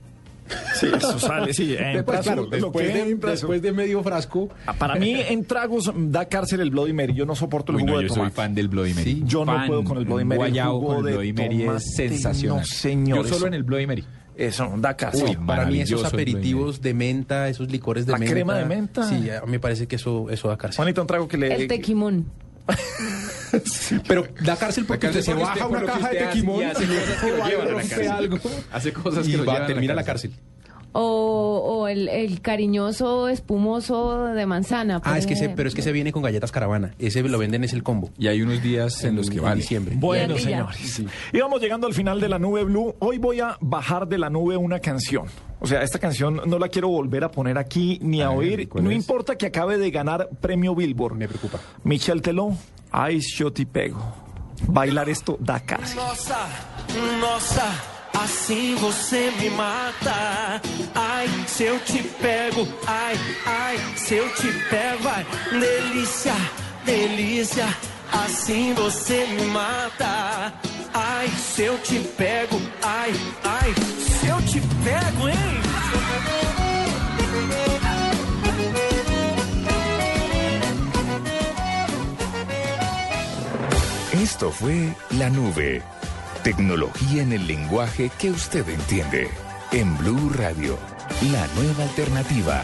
Sí, eso sale, sí. entra Después, claro, después, de, después de medio frasco. Ah, Para mí, en tragos da cárcel el Bloody Mary. Yo no soporto el Uy, jugo no, de yo soy tomate. fan del Bloody Mary. Sí, Yo no Fan. puedo con el Bloody Mary. el Guayabo jugo con el de Bloody Mary tomate, es sensacional. No, señor. Yo solo eso- en el Bloody Mary. Eso, da cárcel. Uy, para mí esos aperitivos de menta, esos licores de La menta. crema de menta. Sí, a mí me parece que eso, eso da cárcel. Juanito, un trago que le... El tequimón. Pero da cárcel porque cárcel usted se baja usted una caja de hace tequimón y hace cosas que lo va y llevan a la rompe cárcel. algo Hace cosas que lo va, llevan a la termina a la cárcel. O, o el, el cariñoso espumoso de manzana. por Ah, es que ese, pero es que se viene con galletas caravana. Ese lo venden es el combo. Y hay unos días en los que vale. diciembre. Bueno, Y señores. Y vamos llegando al final de la nube blue. Hoy voy a bajar de la nube una canción. O sea, esta canción no la quiero volver a poner aquí ni a, A ver, oír. ¿cuál No es? importa que acabe de ganar premio Billboard. Me preocupa. Michel Teló, Ay, yo te pego. Bailar esto da cárcel. Nossa, nossa, assim você me mata. Ai, se eu te pego, ai, ai, se eu te pego, ai, delícia, delícia, assim você me mata. Ai, se eu te pego, ai, ai, se eu te pego, hein? Esto fue La Nube. Tecnología en el lenguaje que usted entiende. En Blue Radio, la nueva alternativa